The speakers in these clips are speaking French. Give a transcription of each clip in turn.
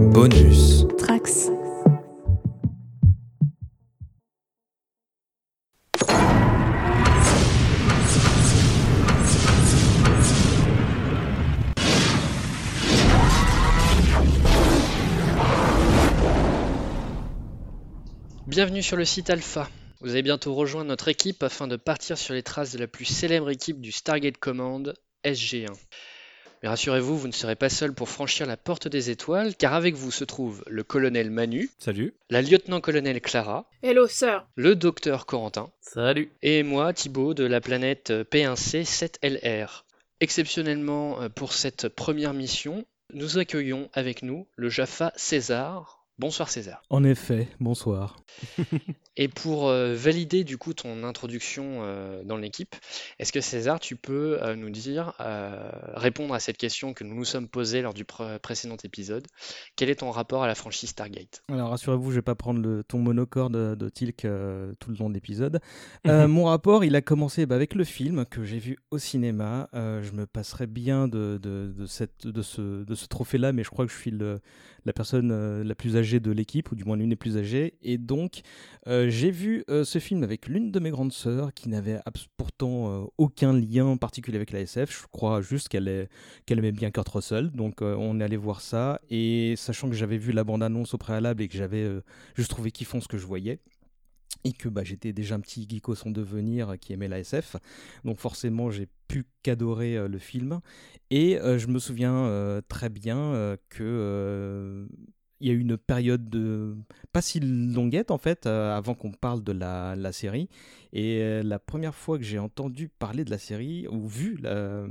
Bonus. Trax. Bienvenue sur le site Alpha. Vous allez bientôt rejoindre notre équipe afin de partir sur les traces de la plus célèbre équipe du Stargate Command, SG1. Mais rassurez-vous, vous ne serez pas seul pour franchir la porte des étoiles, car avec vous se trouve le colonel Manu, Salut. la lieutenant-colonel Clara, Hello, sœur. le docteur Corentin, Salut. et moi, Thibaut, de la planète P1C 7LR. Exceptionnellement, euh, pour cette première mission, nous accueillons avec nous le Jaffa César. Bonsoir César. En effet, bonsoir. Et pour euh, valider du coup ton introduction euh, dans l'équipe, est-ce que César, tu peux euh, nous dire, répondre à cette question que nous nous sommes posée lors du pr- précédent épisode, quel est ton rapport à la franchise Stargate? Alors rassurez-vous, je vais pas prendre le ton monocorde de, de Tilk tout le long de l'épisode. Mon rapport, il a commencé bah, avec le film que j'ai vu au cinéma. Je me passerais bien de, de, de cette, de ce, de ce trophée-là, mais je crois que je suis le- la personne euh, la plus âgée de l'équipe, ou du moins l'une des plus âgées. Et donc, euh, j'ai vu euh, ce film avec l'une de mes grandes sœurs qui n'avait pourtant aucun lien particulier avec la SF. Je crois juste qu'elle aimait bien Kurt Russell. Donc on est allé voir ça. Et sachant que j'avais vu la bande-annonce au préalable et que j'avais juste trouvé kiffant ce que je voyais. Et que bah, j'étais déjà un petit geeko son devenir euh, qui aimait la SF. Donc forcément, j'ai pu qu'adorer euh, le film. Et euh, je me souviens très bien que il y a eu une période de pas si longuette en fait avant qu'on parle de la série. Et euh, la première fois que j'ai entendu parler de la série ou vu euh,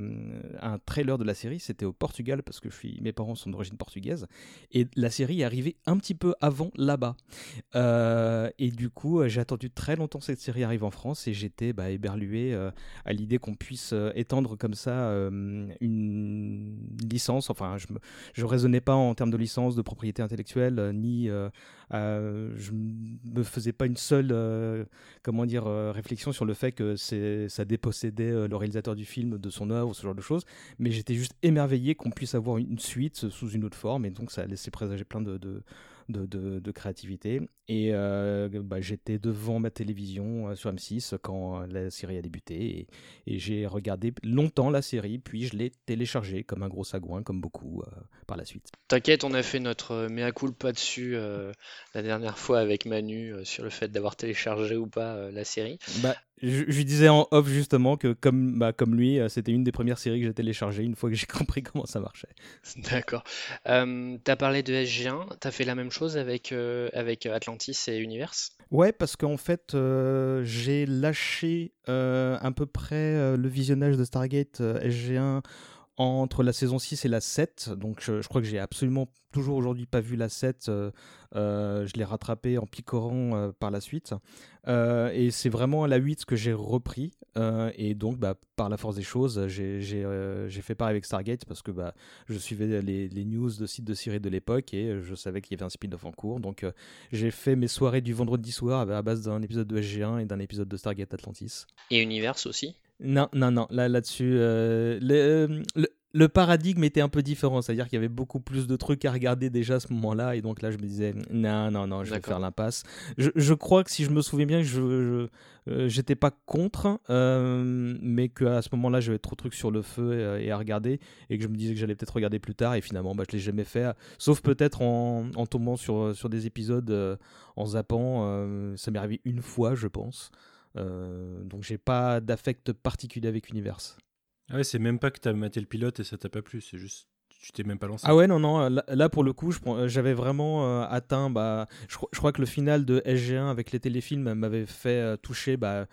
un trailer de la série, c'était au Portugal parce que je suis, mes parents sont d'origine portugaise. Et la série est arrivée un petit peu avant là-bas. Euh, et du coup, j'ai attendu très longtemps cette série arrive en France et j'étais bah, éberlué à l'idée qu'on puisse étendre comme ça une licence. Enfin, je je raisonnais pas en termes de licence, de propriété intellectuelle, ni je me faisais pas une seule, euh, comment dire, euh, réflexion sur le fait que ça dépossédait euh, le réalisateur du film de son œuvre, ce genre de choses. Mais j'étais juste émerveillé qu'on puisse avoir une suite sous une autre forme, et donc ça laissait présager plein de, de, de- de créativité. Et euh, bah, j'étais devant ma télévision euh, sur M6 quand euh, la série a débuté, et, et j'ai regardé longtemps la série, puis je l'ai téléchargée comme un gros sagouin, comme beaucoup par la suite. T'inquiète, on a fait notre mea culpa dessus la dernière fois avec Manu sur le fait d'avoir téléchargé ou pas la série. Bah, je, lui disais en off justement que comme, bah, comme lui, euh, c'était une des premières séries que j'ai téléchargées une fois que j'ai compris comment ça marchait. D'accord. Euh, t'as parlé de SG1, t'as fait la même chose avec, euh, avec Atlantis et Universe? Ouais, parce qu'en fait, euh, j'ai lâché euh, à peu près euh, le visionnage de Stargate euh, SG1 entre la saison 6 et la 7. Donc je, je crois que j'ai absolument toujours aujourd'hui pas vu la 7. euh, euh, je l'ai rattrapé en picorant euh, par la suite. Euh, et c'est vraiment à la 8 que j'ai repris. Euh, et donc, bah, par la force des choses, j'ai euh, fait pareil avec Stargate parce que bah, je suivais les, les news de sites de séries de l'époque et euh, je savais qu'il y avait un spin-off en cours. Donc euh, j'ai fait mes soirées du vendredi soir à base d'un épisode de SG1 et d'un épisode de Stargate Atlantis. Et Universe aussi? Non, non, non, là, là-dessus, euh, le, euh, le, le paradigme était un peu différent, c'est-à-dire qu'il y avait beaucoup plus de trucs à regarder déjà à ce moment-là, et donc là je me disais, non, non, non, je vais faire l'impasse. Je, je crois que si je me souviens bien, je, euh, j'étais pas contre, euh, mais qu'à ce moment-là j'avais trop de trucs sur le feu et, et à regarder, et que je me disais que j'allais peut-être regarder plus tard, et finalement bah, je l'ai jamais fait, sauf peut-être en, en tombant sur, sur des épisodes, en zappant, ça m'est arrivé une fois, je pense. Euh, donc j'ai pas d'affect particulier avec Universe. Ah ouais, c'est même pas que t'as maté le pilote et ça t'a pas plu, c'est juste tu t'es même pas lancé. Ah ouais, non, non, là, là, pour le coup, euh, j'avais vraiment euh, atteint, bah, je, cro- je crois que le final de SG1 avec les téléfilms m'avait fait euh, toucher bah,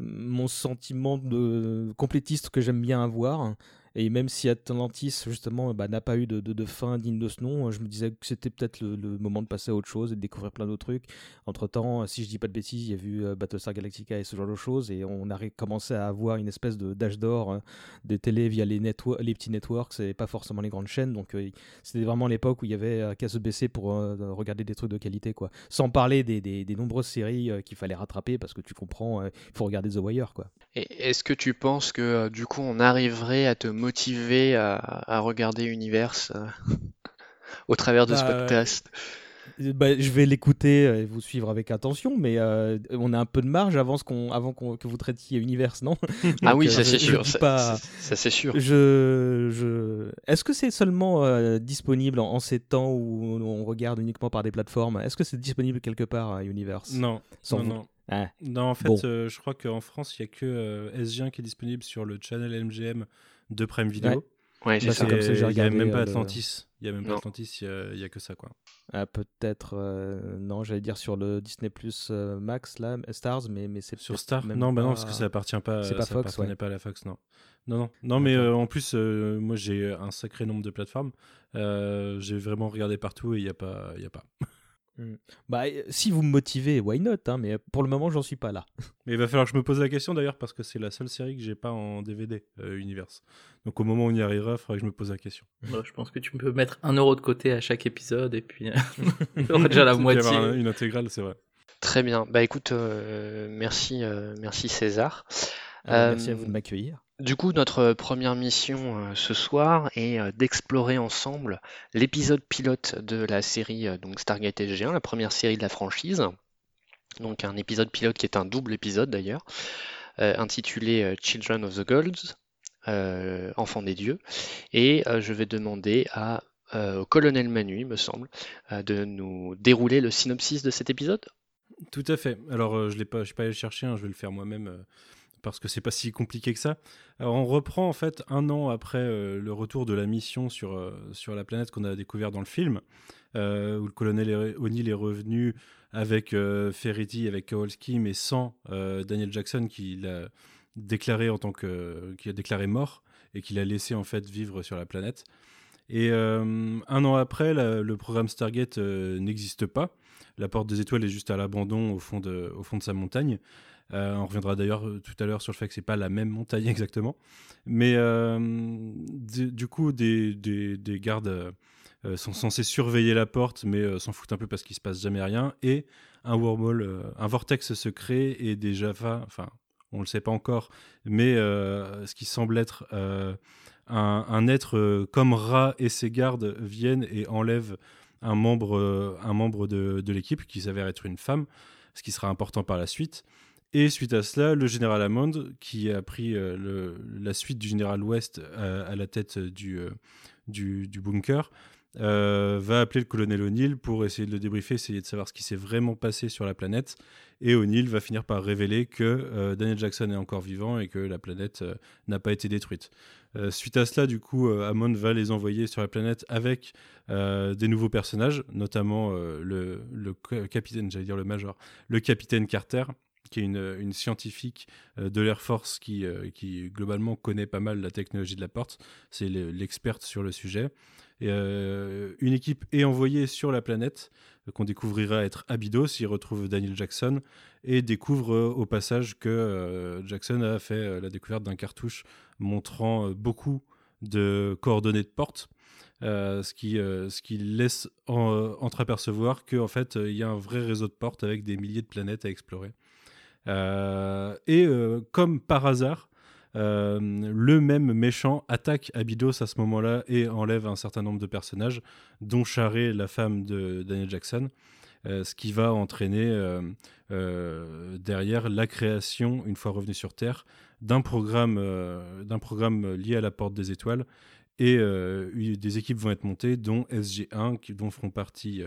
mon sentiment de complétiste que j'aime bien avoir. Et même si Atlantis, justement, bah, n'a pas eu de, fin digne de ce nom, je me disais que c'était peut-être le, moment de passer à autre chose et de découvrir plein d'autres trucs. Entre-temps, si je dis pas de bêtises, il y a eu euh, Battlestar Galactica et ce genre de choses, et on a commencé à avoir une espèce d'âge d'or euh, des télés via les, petits networks et pas forcément les grandes chaînes. Donc euh, c'était vraiment l'époque où il y avait euh, qu'à se baisser pour euh, regarder des trucs de qualité. quoi. Sans parler des, nombreuses séries euh, qu'il fallait rattraper, parce que tu comprends, euh, il faut regarder The Wire. quoi. Est-ce que tu penses que euh, du coup on arriverait à te motiver à, à regarder Universe euh, au travers de ce Bah, podcast. Bah, je vais l'écouter et vous suivre avec attention, mais euh, on a un peu de marge avant, ce qu'on, avant qu'on- que vous traitiez univers, non? Ah oui, euh, ça c'est je sûr. Ça, pas- ça- ça, c'est sûr. Je, je... Est-ce que c'est seulement euh, disponible en, en ces temps où on regarde uniquement par des plateformes? Est-ce que c'est disponible quelque part à Universe? Non, Sans non, vous- non. Ah, Non, en fait, Bon. euh, je crois qu'en France, il n'y a que euh, SG1 qui est disponible sur le channel MGM de Prime Video. Ouais, c'est Bah, ça. c'est comme ça que j'ai Et Il n'y a regardé, même pas euh, le- Atlantis. Il n'y a même pas Non. Atlantis, il y a- a, que ça, quoi. ah, peut-être, euh, non, j'allais dire sur le Disney Plus euh, Max, là, Stars, mais, mais c'est Sur Star? même Non, bah non, parce que ça appartient pas, C'est pas ça Fox, ouais. pas à la Fox, non. Non, non, non mais euh, en plus, euh, moi j'ai un sacré nombre de plateformes. Euh, j'ai vraiment regardé partout et il n'y a pas. il Y a pas. Bah, euh, si vous me motivez, why not hein, Mais pour le moment, j'en suis pas là. Mais il va falloir que je me pose la question d'ailleurs parce que c'est la seule série que j'ai pas en DVD, euh, Universe. Donc au moment où on y arrivera, il faudra que je me pose la question. Bon, je pense que tu peux mettre un euro de côté à chaque épisode et puis il y aura déjà la y avoir un- moitié. une intégrale, c'est vrai. Très bien. Bah écoute, euh, merci, euh, merci César. Alors, Merci Euh, à vous de m'accueillir. Du coup, notre première mission euh, ce soir est euh, d'explorer ensemble l'épisode pilote de la série euh, donc Stargate SG1, la première série de la franchise. Donc un épisode pilote qui est un double épisode d'ailleurs, euh, intitulé euh, Children of the Gods, euh, Enfants des dieux. Et euh, je vais demander euh, au colonel Manu, il me semble, euh, de nous dérouler le synopsis de cet épisode. Tout à fait. Alors, euh, je ne pas, je suis pas allé le chercher, hein, je vais le faire moi-même euh, parce que c'est pas si compliqué que ça. Alors, on reprend en fait un an après euh, le retour de la mission sur, euh, sur la planète qu'on a découvert dans le film, euh, où le colonel O'Neill est revenu avec Ferretti, avec Kowalski, mais sans Daniel Jackson qui l'a déclaré en tant que qui a déclaré mort et qu'il a laissé en fait vivre sur la planète. Et un an après, la- le programme Stargate n'existe pas. La porte des étoiles est juste à l'abandon au, fond de- au fond de sa montagne. Euh, on reviendra d'ailleurs euh, tout à l'heure sur le fait que c'est pas la même montagne exactement. Mais euh, du, coup, des, des- des gardes sont censés surveiller la porte, mais s'en foutent un peu parce qu'il se passe jamais rien. Et un wormhole, un vortex se crée et des Java, enfin, on le sait pas encore, mais ce qui semble être un, être comme Ra et ses gardes viennent et enlèvent un membre, un membre de, de l'équipe qui s'avère être une femme, ce qui sera important par la suite. Et suite à cela, le général Hammond, qui a pris euh, la suite du général West à, à la tête du, euh, du, bunker, euh, va appeler le colonel O'Neill pour essayer de le débriefer, essayer de savoir ce qui s'est vraiment passé sur la planète. Et O'Neill va finir par révéler que euh, Daniel Jackson est encore vivant et que la planète euh, n'a pas été détruite. Euh, suite à cela, du coup, euh, Hammond va les envoyer sur la planète avec euh, des nouveaux personnages, notamment euh, le, le ca- capitaine, j'allais dire le major, le capitaine Carter, qui est une, une scientifique euh, de l'Air Force qui, euh, qui globalement connaît pas mal la technologie de la porte. C'est le- l'experte sur le sujet. Et, euh, une équipe est envoyée sur la planète euh, qu'on découvrira être Abydos. Il retrouve Daniel Jackson et découvre euh, au passage que euh, Jackson a fait euh, la découverte d'un cartouche montrant euh, beaucoup de coordonnées de porte. Euh, ce, qui, euh, ce qui laisse en- euh, entreapercevoir qu'en fait euh, il y a un vrai réseau de portes avec des milliers de planètes à explorer. Euh, et euh, comme par hasard, euh, le même méchant attaque Abydos à ce moment-là et enlève un certain nombre de personnages, dont Charé, la femme de Daniel Jackson, ce qui va entraîner derrière la création, une fois revenu sur Terre, d'un programme, d'un programme lié à la Porte des Étoiles. Et des équipes vont être montées, dont SG1, qui, dont feront partie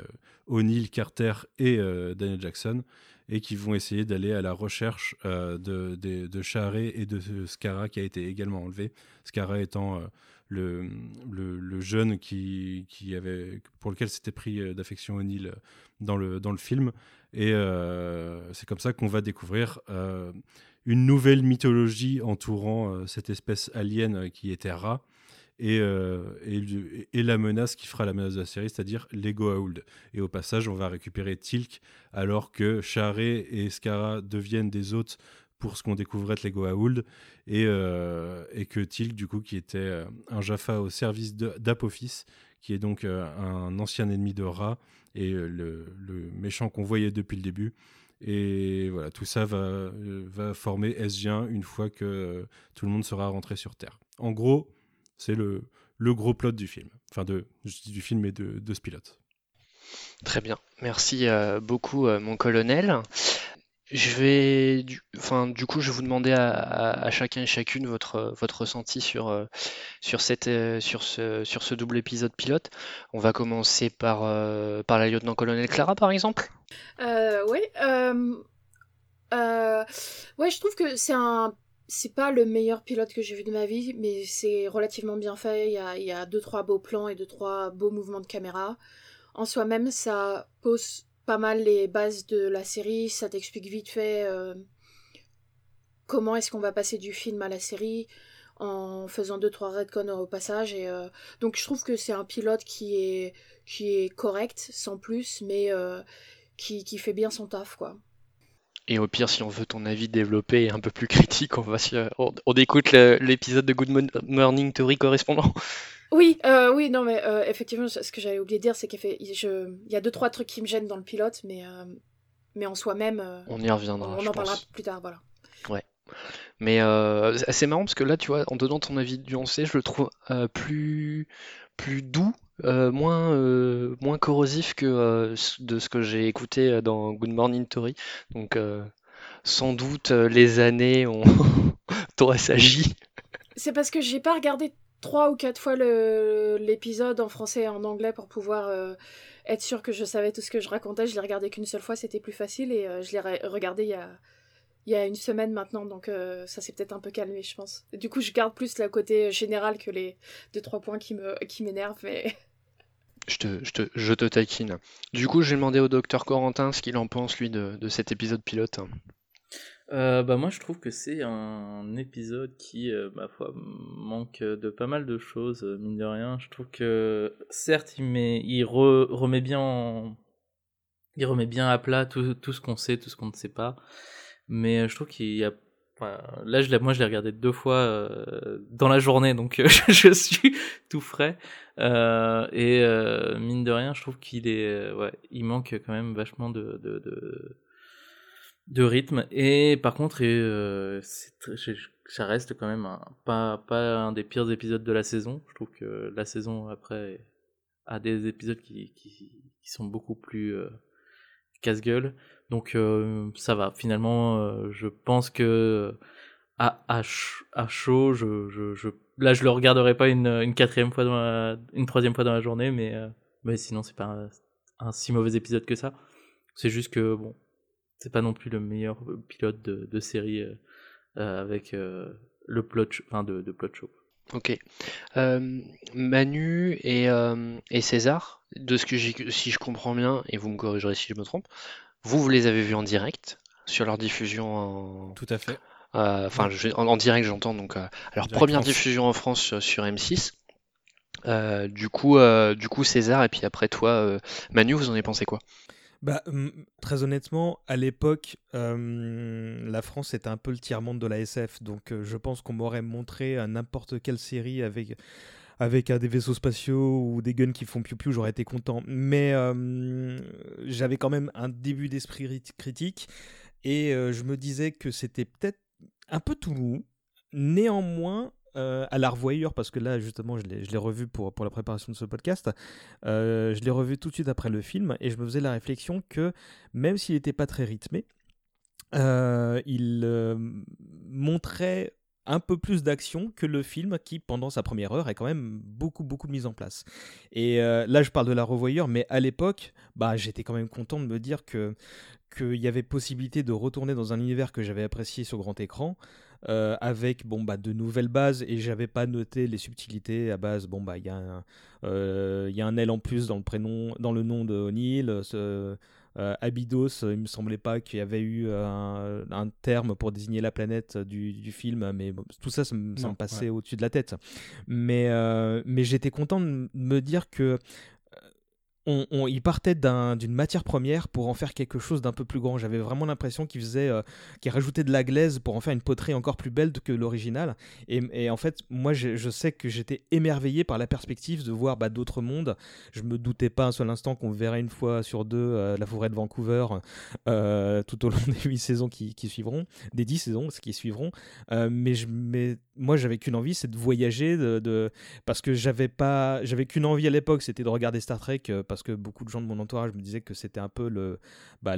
O'Neill, Carter et Daniel Jackson, et qui vont essayer d'aller à la recherche euh, de, de, Charé et de Scara, qui a été également enlevé. Scara étant euh, le, le, jeune qui, qui avait, pour lequel s'était pris euh, d'affection O'Neill euh, dans le, dans le film. Et euh, c'est comme ça qu'on va découvrir euh, une nouvelle mythologie entourant euh, cette espèce alien euh, qui était Ra. Et, euh, et, et la menace qui fera la menace de la série, c'est-à-dire les Goa'uld. Et au passage, on va récupérer Tilk, alors que Charé et Skara deviennent des hôtes pour ce qu'on découvrait être les Goa'uld, et, euh, et que Tilk, du coup, qui était euh, un Jaffa au service d'Apophis, qui est donc un ancien ennemi de Ra, et le, méchant qu'on voyait depuis le début. Et voilà, tout ça va, va former SG1 une fois que tout le monde sera rentré sur Terre. En gros, c'est le, le gros plot du film. Enfin, de, du film et de, de ce pilote. Très bien. Merci beaucoup, mon colonel. Je vais, du, enfin, du coup, je vais vous demander à, chacun et chacune votre, votre ressenti sur, euh, sur, cette, euh, sur, ce, sur ce double épisode pilote. On va commencer par, euh, par la lieutenant-colonel Clara, par exemple. oui. ouais, je trouve que c'est un. C'est pas le meilleur pilote que j'ai vu de ma vie, mais c'est relativement bien fait. Il y a, y a deux, trois beaux plans et deux, trois beaux mouvements de caméra. En soi-même, ça pose pas mal les bases de la série, ça t'explique vite fait euh, comment est-ce qu'on va passer du film à la série en faisant deux trois redcons au passage et euh, donc je trouve que c'est un pilote qui est qui est correct sans plus mais euh, qui, qui, fait bien son taf quoi. Et au pire, si on veut ton avis développé et un peu plus critique, on va on, on écoute l'épisode de Good Morning Theory correspondant. Oui, euh, oui, non, mais euh, effectivement, ce que j'avais oublié de dire, c'est qu'il y a deux, trois trucs qui me gênent dans le pilote, mais, euh, mais en soi-même. on y reviendra. On, en parlera plus tard, voilà. Ouais. Mais c'est marrant parce que là, tu vois, en donnant ton avis nuancé, je le trouve plus, plus doux, moins, moins corrosif que de ce que j'ai écouté dans Good Morning Tori. Donc, sans doute, les années ont t'aurais s'agi. C'est parce que j'ai pas regardé trois ou quatre fois l'épisode en français et en anglais pour pouvoir euh, être sûr que je savais tout ce que je racontais. Je l'ai regardé qu'une seule fois, c'était plus facile et euh, je l'ai regardé il y, a, il y a une semaine maintenant, donc euh, ça s'est peut-être un peu calmé, je pense. Du coup, je garde plus le côté général que les deux trois points qui me qui m'énervent, mais. Je te, je, te, je te taquine. Du coup, j'ai demandé au docteur Corentin ce qu'il en pense, lui, de, de cet épisode pilote. Euh, bah moi je trouve que c'est un épisode qui euh, ma foi manque de pas mal de choses euh, mine de rien je trouve que certes il met il remet bien en... il remet bien à plat tout, tout ce qu'on sait tout ce qu'on ne sait pas mais je trouve qu'il y a là moi je l'ai regardé deux fois dans la journée donc je suis tout frais. Et mine de rien je trouve qu'il est il manque quand même vachement de, rythme. Et par contre euh, ça reste quand même pas un des pires épisodes de la saison. Je trouve que la saison après a des épisodes qui, sont beaucoup plus euh, casse-gueule donc euh, ça va finalement je pense que à, chaud je, je, je, là je le regarderai pas une, quatrième fois une troisième fois dans la journée mais mais sinon c'est pas un, si mauvais épisode que ça c'est juste que bon c'est pas non plus le meilleur euh, pilote de, série euh, euh, avec le plot, enfin de, de plot show. Ok. Manu et, et, César, de ce que si je comprends bien, et vous me corrigerez si je me trompe, vous, vous les avez vus en direct sur leur diffusion en. Tout à fait. Enfin, en, direct, j'entends donc. alors, première diffusion en France sur M6. du coup, du coup, César, et puis après toi, Manu, vous en avez pensé quoi? Bah, très honnêtement, à l'époque, la France était un peu le tiers-monde de la SF, donc je pense qu'on m'aurait montré n'importe quelle série avec avec des vaisseaux spatiaux ou des guns qui font piou-piou, j'aurais été content. Mais j'avais quand même un début d'esprit critique et je me disais que c'était peut-être un peu tout mou. Néanmoins, euh, à la revoyure, parce que là, justement, je l'ai revu pour, pour la préparation de ce podcast, euh, je l'ai revu tout de suite après le film, et je me faisais la réflexion que même s'il n'était pas très rythmé, euh, il montrait un peu plus d'action que le film qui, pendant sa première heure, est quand même beaucoup, beaucoup de mise en place. Et là, je parle de la revoyure, mais à l'époque, bah, j'étais quand même content de me dire que qu'il y avait possibilité de retourner dans un univers que j'avais apprécié sur grand écran, euh, avec bon bah de nouvelles bases et j'avais pas noté les subtilités à base bon bah il y a un euh, il L en plus dans le prénom dans le nom de O'Neill euh, Abydos il me semblait pas qu'il y avait eu un, un, terme pour désigner la planète du, du film mais tout ça ça, me passait au-dessus de la tête. Mais mais j'étais content de me dire que on, il partait d'une matière première pour en faire quelque chose d'un peu plus grand. J'avais vraiment l'impression qu'il faisait, euh, qu'il rajoutait de la glaise pour en faire une poterie encore plus belle que l'original. Et, en fait, moi, je, sais que j'étais émerveillé par la perspective de voir bah, d'autres mondes. Je me doutais pas un seul instant qu'on verrait une fois sur deux euh, la forêt de Vancouver euh, tout au long des huit saisons qui, suivront, des dix saisons qui suivront. mais, je, mais moi, j'avais qu'une envie, c'est de voyager, de, parce que j'avais pas, qu'une envie à l'époque, c'était de regarder Star Trek, euh, parce que beaucoup de gens de mon entourage me disaient que c'était un peu le, bah,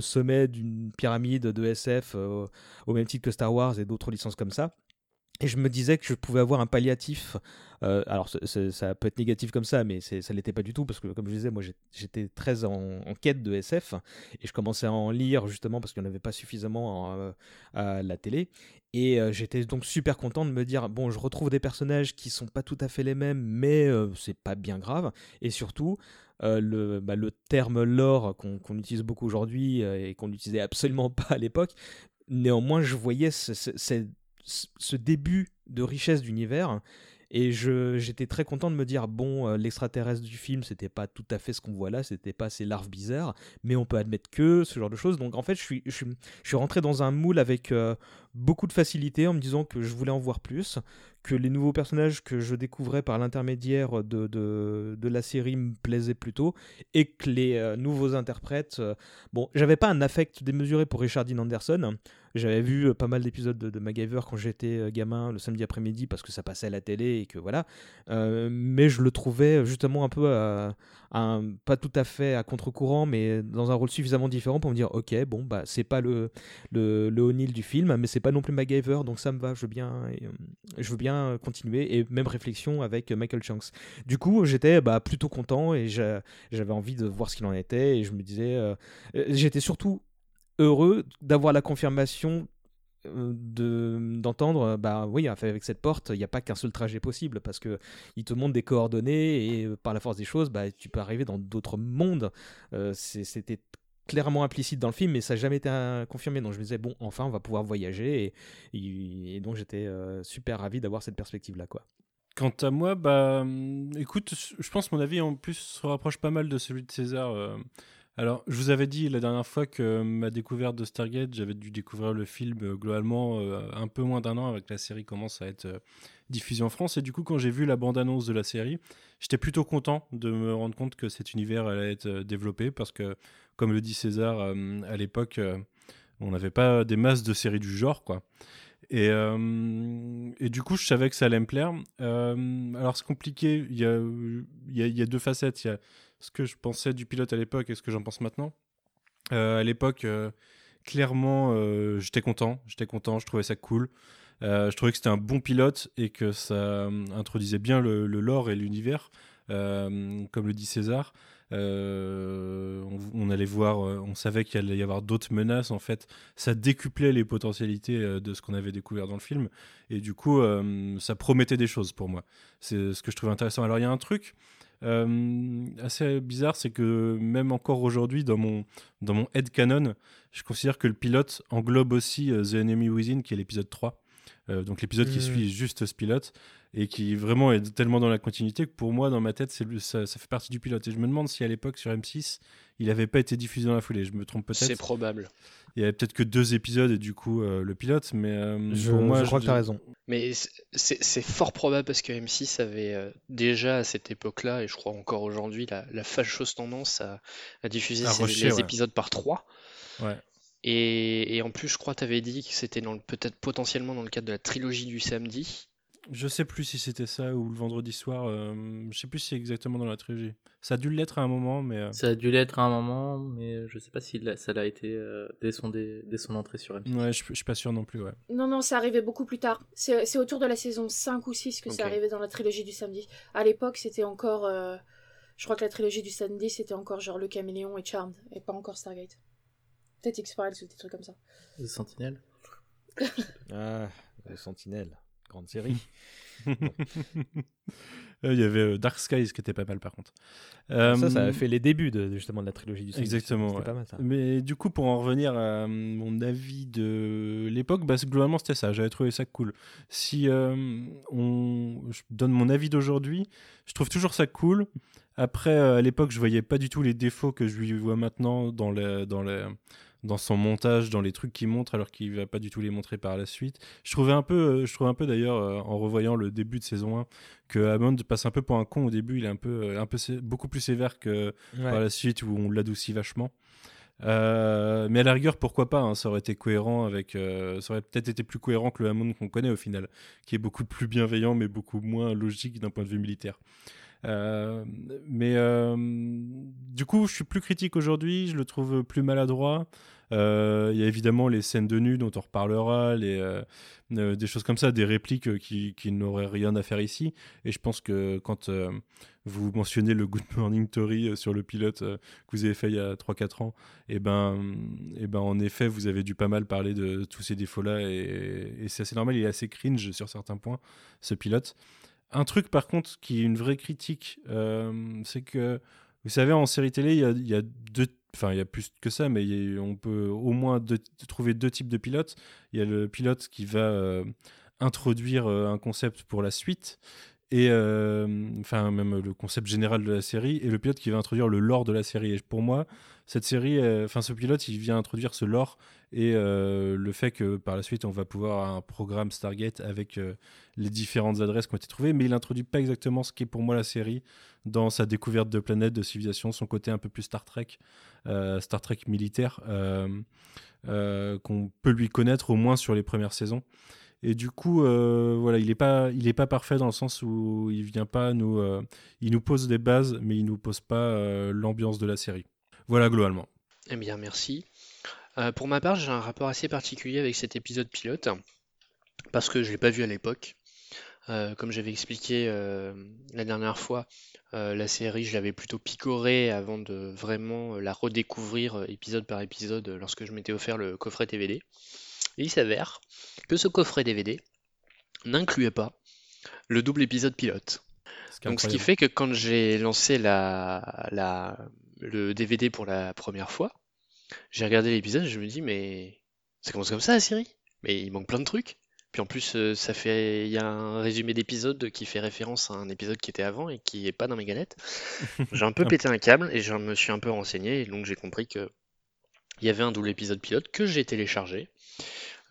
sommet d'une pyramide de SF, euh, au même titre que Star Wars et d'autres licences comme ça. Et je me disais que je pouvais avoir un palliatif. Euh, alors, ça peut être négatif comme ça, mais ça ne l'était pas du tout, parce que, comme je disais, moi, j'étais très en, quête de SF, et je commençais à en lire, justement, parce qu'il n'y en avait pas suffisamment euh, à la télé. Et euh, j'étais donc super content de me dire, bon, je retrouve des personnages qui sont pas tout à fait les mêmes, mais c'est pas bien grave. Et surtout, bah, le, terme lore qu'on utilise beaucoup aujourd'hui et qu'on n'utilisait absolument pas à l'époque, néanmoins, je voyais cette ce début de richesse d'univers. Et j'étais très content de me dire bon, euh, l'extraterrestre du film, c'était pas tout à fait ce qu'on voit là, c'était pas ces larves bizarres, mais on peut admettre que ce genre de choses. Donc en fait, je suis, je, suis rentré dans un moule avec euh, beaucoup de facilité en me disant que je voulais en voir plus, que les nouveaux personnages que je découvrais par l'intermédiaire de, de, la série me plaisaient plutôt, et que les euh, nouveaux interprètes. bon, j'avais pas un affect démesuré pour Richard Dean Anderson. J'avais vu euh, pas mal d'épisodes de, de, MacGyver quand j'étais euh, gamin le samedi après-midi parce que ça passait à la télé et que voilà. Euh, mais je le trouvais justement un peu pas tout à fait à contre-courant, mais dans un rôle suffisamment différent pour me dire ok, bon, bah c'est pas le, le, le O'Neill du film, mais c'est pas non plus MacGyver, donc ça me va, je veux bien, je veux bien continuer. Et même réflexion avec Michael Shanks. Du coup, j'étais bah, plutôt content et j'avais envie de voir ce qu'il en était et je me disais, j'étais surtout heureux d'avoir la confirmation euh, de d'entendre bah oui avec cette porte il n'y a pas qu'un seul trajet possible parce que il te montre des coordonnées et euh, par la force des choses bah tu peux arriver dans d'autres mondes euh, c'était clairement implicite dans le film mais ça n'a jamais été confirmé donc je me disais bon enfin on va pouvoir voyager et, donc j'étais super ravi d'avoir cette perspective là quoi Quant à moi, bah, écoute, je pense que mon avis en plus se rapproche pas mal de celui de César. Alors, je vous avais dit la dernière fois que ma découverte de Stargate, j'avais dû découvrir le film euh, globalement euh, un peu moins d'un an avec la série commence à être euh, diffusée en France. Et du coup, quand j'ai vu la bande-annonce de la série, j'étais plutôt content de me rendre compte que cet univers allait être développé parce que, comme le dit César, à l'époque, on n'avait pas des masses de séries du genre, quoi. Et, et, du coup, je savais que ça allait me plaire. alors, c'est compliqué. Il y a, il y a deux facettes. Il y a ce que je pensais du pilote à l'époque et ce que j'en pense maintenant. Euh, à l'époque, euh, clairement, euh, j'étais content. J'étais content, je trouvais ça cool. je trouvais que c'était un bon pilote et que ça introduisait bien le, lore et l'univers, comme le dit César. On, allait voir, on savait qu'il allait y avoir d'autres menaces. En fait, ça décuplait les potentialités de ce qu'on avait découvert dans le film. Et du coup, ça promettait des choses pour moi. C'est ce que je trouvais intéressant. Alors, il y a un truc assez bizarre, c'est que même encore aujourd'hui, dans mon, dans mon head canon, je considère que le pilote englobe aussi euh, The Enemy Within, qui est l'épisode 3. Euh, donc l'épisode qui mmh. suit juste ce pilote et qui vraiment est tellement dans la continuité que pour moi, dans ma tête, ça, ça fait partie du pilote. Et je me demande si à l'époque sur M6, il n'avait pas été diffusé dans la foulée. Je me trompe peut-être. C'est probable. Il y avait peut-être que deux épisodes et du coup euh, le pilote, mais euh, je, pour moi, je crois que tu as raison. Mais c'est fort probable parce que M6 avait euh, déjà à cette époque-là, et je crois encore aujourd'hui, la, la, fâcheuse tendance à, diffuser les épisodes par trois. Ouais. Et, et, en plus, je crois que tu avais dit que c'était peut-être potentiellement dans le cadre de la trilogie du samedi. Je sais plus si c'était ça ou le vendredi soir. Euh, je sais plus si c'est exactement dans la trilogie. Ça a dû l'être à un moment, mais. Euh, ça a dû l'être à un moment, mais je sais pas si ça l'a été euh, dès, son, dès, son entrée sur M6. Ouais, je, je, suis pas sûr non plus, ouais. Non, non, c'est arrivé beaucoup plus tard. C'est autour de la saison 5 ou 6 que c'est arrivé dans la trilogie du samedi. À l'époque, c'était encore. Je crois que la trilogie du samedi, c'était encore genre Le Caméléon et Charmed, et pas encore Stargate. Peut-être X-Files ou des trucs comme ça. The Sentinel Ah, The Sentinel. Grande série. Il y avait euh, Dark Skies qui était pas mal par contre. ça, ça a euh, fait les débuts de, justement de la trilogie du Exactement. Mais du coup, pour en revenir à mon avis de l'époque, bah, globalement c'était ça. J'avais trouvé ça cool. Si euh, on... je donne mon avis d'aujourd'hui, je trouve toujours ça cool. Après, à l'époque, je voyais pas du tout les défauts que je lui vois maintenant dans les, dans les, dans son montage, dans les trucs qu'il montre, alors qu'il va pas du tout les montrer par la suite. Je trouvais un peu, euh, je trouve un peu d'ailleurs, euh, en revoyant le début de saison 1, que Hammond passe un peu pour un con au début. Il est un peu, euh, un peu beaucoup plus sévère que par la suite où on l'adoucit vachement. Euh, mais à la rigueur, pourquoi pas hein, Ça aurait été cohérent avec. Euh, ça aurait peut-être été plus cohérent que le Hammond qu'on connaît au final, qui est beaucoup plus bienveillant, mais beaucoup moins logique d'un point de vue militaire. Euh, mais du coup, je suis plus critique aujourd'hui. Je le trouve plus maladroit. Il y a évidemment les scènes de nu dont on reparlera, les, des choses comme ça, des répliques qui, n'auraient rien à faire ici. Et je pense que quand vous mentionnez le Good Morning Tory euh, sur le pilote euh, que vous avez fait il y a 3-4 ans, et eh ben, et eh ben en effet, vous avez dû pas mal parler de tous ces défauts-là, et, c'est assez normal, il est assez cringe sur certains points, ce pilote. Un truc par contre qui est une vraie critique, euh, c'est que, vous savez, en série télé, il y a, deux enfin il y a plus que ça, mais on peut au moins trouver deux types de pilotes. Il y a le pilote qui va introduire un concept pour la suite, et euh, enfin même le concept général de la série et le pilote qui va introduire le lore de la série et pour moi cette série euh, enfin ce pilote il vient introduire ce lore et euh, le fait que par la suite on va pouvoir un programme Stargate avec les différentes adresses qui ont été trouvées mais il introduit pas exactement ce qu'est pour moi la série dans sa découverte de planètes de civilisation son côté un peu plus Star Trek Star Trek militaire qu'on peut lui connaître au moins sur les premières saisons et du coup, euh, voilà, il n'est pas, pas parfait dans le sens où il vient pas nous, euh, il nous pose des bases, mais il nous pose pas euh, l'ambiance de la série. Voilà globalement. Eh bien, merci. pour ma part, j'ai un rapport assez particulier avec cet épisode pilote parce que je l'ai pas vu à l'époque. comme j'avais expliqué la dernière fois, la série, je l'avais plutôt picorée avant de vraiment la redécouvrir épisode par épisode lorsque je m'étais offert le coffret DVD. Et il s'avère que ce coffret DVD n'incluait pas le double épisode pilote. Donc ce qui fait que quand j'ai lancé la, le DVD pour la première fois, j'ai regardé l'épisode et je me dis mais ça commence comme ça la série Mais il manque plein de trucs. Puis en plus, euh, ça fait, il y a un résumé d'épisode qui fait référence à un épisode qui était avant et qui est pas dans mes galettes. j'ai un peu pété un câble et je me suis un peu renseigné et donc j'ai compris que il y avait un double épisode pilote que j'ai téléchargé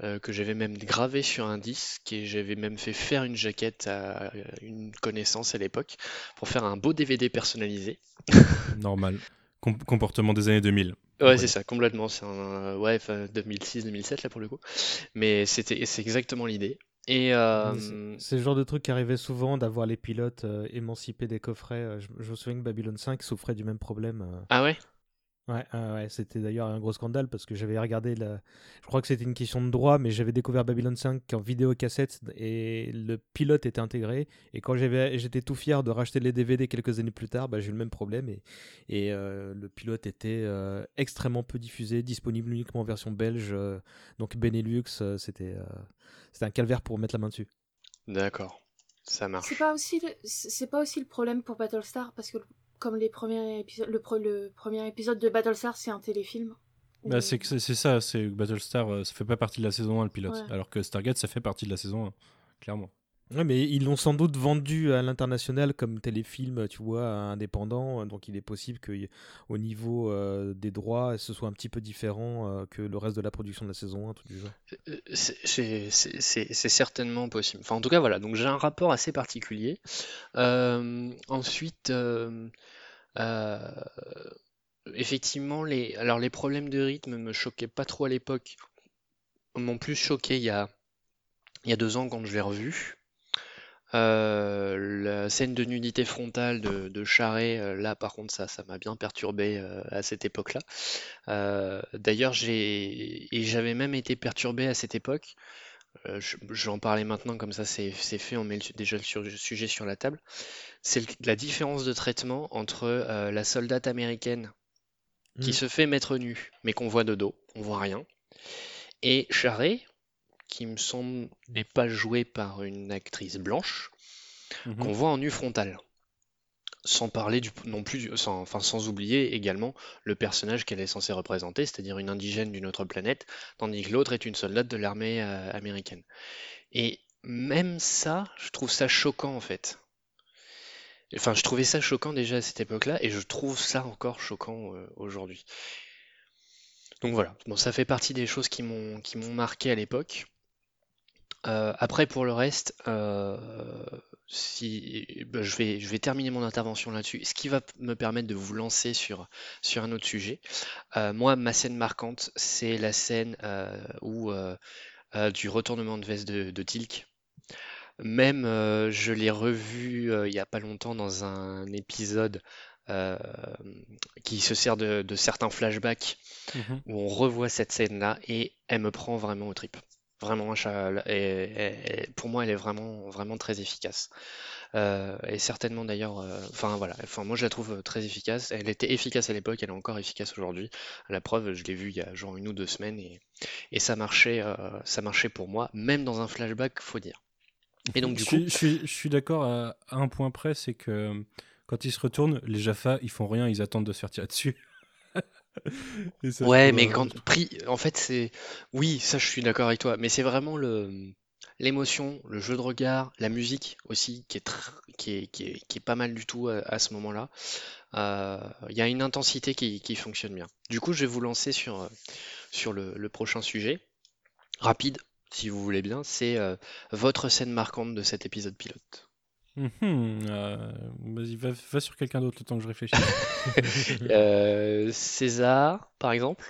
euh, que j'avais même gravé sur un disque et j'avais même fait faire une jaquette à une connaissance à l'époque pour faire un beau DVD personnalisé. Normal. comportement des années 2000. Ouais, c'est ça, complètement. C'est un ouais, 2006-2007 là pour le coup. Mais c'était c'est exactement l'idée. Et euh, c'est le genre de truc qui arrivait souvent d'avoir les pilotes euh, émancipés des coffrets. Je, je, me souviens que Babylon 5 souffrait du même problème. Ah ouais? Ouais, ouais c'était d'ailleurs un gros scandale parce que j'avais regardé, la... je crois que c'était une question de droit, mais j'avais découvert Babylon 5 en vidéo cassette et le pilote était intégré. Et quand j'étais tout fier de racheter les DVD quelques années plus tard, bah, j'ai eu le même problème et, et euh, le pilote était euh, extrêmement peu diffusé, disponible uniquement en version belge, euh, donc Benelux, c'était c'était un calvaire pour mettre la main dessus. D'accord, ça marche. C'est pas aussi c'est pas aussi le problème pour Battlestar parce que comme les premiers épisodes, le, le premier épisode de Battlestar, c'est un téléfilm. Bah, c'est ça, c'est Battlestar, euh, ça fait pas partie de la saison 1 le pilote, alors que Stargate, ça fait partie de la saison 1, clairement. Ouais, mais ils l'ont sans doute vendu à l'international comme téléfilm, tu vois, indépendant. Donc il est possible qu'au niveau euh, des droits, ce soit un petit peu différent euh, que le reste de la production de la saison 1, tout du genre. C'est certainement possible. Enfin, en tout cas, voilà. Donc j'ai un rapport assez particulier. ensuite. Euh, effectivement, les, alors les problèmes de rythme me choquaient pas trop à l'époque, m'ont plus choqué il y a, il y a deux ans quand je l'ai revu. Euh, la scène de nudité frontale de, de Charret, euh, là par contre ça, ça m'a bien perturbé à cette époque-là. D'ailleurs j'ai et j'avais même été perturbé à cette époque. je, vais en parler maintenant comme ça c'est fait, on met déjà le sujet sur la table c'est la différence de traitement entre euh, la soldate américaine qui mm. se fait mettre nue, mais qu'on voit de dos, on voit rien, et Charret, qui me semble n'est pas joué par une actrice blanche, mm-hmm. qu'on voit en nu frontal. Sans parler du, non plus, sans, enfin, sans oublier également le personnage qu'elle est censée représenter, c'est-à-dire une indigène d'une autre planète, tandis que l'autre est une soldate de l'armée euh, américaine. Et même ça, je trouve ça choquant en fait. Enfin, je trouvais ça choquant déjà à cette époque-là, et je trouve ça encore choquant euh, aujourd'hui. Donc voilà, bon, ça fait partie des choses qui m'ont qui m'ont marqué à l'époque. Euh, après, pour le reste, euh, si bah, je vais, je vais terminer mon intervention là-dessus, ce qui va me permettre de vous lancer sur, sur un autre sujet. moi, ma scène marquante, c'est la scène où, du retournement de veste de, de Tilk. Même, je l'ai revu il n'y a pas longtemps dans un épisode qui se sert de, certains flashbacks mmh où on revoit cette scène-là et elle me prend vraiment au trip. Vraiment, et, pour moi, elle est vraiment, vraiment très efficace. Euh, et certainement d'ailleurs, euh, enfin voilà, enfin moi je la trouve très efficace. Elle était efficace à l'époque, elle est encore efficace aujourd'hui. La preuve, je l'ai vue il y a genre une ou deux semaines et, et ça marchait, euh, ça marchait pour moi, même dans un flashback, faut dire. Et donc du coup, je, suis, je suis d'accord à, un point près, c'est que quand ils se retournent, les Jaffa, ils font rien, ils attendent de se faire tirer dessus. ouais, mais quand pris, en fait, c'est oui, ça, je suis d'accord avec toi, mais c'est vraiment le l'émotion, le jeu de regard, la musique aussi, qui est qui est, qui est, qui est pas mal du tout à, ce moment-là. Euh, il y a une intensité qui, qui, fonctionne bien. Du coup, je vais vous lancer sur sur le, le prochain sujet, rapide, si vous voulez bien. C'est euh, votre scène marquante de cet épisode pilote. Mhm, euh, vas-y, va, sur quelqu'un d'autre le temps que je réfléchisse. Euh, César, par exemple?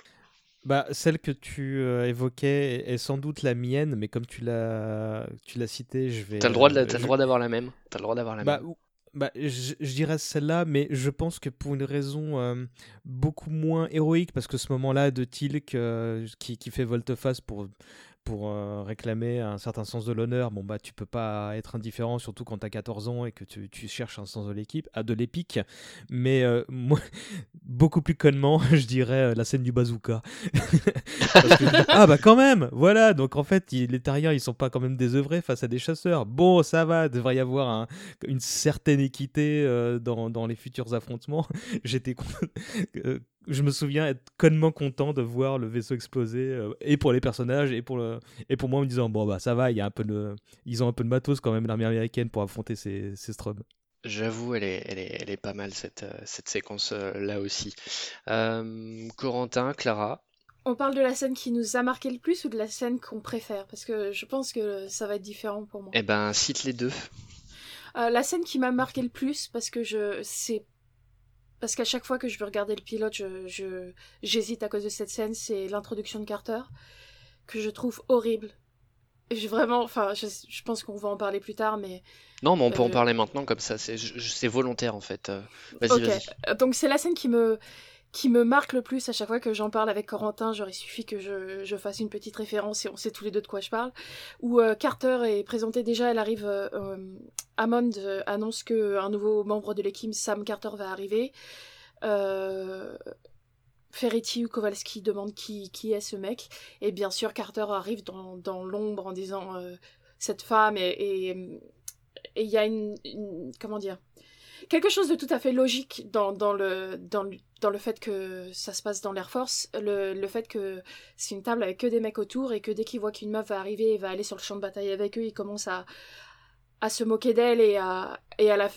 Bah, celle que tu euh, évoquais est, sans doute la mienne, mais comme tu l'as, tu l'as citée, je vais. T'as le droit, de droit d'avoir la même. T'as le droit d'avoir la bah, même. Bah, je, dirais celle-là, mais je pense que pour une raison beaucoup moins héroïque, parce que ce moment-là de Tilk qui, qui, fait volte-face pour pour euh, réclamer un certain sens de l'honneur, bon bah tu peux pas être indifférent, surtout quand tu as 14 ans et que tu, cherches un sens de l'équipe, à de l'épique. Mais euh, moi, beaucoup plus connement, je dirais euh, la scène du bazooka. ah bah quand même, voilà. Donc en fait, les Terriens, ils sont pas quand même désœuvrés face à des chasseurs. Bon, ça va, il devrait y avoir une certaine équité dans, dans, les futurs affrontements. J'étais je me souviens être connement content de voir le vaisseau exploser euh, et pour les personnages et pour le et pour moi en me disant bon bah ça va il y a un peu de ils ont un peu de matos quand même l'armée américaine pour affronter ces ces strobes J'avoue, elle est, elle, est, elle est pas mal cette, euh, cette séquence euh, là aussi. Corentin, Clara. On parle de la scène qui nous a marqué le plus ou de la scène qu'on préfère? Parce que je pense que ça va être différent pour moi. Eh ben, cite les deux. la scène qui m'a marqué le plus, parce que je c'est parce qu'à chaque fois que je veux regarder le pilote, je, j'hésite à cause de cette scène, c'est l'introduction de Carter, que je trouve horrible. J'ai vraiment, enfin, je, pense qu'on va en parler plus tard, mais. Non, mais on peut en euh, parler maintenant, comme ça, c'est, volontaire en fait. Euh, vas-y, vas-y. Donc c'est la scène qui me, qui me marque le plus à chaque fois que j'en parle avec Corentin, genre il suffit que je, fasse une petite référence et on sait tous les deux de quoi je parle, où euh, Carter est présenté déjà, elle arrive, euh, euh euh, annonce qu'un nouveau membre de l'équipe, Sam Carter, va arriver. Ferretti ou Kowalski demande qui, qui est ce mec, et bien sûr Carter arrive dans, dans l'ombre en disant cette femme, et il y a une, comment dire quelque chose de tout à fait logique dans, dans, le, dans, dans le fait que ça se passe dans l'Air Force, le, le fait que c'est une table avec que des mecs autour et que dès qu'ils voient qu'une meuf va arriver et va aller sur le champ de bataille avec eux, ils commencent à, à se moquer d'elle et à, et, à la,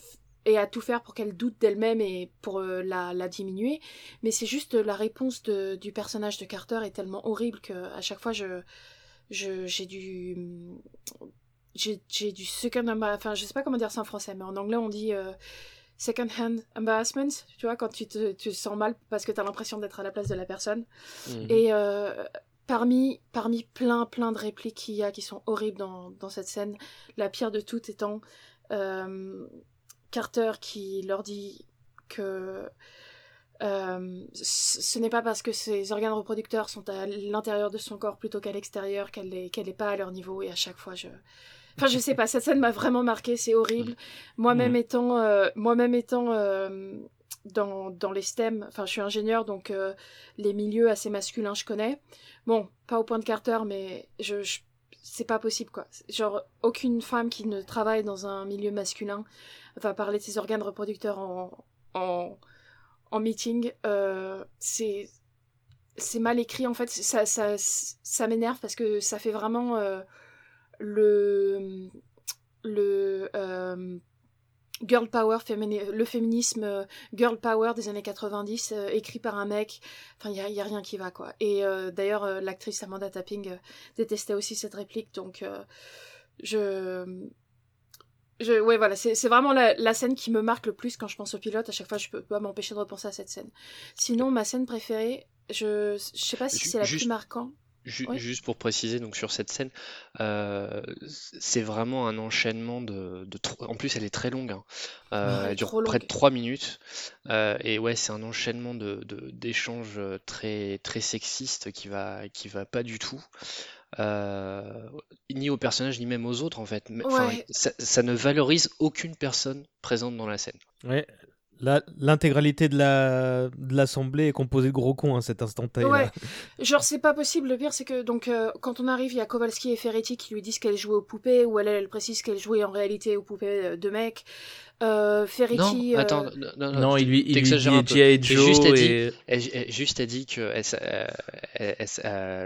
et à tout faire pour qu'elle doute d'elle-même et pour euh, la, la, diminuer. Mais c'est juste la réponse de, du personnage de Carter est tellement horrible que à chaque fois je j'ai du j'ai du second enfin je sais pas comment dire ça en français mais en anglais on dit euh, second hand embarrassment, tu vois, quand tu te, tu sens mal parce que tu as l'impression d'être à la place de la personne. Mhm. Et euh, parmi, parmi plein, plein de répliques qu'il y a qui sont horribles dans, dans cette scène, la pire de toutes étant euh, Carter qui leur dit que euh, ce n'est pas parce que ses organes reproducteurs sont à l'intérieur de son corps plutôt qu'à l'extérieur qu'elle n'est est pas à leur niveau et à chaque fois je Enfin, je sais pas, cette scène m'a vraiment marqué, c'est horrible. Moi-même étant, euh, moi-même étant euh, dans, dans les STEM, enfin, je suis ingénieur, donc euh, les milieux assez masculins, je connais. Bon, pas au point de Carter, mais je, c'est pas possible, quoi. Genre, aucune femme qui ne travaille dans un milieu masculin va parler de ses organes reproducteurs en, en, en meeting. c'est c'est mal écrit en fait ça ça, ça m'énerve parce que ça fait vraiment le, le euh, girl power, le féminisme euh, girl power des années 90, euh, écrit par un mec. Enfin, il n'y a, rien qui va, quoi. Et d'ailleurs, l'actrice Amanda Tapping détestait aussi cette réplique, donc je. je, ouais, voilà, c'est vraiment la, la, scène qui me marque le plus quand je pense au pilote. À chaque fois, je peux pas m'empêcher de repenser à cette scène. Sinon, ma scène préférée, je, je sais pas si c'est la plus marquante. Juste pour préciser, donc sur cette scène, euh, c'est vraiment un enchaînement de, de En plus, elle est très longue. Hein. Euh, elle dure près de 3 minutes. Euh, et ouais, c'est un enchaînement de, d'échanges très, très sexistes qui va, qui va pas du tout. ni aux personnages, ni même aux autres, en fait. Ça, ça ne valorise aucune personne présente dans la scène. Ouais, L'intégralité de l'assemblée la, est composée de gros cons à hein, cet instant T. Ouais, genre c'est pas possible. Le pire c'est que donc euh, quand on arrive, il y a Kowalski et Ferretti qui lui disent qu'elle jouait aux poupées, ou elle, elle précise qu'elle jouait en réalité aux poupées euh, de mecs. Euh, Ferretti. Non, attends, non, non, il lui, il lui dit. Joe juste, et... dit, elle, juste a dit que,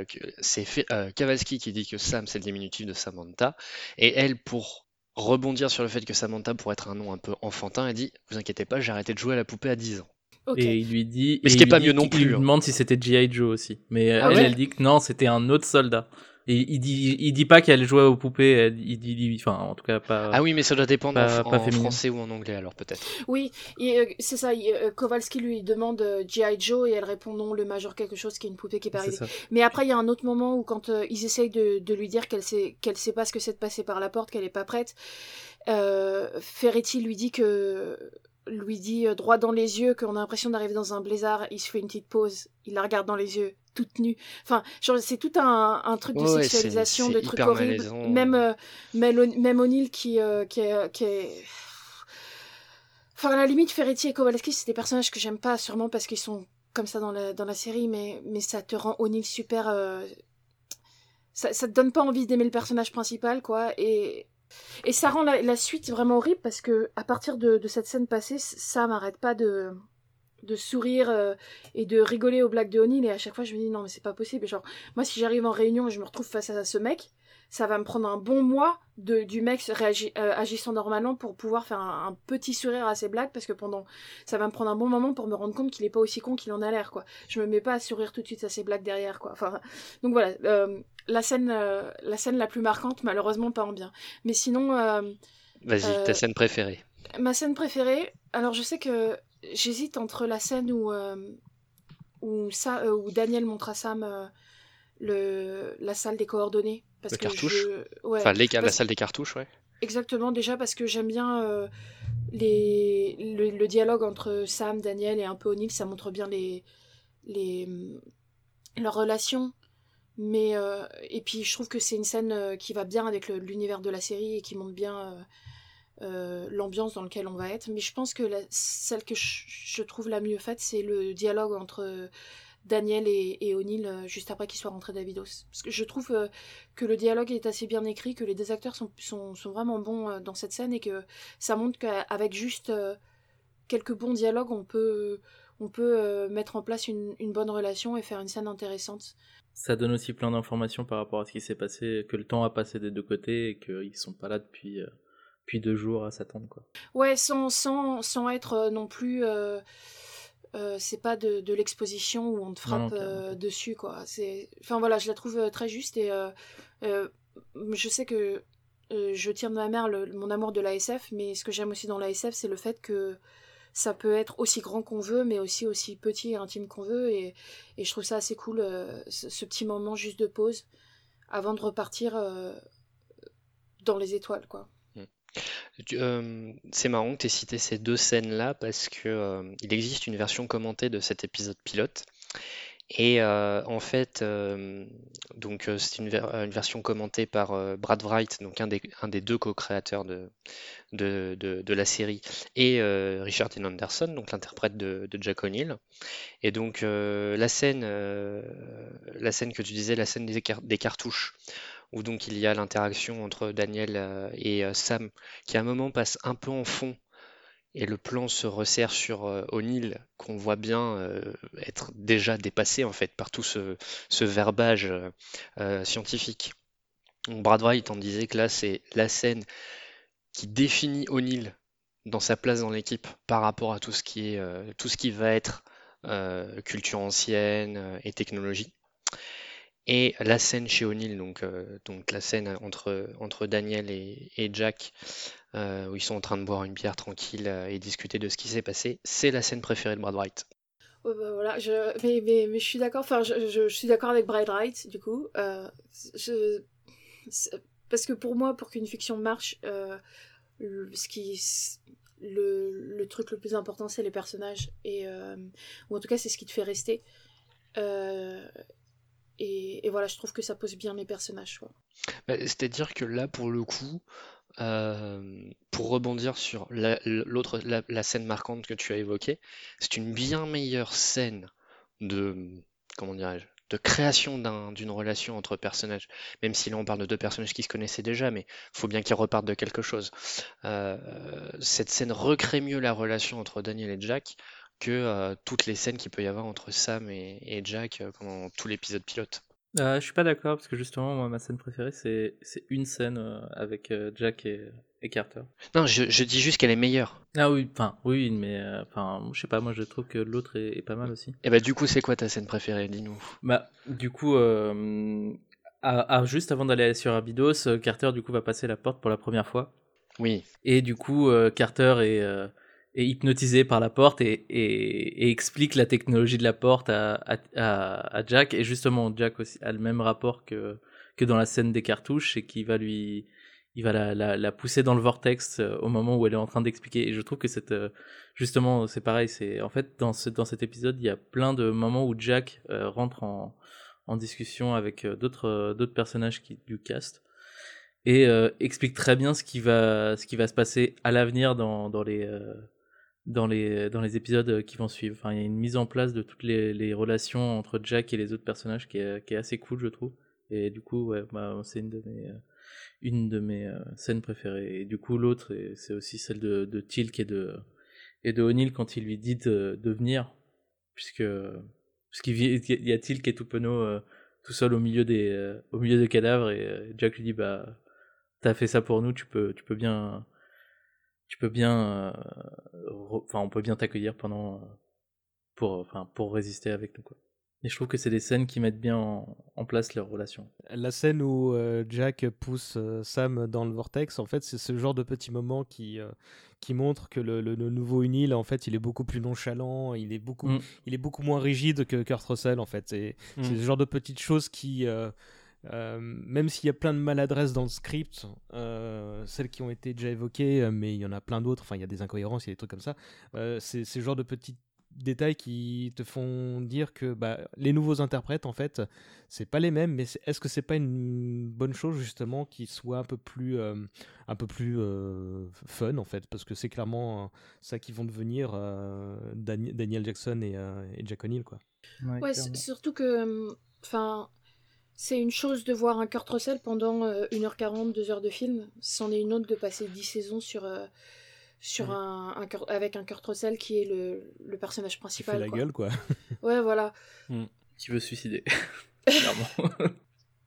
que c'est Kowalski qui dit que Sam c'est le diminutif de Samantha, et elle pour rebondir sur le fait que Samantha pourrait être un nom un peu enfantin, elle dit Vous inquiétez pas, j'ai arrêté de jouer à la poupée à 10 ans. Et il lui dit. Mais ce qui est pas mieux non plus. Il lui hein. demande si c'était G.I. Joe aussi. Mais ah elle, elle dit que non, c'était un autre soldat. Et il dit, il dit pas qu'elle jouait aux poupées, il dit, enfin, en tout cas pas. Ah oui, mais ça doit dépendre en, français ou en anglais alors peut-être. Oui, euh, c'est ça. Euh, Kowalski lui demande euh, G.I. Joe et elle répond non, le major quelque chose qui est une poupée qui est pas arrivée. Mais après, il y a un autre moment où quand ils essayent de, de, lui dire qu'elle sait, qu'elle sait pas ce que c'est de passer par la porte, qu'elle est pas prête, Ferretti lui dit que lui dit droit dans les yeux qu'on a l'impression d'arriver dans un blizzard, il se fait une petite pause, il la regarde dans les yeux toute nue. Enfin, c'est tout un, un, truc de sexualisation, de trucs horribles. Même, euh, même O'Neill qui, euh, qui, est, qui est... Enfin, à la limite, Ferretti et Kowalski, c'est des personnages que j'aime pas, sûrement parce qu'ils sont comme ça dans la, dans la série, mais, mais ça te rend O'Neill super... Euh, ça, ça te donne pas envie d'aimer le personnage principal, quoi, et... Et ça rend la, suite vraiment horrible parce que à partir de, de cette scène passée, ça m'arrête pas de, de sourire euh, et de rigoler aux blagues de O'Neill et à chaque fois je me dis non mais c'est pas possible. Genre moi si j'arrive en réunion et je me retrouve face à ce mec ça va me prendre un bon mois de, du mec euh, agissant normalement pour pouvoir faire un, petit sourire à ses blagues parce que pendant ça va me prendre un bon moment pour me rendre compte qu'il est pas aussi con qu'il en a l'air quoi. Je me mets pas à sourire tout de suite à ses blagues derrière quoi. Enfin donc voilà euh, la scène la scène la plus marquante malheureusement pas en bien mais sinon vas-y ta scène préférée ma scène préférée alors je sais que j'hésite entre la scène où, euh, où, ça, euh, où Daniel montre à Sam euh, le, la salle des coordonnées. Parce le cartouche Enfin, la salle des cartouches, ouais. Exactement, déjà parce que j'aime bien les, le, dialogue entre Sam, Daniel et un peu O'Neill, ça montre bien les, les, leurs relations. Mais, et puis je trouve que c'est une scène qui va bien avec l'univers de la série et qui montre bien euh, l'ambiance dans laquelle on va être. Mais je pense que celle que je, trouve la mieux faite, c'est le dialogue entre Daniel et, O'Neill euh, juste après qu'il soit rentré d'Avidos. Parce que je trouve euh, que le dialogue est assez bien écrit, que les deux acteurs sont, sont, sont vraiment bons dans cette scène et que ça montre qu'avec juste quelques bons dialogues, on peut, on peut mettre en place une bonne relation et faire une scène intéressante. Ça donne aussi plein d'informations par rapport à ce qui s'est passé, que le temps a passé des deux côtés et qu'ils sont pas là depuis puis deux jours à s'attendre quoi. Ouais, sans, sans, sans être euh, non plus euh, euh, c'est pas de, de l'exposition où on te frappe dessus quoi. C'est enfin voilà, je la trouve très juste et je sais que je tire de ma mère le, mon amour de l'ASF, mais ce que j'aime aussi dans l'ASF, c'est le fait que ça peut être aussi grand qu'on veut, mais aussi aussi petit et intime qu'on veut. Et, et, je trouve ça assez cool, ce, ce, petit moment juste de pause, avant de repartir dans les étoiles, quoi. C'est marrant que tu aies cité ces deux scènes-là parce que il existe une version commentée de cet épisode pilote. Et en fait, donc c'est une, version commentée par Brad Wright, donc un des, deux co-créateurs de, la série, et Richard Anderson, donc l'interprète de, Jack O'Neill. Et donc la scène, la scène que tu disais, la scène des, des cartouches où donc il y a l'interaction entre Daniel euh, et euh, Sam, qui à un moment passe un peu en fond, et le plan se resserre sur euh, O'Neill, qu'on voit bien être déjà dépassé en fait par tout ce, verbage scientifique. Donc Brad Wright en disait que là c'est la scène qui définit O'Neill dans sa place dans l'équipe par rapport à tout ce qui tout ce qui va être culture ancienne et technologie. Et la scène chez O'Neill, donc, euh, donc la scène entre, entre Daniel et, Jack, euh, où ils sont en train de boire une bière tranquille euh, et discuter de ce qui s'est passé, c'est la scène préférée de Brad Wright. Bah, voilà, je... mais, mais, je suis d'accord, enfin, je, je, suis d'accord avec Brad Wright, du coup. Parce que pour moi, pour qu'une fiction marche, le- ce qui... Le, le truc le plus important, c'est les personnages. Et, ou en tout cas, c'est ce qui te fait rester. Euh, et, voilà, je trouve que ça pose bien les personnages. Bah, C'est-à-dire que là, pour le coup, euh, pour rebondir sur la, l'autre, la, scène marquante que tu as évoquée, c'est une bien meilleure scène de, comment dirais-je, de création d'un- d'une relation entre personnages. Même si là on parle de deux personnages qui se connaissaient déjà, mais il faut bien qu'ils repartent de quelque chose. Euh, cette scène recrée mieux la relation entre Daniel et Jack que euh, toutes les scènes qu'il peut y avoir entre Sam et, et Jack euh, pendant tout l'épisode pilote. Euh, je suis pas d'accord parce que justement, moi, ma scène préférée, c'est une scène euh, avec Jack et, et Carter. Non, je, je dis juste qu'elle est meilleure. Ah oui, enfin, oui, mais enfin, je sais pas, moi, je trouve que l'autre est, est pas mal aussi. Et bah du coup, c'est quoi ta scène préférée? Dis-nous? Bah, du coup, à- à- juste avant d'aller sur Abydos, Carter, du coup, va passer la porte pour la première fois. Oui. Et du coup, Carter est, est hypnotisé par la porte et, et- et explique la technologie de la porte à, à, à- Jack. Et justement, Jack aussi a le même rapport que, que dans la scène des cartouches et qui va lui, il va la, la, la pousser dans le vortex euh, au moment où elle est en train d'expliquer. Et je trouve que cette, euh, justement, c'est pareil. C'est en fait dans ce, dans cet épisode, il y a plein de moments où Jack euh, rentre en, en discussion avec d'autres, d'autres personnages qui, du cast et euh, explique très bien ce qui va ce qui va se passer à l'avenir dans, dans les euh, dans les dans les épisodes qui vont suivre. Enfin, il y a une mise en place de toutes les, les relations entre Jack et les autres personnages qui est, qui est assez cool, je trouve. Et du coup, ouais, bah, c'est une de mes euh, une de mes euh, scènes préférées. Et du coup, l'autre, c'est aussi celle de, de Tilk et de et de O'Neill quand il lui dit de, de venir, puisque puisqu'il y a Tilk et tout penaud euh, tout seul au milieu des euh, au milieu des cadavres et euh, Jack lui dit bah t'as fait ça pour nous, tu peux, tu peux bien, tu peux bien, euh, enfin, on peut bien t'accueillir pendant, euh, pour, enfin, pour résister avec nous, quoi. Et je trouve que c'est des scènes qui mettent bien en, en place leur relation. La scène où euh, Jack pousse euh, Sam dans le vortex, en fait, c'est ce genre de petit moment qui, euh, qui montre que le, le- le nouveau Unil, en fait, il est beaucoup plus nonchalant, il est beaucoup, Mm. il est beaucoup moins rigide que Kurt Russell, en fait. C'est Mm. c'est ce genre de petites choses qui, euh, même s'il y a plein de maladresses dans le script, euh, celles qui ont été déjà évoquées, euh, mais il y en a plein d'autres, enfin, il y a des incohérences, il y a des trucs comme ça, euh, c'est ce genre de petits détails qui te font dire que bah, les nouveaux interprètes en fait c'est pas les mêmes mais est-ce que c'est pas une bonne chose justement qu'ils soient un peu plus euh, un peu plus euh, fun en fait? Parce que c'est clairement ça qui vont devenir euh, Dani- Daniel Jackson et, euh, et Jack O'Neill quoi. Ouais, s- surtout que, enfin, c'est une chose de voir un Kurt Russell pendant euh, 1h40, 2 heures de film. C'en est une autre de passer 10 saisons sur, euh, sur Ouais. un, un Kurt- avec un Kurt Russell qui est le, le personnage qui principal. fait la quoi. gueule quoi Ouais, voilà. Qui veut se suicider, clairement.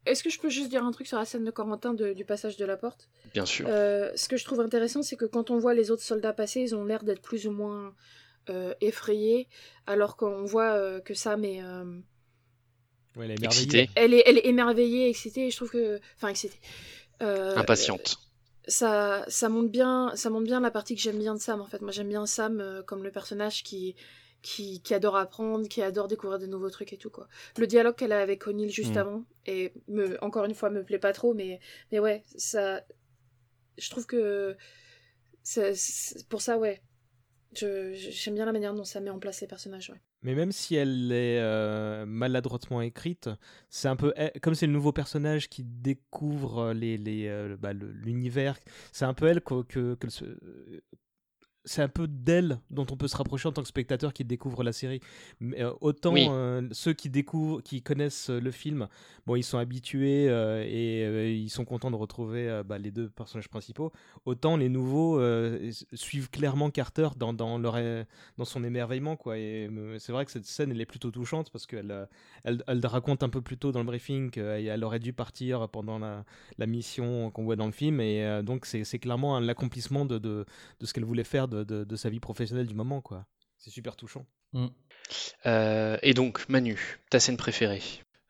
Est-ce que je peux juste dire un truc sur la scène de Corentin de- du passage de la porte? Bien sûr. Euh, Ce que je trouve intéressant, c'est que quand on voit les autres soldats passer, ils ont l'air d'être plus ou moins euh, effrayés, alors qu'on voit euh, que Sam est. ouais, elle est Excité, émerveillée. elle, est, elle est émerveillée, excitée, et je trouve que. Enfin, excitée. Euh, impatiente. ça, ça montre bien, ça montre bien la partie que j'aime bien de Sam en fait. Moi j'aime bien Sam euh, comme le personnage qui, qui, qui adore apprendre, qui adore découvrir de nouveaux trucs et tout quoi. Le dialogue qu'elle a avec O'Neill juste Mm. avant et me, encore une fois me plaît pas trop, mais mais ouais ça, je trouve que c'est- pour ça ouais. Je- J'aime bien la manière dont ça met en place les personnages. Ouais. Mais même si elle est euh, maladroitement écrite, c'est un peu elle- comme c'est le nouveau personnage qui découvre les, euh, bah, l'univers. C'est un peu elle que, que- c'est un peu d'elle dont on peut se rapprocher en tant que spectateur qui découvre la série. Mais, euh, autant Oui. euh, ceux qui découvrent, qui connaissent euh, le film, bon, ils sont habitués et ils sont contents de retrouver bah, les deux personnages principaux. Autant les nouveaux suivent clairement Carter dans, dans leur dans son émerveillement quoi et c'est vrai que cette scène elle est plutôt touchante parce qu'elle elle, elle raconte un peu plus tôt dans le briefing qu'elle aurait dû partir pendant la, la mission qu'on voit dans le film et donc c'est clairement l'accomplissement de, de, de ce qu'elle voulait faire de, de, de sa vie professionnelle du moment quoi c'est super touchant Euh, et donc, Manu, ta scène préférée?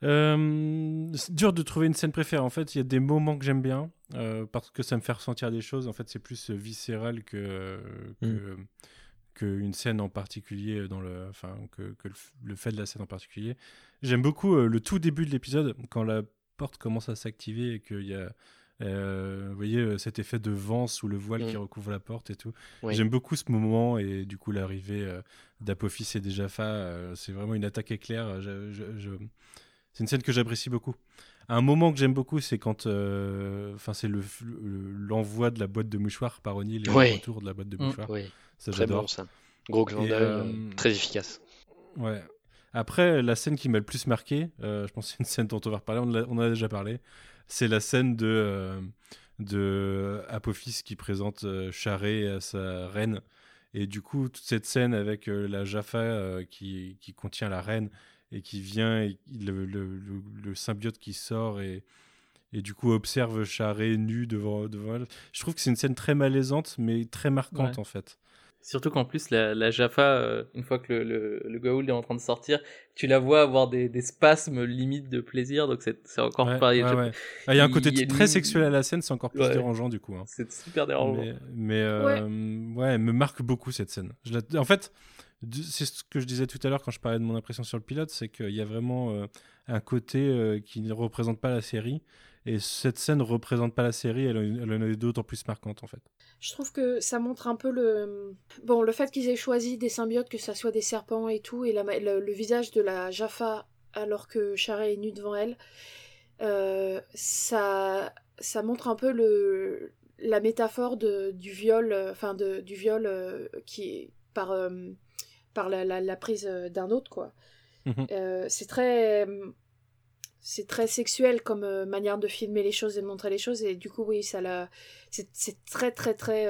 Euh, c'est dur de trouver une scène préférée. En fait, il y a des moments que j'aime bien euh, parce que ça me fait ressentir des choses. En fait, c'est plus viscéral que, que, que, une scène en particulier dans le, enfin, que, que le, fait de la scène en particulier. J'aime beaucoup le tout début de l'épisode quand la porte commence à s'activer et qu'il y a vous voyez cet effet de vent sous le voile qui recouvre la porte et tout. J'aime beaucoup ce moment et du coup l'arrivée d'Apophis et des Jaffa, c'est vraiment une attaque éclair. je, c'est une scène que j'apprécie beaucoup. Un moment que j'aime beaucoup, c'est quand, euh, enfin, c'est le, l'envoi de la boîte de mouchoirs par O'Neill et le retour de la boîte de mmh. mouchoirs. Oui. Ça, très bon ça. Gros clin euh, très efficace. Ouais. Après, la scène qui m'a le plus marqué, euh, je pense que c'est une scène dont on va reparler, on, en a déjà parlé, c'est la scène de, de Apophis qui présente Charé à sa reine. Et du coup, toute cette scène avec la Jaffa qui, qui contient la reine et qui vient, et le, le, le, symbiote qui sort et, et du coup observe Charé nu devant, devant elle. Je trouve que c'est une scène très malaisante, mais très marquante en fait. Surtout qu'en plus, la, la Jaffa, euh, une fois que le, le, le Gaoul est en train de sortir, tu la vois avoir des, des spasmes limite de plaisir, donc c'est encore ouais, pas. Il ah, y a un côté très sexuel à la scène, c'est encore plus dérangeant du coup. Hein. C'est super dérangeant. Mais, mais euh, ouais. elle me marque beaucoup cette scène. Je la... En fait, c'est ce que je disais tout à l'heure quand je parlais de mon impression sur le pilote, c'est qu'il y a vraiment euh, un côté euh, qui ne représente pas la série. Et cette scène ne représente pas la série, elle, elle en est d'autant plus marquante en fait. Je trouve que ça montre un peu le. Bon, le fait qu'ils aient choisi des symbiotes, que ça soit des serpents et tout, et le, visage de la Jaffa alors que Charé est nu devant elle, euh, ça, ça montre un peu le, la métaphore de, du viol, enfin de, du viol qui est par par la, prise euh, d'un autre, quoi. Mhm. Euh, c'est très c'est très sexuel comme euh, manière de filmer les choses et de montrer les choses. Et du coup oui ça c'est très très très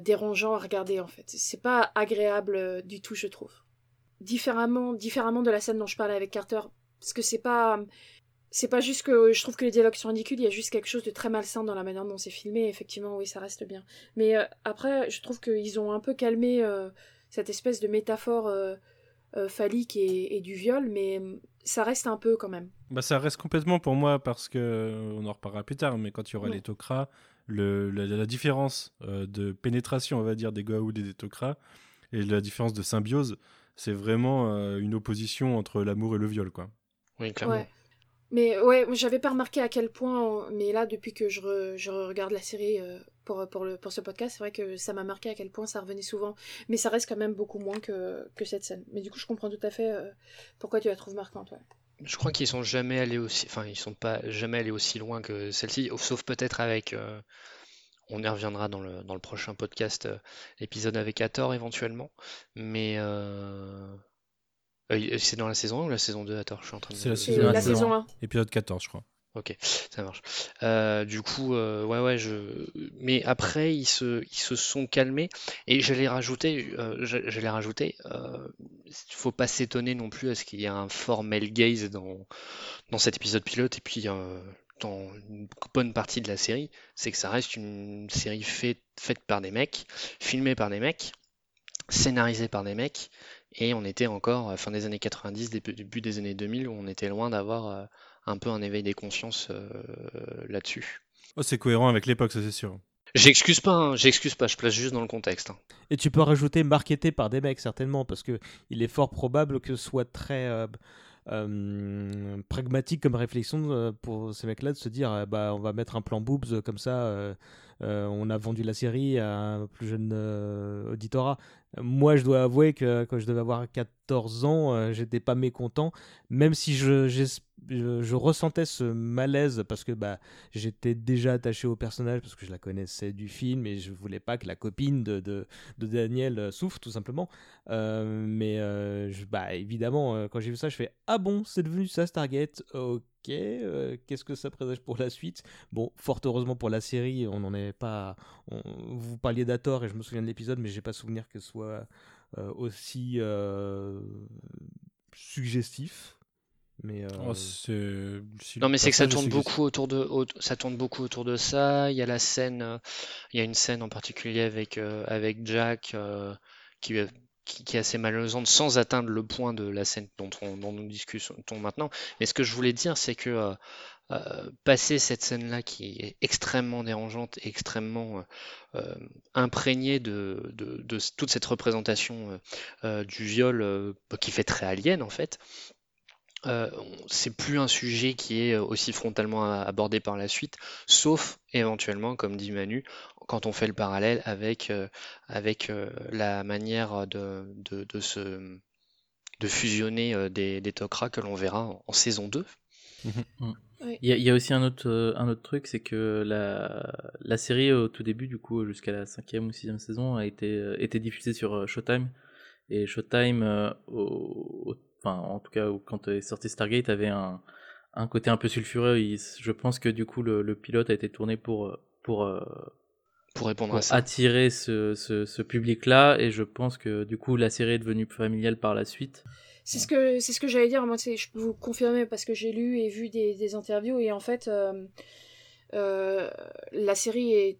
dérangeant à regarder en fait. C'est pas agréable du tout je trouve. Différemment différemment de la scène dont je parlais avec Carter parce que c'est pas c'est pas juste que je trouve que les dialogues sont ridicules il y a juste quelque chose de très malsain dans la manière dont c'est filmé effectivement oui ça reste bien. Mais après je trouve qu'ils ont un peu calmé cette espèce de métaphore euh, euh, phallique et, du viol, mais mm, ça reste un peu quand même. Bah, ça reste complètement pour moi parce que, on en reparlera plus tard, mais quand il y aura les Tok'ra, le, la, différence euh, de pénétration, on va dire, des Goa'uld et des Tok'ra, et la différence de symbiose, c'est vraiment une opposition entre l'amour et le viol, quoi. Oui, clairement. Mais ouais, j'avais pas remarqué à quel point, mais là, depuis que je, regarde la série euh, pour, ce podcast, c'est vrai que ça m'a marqué à quel point ça revenait souvent. Mais ça reste quand même beaucoup moins que, cette scène. Mais du coup, je comprends tout à fait euh, pourquoi tu la trouves marquante. Je crois qu'ils sont jamais allés aussi, enfin, ils sont pas jamais allés aussi loin que celle-ci, sauf peut-être avec. Euh, on y reviendra dans le, dans le prochain podcast, épisode avec Hathor éventuellement. Mais c'est dans la saison 1 ou la saison 2 Attends, je suis en train de. C'est la, saison, 1. Épisode 14, je crois. Ok, ça marche. Euh, du coup, euh, ouais, ouais, je. Mais après, ils se, ils se sont calmés et j'allais rajouter, j'allais rajouter, faut pas s'étonner non plus à ce qu'il y ait un fort male gaze dans, dans cet épisode pilote et puis dans une bonne partie de la série, c'est que ça reste une série faite, faite par des mecs, filmée par des mecs, scénarisée par des mecs et on était encore fin des années 90, début des années 2000, où on était loin d'avoir euh, un peu un éveil des consciences euh, là-dessus. Oh, c'est cohérent avec l'époque, ça c'est sûr. J'excuse pas, hein, j'excuse pas, je place juste dans le contexte. Hein. Et tu peux rajouter marketé par des mecs certainement, parce que il est fort probable que ce soit très euh, pragmatique comme réflexion pour ces mecs-là de se dire bah on va mettre un plan boobs comme ça euh, on a vendu la série à un plus jeune euh, auditorat. Moi, je dois avouer que quand je devais avoir 14 ans, euh, j'étais pas mécontent, même si je, ressentais ce malaise parce que bah, j'étais déjà attaché au personnage, parce que je la connaissais du film et je voulais pas que la copine de, Daniel souffre, tout simplement. mais bah, évidemment, quand j'ai vu ça, je fais Ah bon, c'est devenu ça Stargate? Ok, euh, qu'est-ce que ça présage pour la suite? Bon, fort heureusement pour la série, on n'en est pas. vous parliez d'Ator et je me souviens de l'épisode, mais j'ai pas souvenir que ce soit euh, aussi euh, suggestif. Mais oh, non, mais c'est que ça tourne beaucoup autour de ça tourne beaucoup autour de ça. Il y a la scène, il y a une scène en particulier avec avec Jack qui qui, est assez malaisante sans atteindre le point de la scène dont, on, nous discutons maintenant. Mais ce que je voulais dire, c'est que euh, passer cette scène-là qui est extrêmement dérangeante extrêmement euh, imprégnée de, de, toute cette représentation du viol qui fait très alien en fait, c'est plus un sujet qui est aussi frontalement abordé par la suite, sauf éventuellement, comme dit Manu, quand on fait le parallèle avec, avec la manière de, de, de, se, de fusionner des, des Tok'ra que l'on verra en, saison 2. Mmh mmh. Il, y a, aussi un autre, un autre truc, c'est que la, la série au tout début, du coup, jusqu'à la cinquième ou sixième saison, a été, été diffusée sur Showtime. Et Showtime, au enfin en tout cas quand est sorti Stargate avait un, un côté un peu sulfureux je pense que du coup le, pilote a été tourné pour pour euh, pour répondre à ça. attirer ce, ce, public là et je pense que du coup la série est devenue familiale par la suite c'est ce que c'est ce que j'allais dire moi je peux vous confirmer parce que j'ai lu et vu des, des interviews et en fait euh, euh, la série est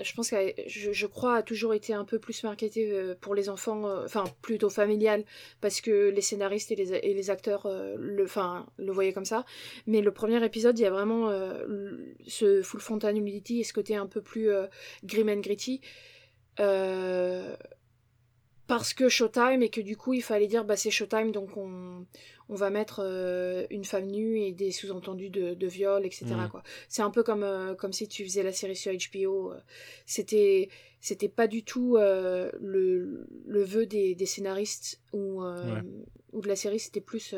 je pense que je, crois a toujours été un peu plus marketé euh, pour les enfants, euh, enfin plutôt familial, parce que les scénaristes et les, acteurs euh, le, voyaient comme ça. Mais le premier épisode, il y a vraiment ce Full Frontal Humidity et ce côté un peu plus grim and gritty parce que Showtime et que du coup il fallait dire bah c'est Showtime donc on, on va mettre euh, une femme nue et des sous-entendus de, de, viol etc mm. quoi c'est un peu comme euh, comme si tu faisais la série sur HBO euh. c'était c'était pas du tout le, le vœu des, des scénaristes ou ou de la série c'était plus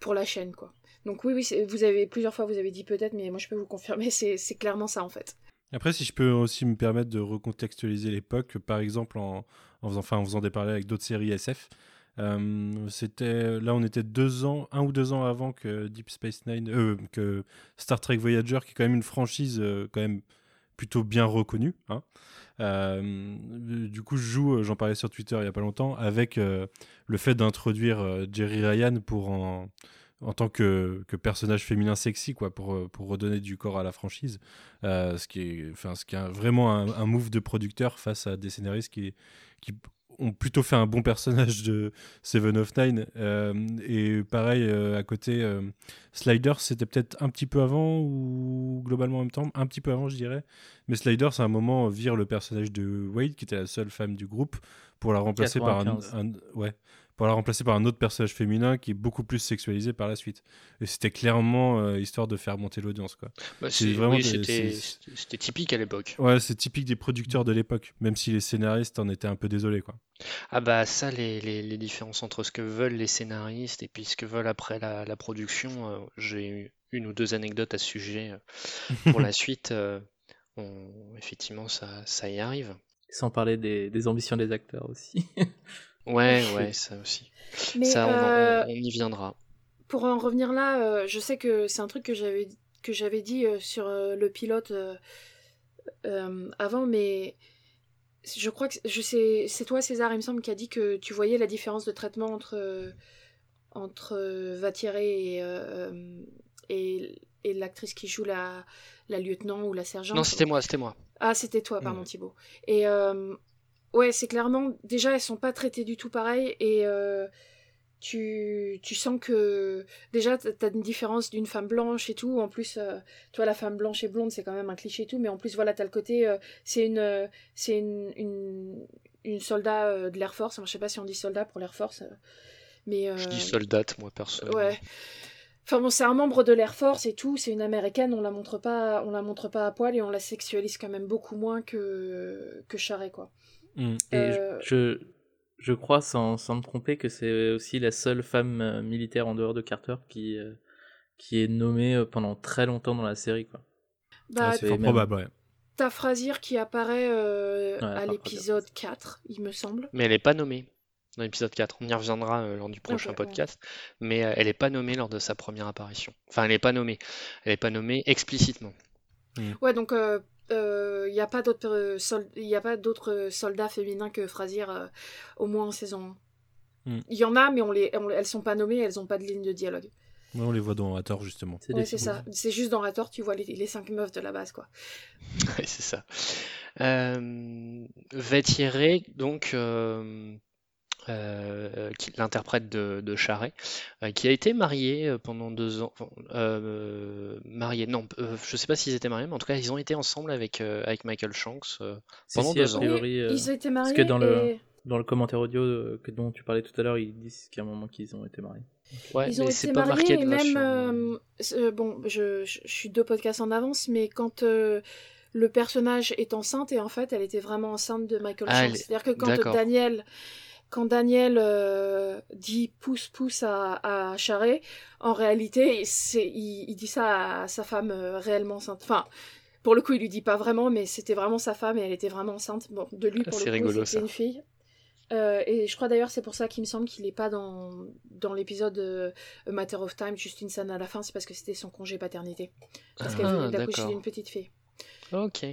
pour la chaîne quoi donc oui oui vous avez plusieurs fois vous avez dit peut-être mais moi je peux vous confirmer c'est clairement ça en fait après, si je peux aussi me permettre de recontextualiser l'époque, par exemple en, en, faisant, enfin, en faisant des parallèles avec d'autres séries SF, euh, c'était là on était deux ans, un ou deux ans avant que Deep Space Nine, euh, que Star Trek Voyager, qui est quand même une franchise euh, quand même plutôt bien reconnue. Hein. du coup, je joue, j'en parlais sur Twitter il y a pas longtemps, avec le fait d'introduire Jerry Ryan pour en en tant que, que, personnage féminin sexy quoi pour, pour redonner du corps à la franchise ce qui est enfin ce qui est vraiment un, move de producteur face à des scénaristes qui ont plutôt fait un bon personnage de Seven of Nine. Euh, et pareil à côté Sliders c'était peut-être un petit peu avant ou globalement en même temps un petit peu avant je dirais. Mais Sliders à un moment vire le personnage de Wade qui était la seule femme du groupe pour la remplacer par un, un, ouais pour la remplacer par un autre personnage féminin qui est beaucoup plus sexualisé par la suite. Et c'était clairement euh, histoire de faire monter l'audience. quoi. Bah, c'était typique à l'époque. Ouais, c'est typique des producteurs de l'époque, même si les scénaristes en étaient un peu désolés. quoi. Ah bah ça, les, les, différences entre ce que veulent les scénaristes et puis ce que veulent après la, la production, euh, j'ai eu une ou deux anecdotes à ce sujet. Euh, pour la suite, effectivement, ça, ça y arrive. Sans parler des, des ambitions des acteurs aussi. Ouais, ouais, ça aussi. Mais ça, on, euh, y viendra. Pour en revenir là, euh, je sais que c'est un truc que j'avais que j'avais dit euh, sur le pilote avant, mais je crois que je sais, c'est toi César, il me semble, qui a dit que tu voyais la différence de traitement entre entre Vatieré et et, et l'actrice qui joue la la lieutenant ou la sergente. Non, c'était moi, c'était moi. Ah, c'était toi, pardon mm. Thibaut. Et ouais, c'est clairement. Déjà, elles sont pas traitées du tout pareil et euh, tu, tu sens que. Déjà, t'as une différence d'une femme blanche et tout. En plus, euh, toi, la femme blanche et blonde, c'est quand même un cliché et tout. Mais en plus, voilà, t'as le côté. Euh, c'est une, c'est une, une, une, soldat de l'Air Force. Enfin, je sais pas si on dit soldat pour l'Air Force. mais, je dis soldate, moi, personnellement. Ouais. Enfin bon, c'est un membre de l'Air Force et tout, c'est une américaine, on la montre pas, on la montre pas à poil et on la sexualise quand même beaucoup moins que que Charret quoi. Mm. Et euh, je, je crois, sans, sans me tromper, que c'est aussi la seule femme euh, militaire en dehors de Carter qui, euh, qui est nommée pendant très longtemps dans la série. Quoi. Bah, c'est probable, ouais. T'as qui apparaît à l'épisode 4, il me semble. Mais elle n'est pas nommée dans l'épisode 4. On y reviendra lors du prochain podcast. Mais elle n'est pas nommée lors de sa première apparition. Enfin, elle n'est pas nommée. Elle n'est pas nommée explicitement. Mm. Ouais, donc il euh, n'y a pas d'autres il a pas d'autres soldats féminins que Frasier euh, au moins en saison 1 hmm. il y en a mais on les elles sont pas nommées elles ont pas de ligne de dialogue. On les voit dans Rator justement. C'est ça. C'est juste dans Rator tu vois les, les cinq meufs de la base quoi. Ouais, c'est ça. Euh, donc euh, qui l'interprète de, de Charret, euh, qui a été marié euh, pendant deux ans. Euh, marié, non, euh, je sais pas s'ils étaient mariés, mais en tout cas, ils ont été ensemble avec, euh, avec Michael Shanks euh, Si, pendant si, a deux ans. priori, euh, Ils ont été parce mariés que dans le, et dans le commentaire audio que, dont tu parlais tout à l'heure, ils disent qu'il y a un moment qu'ils ont été mariés. Ouais, ils ont mais été c'est pas mariés marqué et de même bon, je, je, je suis deux podcasts en avance, mais quand euh, le personnage est enceinte et en fait, elle était vraiment enceinte de Michael Ah, Shanks. C'est-à-dire que quand. Daniel quand Daniel euh, dit pouce pouce à, à Charret, en réalité, c'est il, il dit ça à sa femme euh, réellement enceinte. Enfin, pour le coup, il lui dit pas vraiment, mais c'était vraiment sa femme et elle était vraiment enceinte. Bon, de lui, pour c'est le coup, rigolo, c'était une fille. Euh, et je crois d'ailleurs c'est pour ça qu'il me semble qu'il est pas dans, dans l'épisode euh, A Matter of Time, juste une scène à la fin, c'est parce que c'était son congé paternité. Parce qu'elle Ah, venait d'accoucher d'une petite fille. Ok.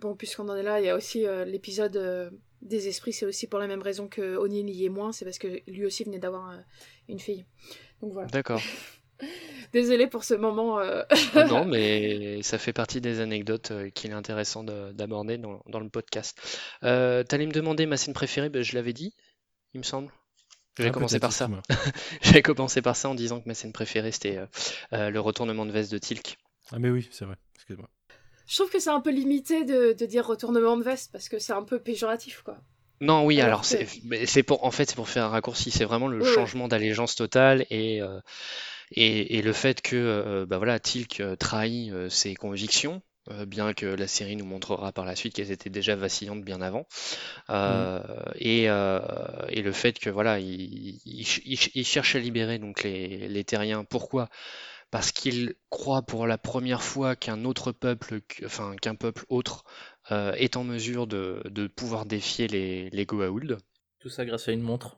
Bon, puisqu'on en est là, il y a aussi euh, l'épisode des esprits, c'est aussi pour la même raison que O'Neill y est moins, c'est parce que lui aussi venait d'avoir euh, une fille. Donc voilà. D'accord. Désolée pour ce moment. euh, Ah non, mais ça fait partie des anecdotes euh, qu'il est intéressant de- d'aborder dans, dans le podcast. Euh, T'allais me demander ma scène préférée, ben, je l'avais dit, il me semble. J'avais Ah, commencé par ça. J'avais commencé par ça en disant que ma scène préférée c'était euh, euh, le retournement de veste de Tilk. Ah, mais oui, c'est vrai. Excuse-moi. Je trouve que c'est un peu limité de, de dire retournement de veste parce que c'est un peu péjoratif, quoi. Non, oui, Alors alors que- c'est pour en fait c'est pour faire un raccourci, c'est vraiment le changement d'allégeance totale et, euh, et et le fait que euh, bah voilà Tilk euh, trahit euh, ses convictions. bien que la série nous montrera par la suite qu'elles étaient déjà vacillantes bien avant, Euh, et, euh, et le fait que voilà, il, il ch- il ch- il cherche à libérer donc les, les terriens. Pourquoi? Parce qu'il croit pour la première fois qu'un autre peuple, enfin qu'un peuple autre, euh, est en mesure de, de pouvoir défier les, les Goa'uld. Tout ça grâce à une montre.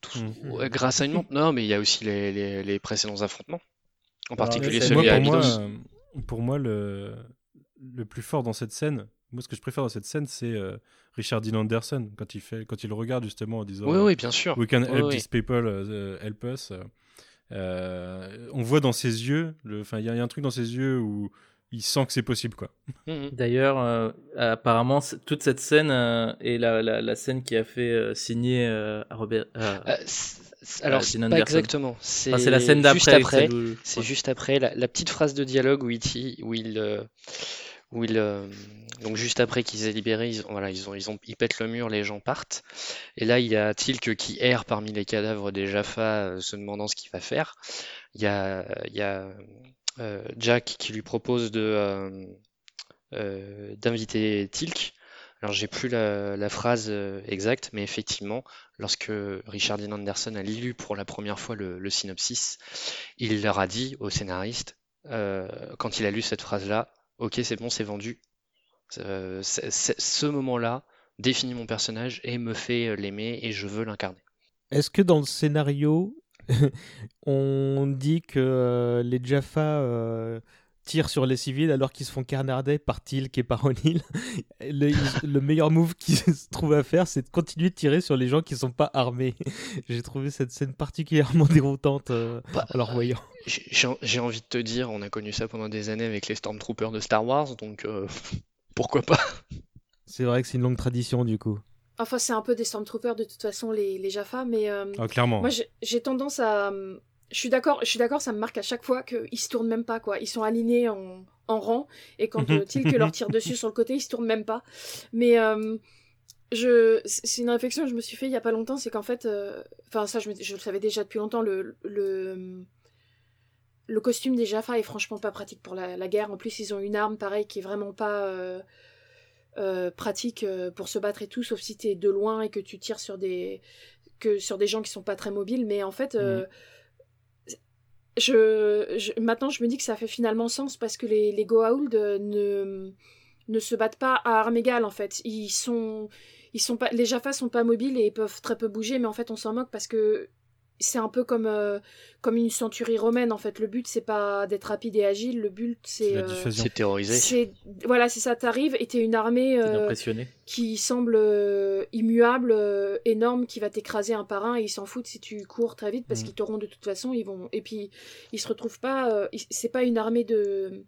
Tout- Mhm. ouais, grâce à une montre. Non, mais il y a aussi les, les- les précédents affrontements. En Alors, particulier celui Moi, à pour moi, Abydos. euh, pour moi, le, le plus fort dans cette scène, moi, ce que je préfère dans cette scène, c'est euh, Richard Dean Anderson, quand il, fait, quand il regarde justement en disant Oui, euh, oui, bien sûr. We can Oui, help oui. these people, uh, help us. Euh, on voit dans ses yeux, enfin, il y, a il y a un truc dans ses yeux où il sent que c'est possible, quoi. Mhm. D'ailleurs, euh, apparemment, toute cette scène euh, est la, la, la scène qui a fait euh, signer euh, à Robert. euh, Euh, alors, c'est pas exactement. C'est enfin, la scène juste d'après. après. celle où- C'est juste après la, la petite phrase de dialogue où il, ti- où il, euh, où euh, donc juste après qu'ils aient libéré, ils, pètent le mur, les gens partent. Et là, il y a Tilk qui erre parmi les cadavres des Jaffa, euh, se demandant ce qu'il va faire. Il y a, euh, Jack qui lui propose d'inviter Tilk. Alors j'ai plus la, phrase exacte, mais effectivement, lorsque Richard Dean Anderson a lu pour la première fois le, le synopsis, il leur a dit au scénariste, euh, quand il a lu cette phrase-là, ok c'est bon, c'est vendu. Ce moment-là définit mon personnage et me fait euh, l'aimer et je veux l'incarner. Est-ce que dans le scénario, on dit que euh, les Jaffa euh, tirent sur les civils alors qu'ils se font carnarder par Tilk et par O'Neill le, meilleur move qu'ils se trouvent à faire, c'est de continuer de tirer sur les gens qui sont pas armés. J'ai trouvé cette scène particulièrement déroutante euh, Bah, en leur voyant. J'ai j'ai- envie de te dire, on a connu ça pendant des années avec les Stormtroopers de Star Wars, donc euh, pourquoi pas? C'est vrai que c'est une longue tradition du coup. Enfin, c'est un peu des Stormtroopers de toute façon, les, les Jaffa, mais euh, Ah, clairement. moi j'ai- j'ai tendance à. Je suis d'accord, je suis d'accord, ça me marque à chaque fois qu'ils se tournent même pas, quoi. Ils sont alignés en, en rang, et quand euh, Tilk leur tire dessus sur le côté, ils se tournent même pas. Mais euh, je, c'est une réflexion que je me suis fait il y a pas longtemps, c'est qu'en fait, euh, enfin ça je, me- je le savais déjà depuis longtemps, le, le, le costume des Jaffa est franchement pas pratique pour la, la guerre. En plus, ils ont une arme pareil qui est vraiment pas euh, pratique pour se battre et tout, sauf si t'es de loin et que tu tires sur des que sur des gens qui sont pas très mobiles. Mais en fait, euh, je, maintenant je me dis que ça fait finalement sens parce que les, les Goa'uld euh, ne ne se battent pas à armes égales en fait. Ils sont ils sont pas les Jaffa sont pas mobiles et ils peuvent très peu bouger, mais en fait on s'en moque parce que c'est un peu comme euh, comme une centurie romaine en fait. Le but c'est pas d'être rapide et agile, le but C'est euh. C'est terrorisé. c'est voilà c'est ça t'arrives et t'es une armée euh, qui semble euh, immuable, euh, énorme, qui va t'écraser un par un et ils s'en foutent si tu cours très vite parce Mm. qu'ils t'auront de toute façon. Ils vont et puis ils se retrouvent pas. euh, c'est pas une armée de.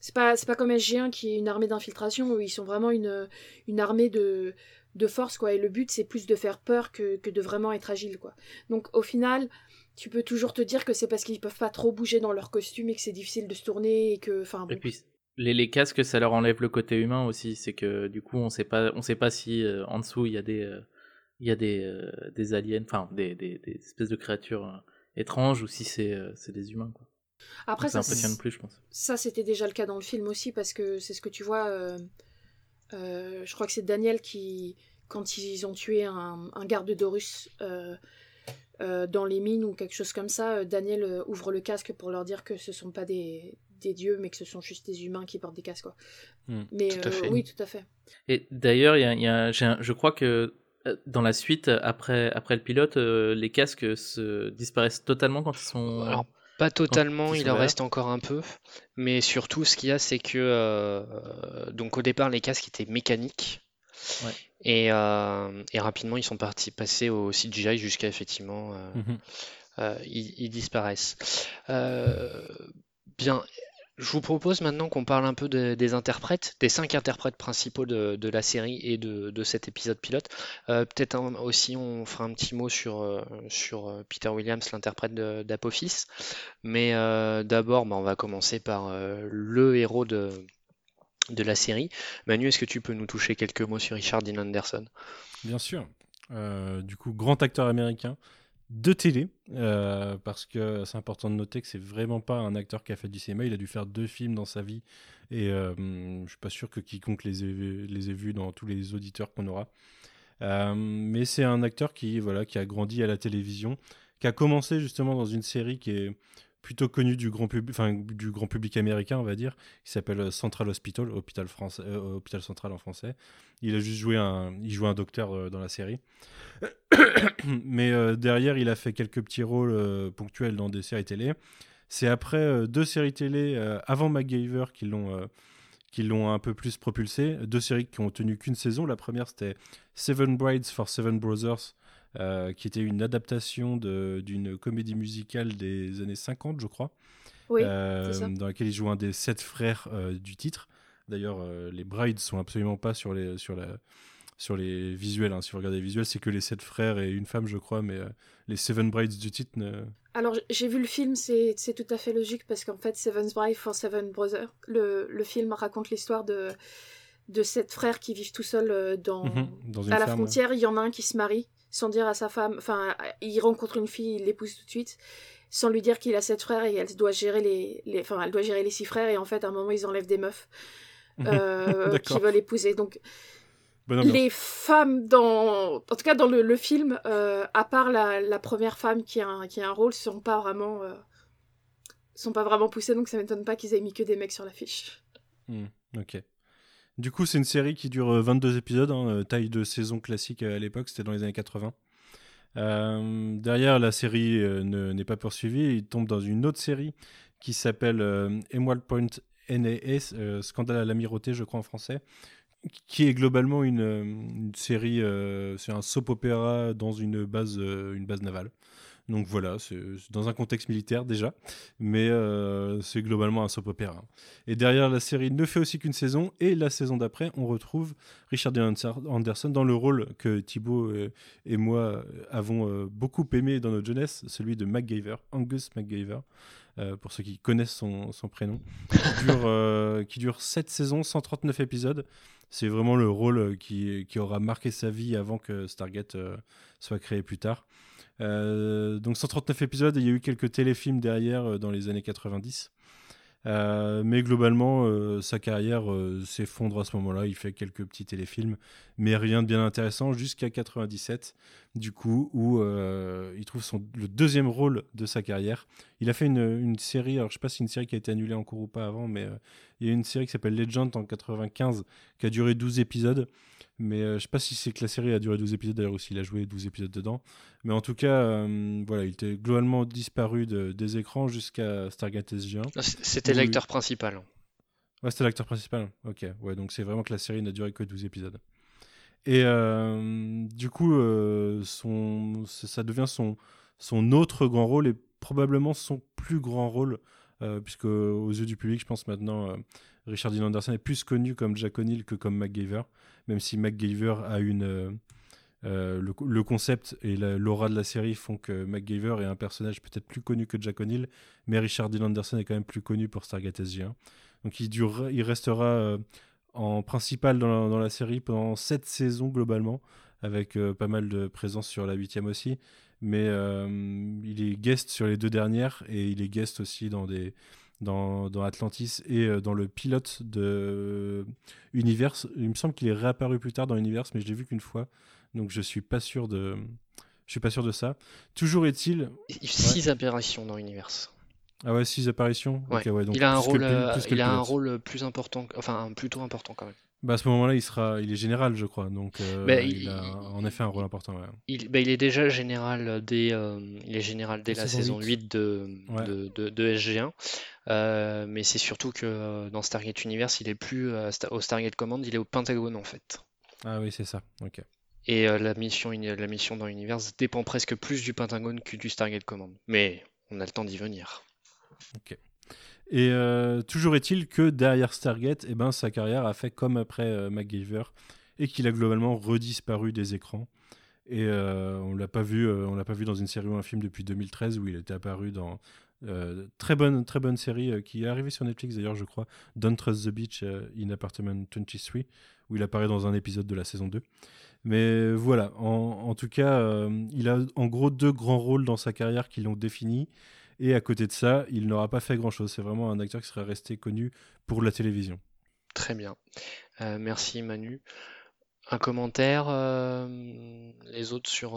C'est pas c'est pas comme SG1 qui est une armée d'infiltration où ils sont vraiment une une armée de de force, quoi. Et le but, c'est plus de faire peur que, que de vraiment être agile, quoi. Donc, au final, tu peux toujours te dire que c'est parce qu'ils peuvent pas trop bouger dans leur costume et que c'est difficile de se tourner et que, enfin, Et puis, les, les casques, ça leur enlève le côté humain aussi. C'est que du coup, on sait pas, on sait pas si euh, en dessous il y a des, euh, il y a des, euh, des aliens, enfin des, des, des espèces de créatures étranges ou si c'est, c'est des humains, quoi. Après, ça ça, impressionne plus, je pense. ça c'était déjà le cas dans le film aussi parce que c'est ce que tu vois. Euh, je crois que c'est Daniel qui, quand ils ont tué un, un garde d'Horus euh, euh, dans les mines ou quelque chose comme ça, euh, Daniel euh, ouvre le casque pour leur dire que ce sont pas des, des dieux mais que ce sont juste des humains qui portent des casques. Quoi. Hmm, mais tout euh, oui, tout à fait. Et d'ailleurs, il y a, y a- je crois que dans la suite, après, après le pilote, euh, les casques se disparaissent totalement quand ils sont. Alors, pas totalement, il en reste encore un peu. Mais surtout, ce qu'il y a, c'est que euh, donc au départ, les casques étaient mécaniques. Ouais. Et, euh, et rapidement, ils sont partis passer au CGI jusqu'à effectivement euh, Mhm. ils, ils disparaissent. Bien, je vous propose maintenant qu'on parle un peu de- des interprètes, des cinq interprètes principaux de, la série et de, cet épisode pilote. Euh, Peut-être aussi, on fera un petit mot sur, euh, sur euh, Peter Williams, l'interprète d'Apophis. Mais d'abord, bah, on va commencer par le héros de, de la série. Manu, est-ce que tu peux nous toucher quelques mots sur Richard Dean Anderson? Bien sûr. Du coup, grand acteur américain de télé, euh, parce que c'est important de noter que c'est vraiment pas un acteur qui a fait du cinéma. Il a dû faire deux films dans sa vie, et euh, je suis pas sûr que quiconque les ait, vus- dans tous les auditeurs qu'on aura. Euh, mais c'est un acteur qui, voilà, qui a grandi à la télévision, qui a commencé justement dans une série qui est plutôt connue du grand, public américain, on va dire, qui s'appelle Central Hospital, Hôpital, français, euh, Hôpital Central en français. Il a juste joué un, il jouait un docteur euh, dans la série. Mais euh, derrière, il a fait quelques petits rôles euh, ponctuels dans des séries télé. C'est après euh, deux séries télé euh, avant MacGyver qui l'ont euh, l'ont un peu plus propulsé. Deux séries qui ont tenu qu'une saison. La première, c'était Seven Brides for Seven Brothers, euh, qui était une adaptation d'une comédie musicale des années 50, je crois, Oui, euh, ça. dans laquelle il joue un des sept frères euh, du titre. D'ailleurs, les brides sont absolument pas sur les, sur la, sur les visuels. hein. Si vous regardez les visuels, c'est que les sept frères et une femme, je crois, mais euh, les Seven Brides du titre. ne- Alors, j'ai vu le film, c'est tout à fait logique parce qu'en fait, Seven's Bride for Seven Brothers, le, le film raconte l'histoire de, de sept frères qui vivent tout seuls dans, Mhm, dans à la frontière. Il y en a un qui se marie sans dire à sa femme, enfin, il rencontre une fille, il l'épouse tout de suite, sans lui dire qu'il a sept frères et elle doit gérer les, les, enfin, elle doit gérer les six frères et en fait, à un moment, ils enlèvent des meufs euh, qui veulent épouser. Donc, les femmes dans en tout cas dans le, le film euh, à part la, la première femme qui a un, qui a un rôle sont pas vraiment euh, sont pas vraiment poussées. Donc ça m'étonne pas qu'ils aient mis que des mecs sur l'affiche. Hmm, ok. Du coup, c'est une série qui dure euh, 22 épisodes, hein, euh, taille de saison classique euh, à l'époque, c'était dans les années 80. Euh, derrière, la série euh, ne- n'est pas poursuivie, il tombe dans une autre série qui s'appelle euh, Emerald Point NAS, euh, Scandale à l'amirauté, je crois en français, qui est globalement une, euh, série, euh, c'est un soap opéra dans une base, euh, une base navale. Donc voilà, c'est dans un contexte militaire déjà, mais euh, c'est globalement un soap opéra. Et derrière la série ne fait aussi qu'une saison, et la saison d'après, on retrouve Richard Anderson dans le rôle que Thibaut et moi euh, avons euh, beaucoup aimé dans notre jeunesse, celui de MacGyver, Angus MacGyver, pour ceux qui connaissent son, son prénom, qui dure, euh, qui dure 7 saisons, 139 épisodes. C'est vraiment le rôle qui, qui aura marqué sa vie avant que Stargate soit créé plus tard. Euh, donc 139 épisodes, il y a eu quelques téléfilms derrière euh, dans les années 90. Euh, mais globalement, sa carrière s'effondre à ce moment-là. Il fait quelques petits téléfilms, mais rien de bien intéressant jusqu'à 97, du coup, où euh, il trouve son, le deuxième rôle de sa carrière. Il a fait une, une série, alors je sais pas si c'est une série qui a été annulée en cours ou pas avant, mais euh, il y a une série qui s'appelle Legend en 95, qui a duré 12 épisodes. Mais euh, je sais pas si c'est que la série a duré 12 épisodes d'ailleurs ou s'il a joué 12 épisodes dedans. Mais en tout cas, voilà, il était globalement disparu de- des écrans jusqu'à Stargate SG1. Non, c- C'était l'acteur principal. Ouais, c'était l'acteur principal. Ok, ouais, donc c'est vraiment que la série n'a duré que 12 épisodes. Et euh, du coup, euh, son, ça devient son, son autre grand rôle et probablement son plus grand rôle puisque aux yeux du public, je pense maintenant, Richard Dean Anderson est plus connu comme Jack O'Neill que comme MacGyver, même si MacGyver a une euh, le, concept et l'aura de la série font que MacGyver est un personnage peut-être plus connu que Jack O'Neill, mais Richard Dean Anderson est quand même plus connu pour Stargate SG1. Donc il, il restera euh, en principal dans la, série pendant 7 saisons globalement, avec euh, pas mal de présence sur la huitième aussi. Mais il est guest sur les deux dernières et il est guest aussi dans des, dans, dans, Atlantis et dans le pilote de Universe. Il me semble qu'il est réapparu plus tard dans Universe, mais je l'ai vu qu'une fois. Donc je suis pas sûr de, je suis pas sûr de ça. Toujours est-il. Six apparitions dans l'univers. Ah ouais, six apparitions. il a un rôle, euh, il a un rôle plus important, enfin plutôt important quand même. Bah à ce moment-là, il sera, il est général, je crois. Donc euh, bah, il, a en effet un rôle important. Il, bah, il est déjà général dès, euh, il est général dès la, saison 8, de, de, de, SG1. mais c'est surtout que dans Stargate Universe, il est plus au Stargate Command, il est au Pentagone en fait. Ah oui, c'est ça. Ok. Et la, mission, la mission dans l'univers dépend presque plus du Pentagone que du Stargate Command. Mais on a le temps d'y venir. Et euh, toujours est-il que derrière Stargate, eh ben, sa carrière a fait comme après euh, MacGyver et qu'il a globalement redisparu des écrans. Et on l'a pas on l'a pas vu dans une série ou un film depuis 2013 où il était apparu dans très bonne très bonne série qui est arrivée sur Netflix d'ailleurs je crois, Don't Trust the Beach in Apartment 23 où il apparaît dans un épisode de la saison 2. Mais voilà, en, tout cas, euh, il a en gros deux grands rôles dans sa carrière qui l'ont défini. Et à côté de ça, il n'aura pas fait grand-chose. C'est vraiment un acteur qui serait resté connu pour la télévision. Très bien. Euh, merci Manu. Un commentaire, euh, les autres sur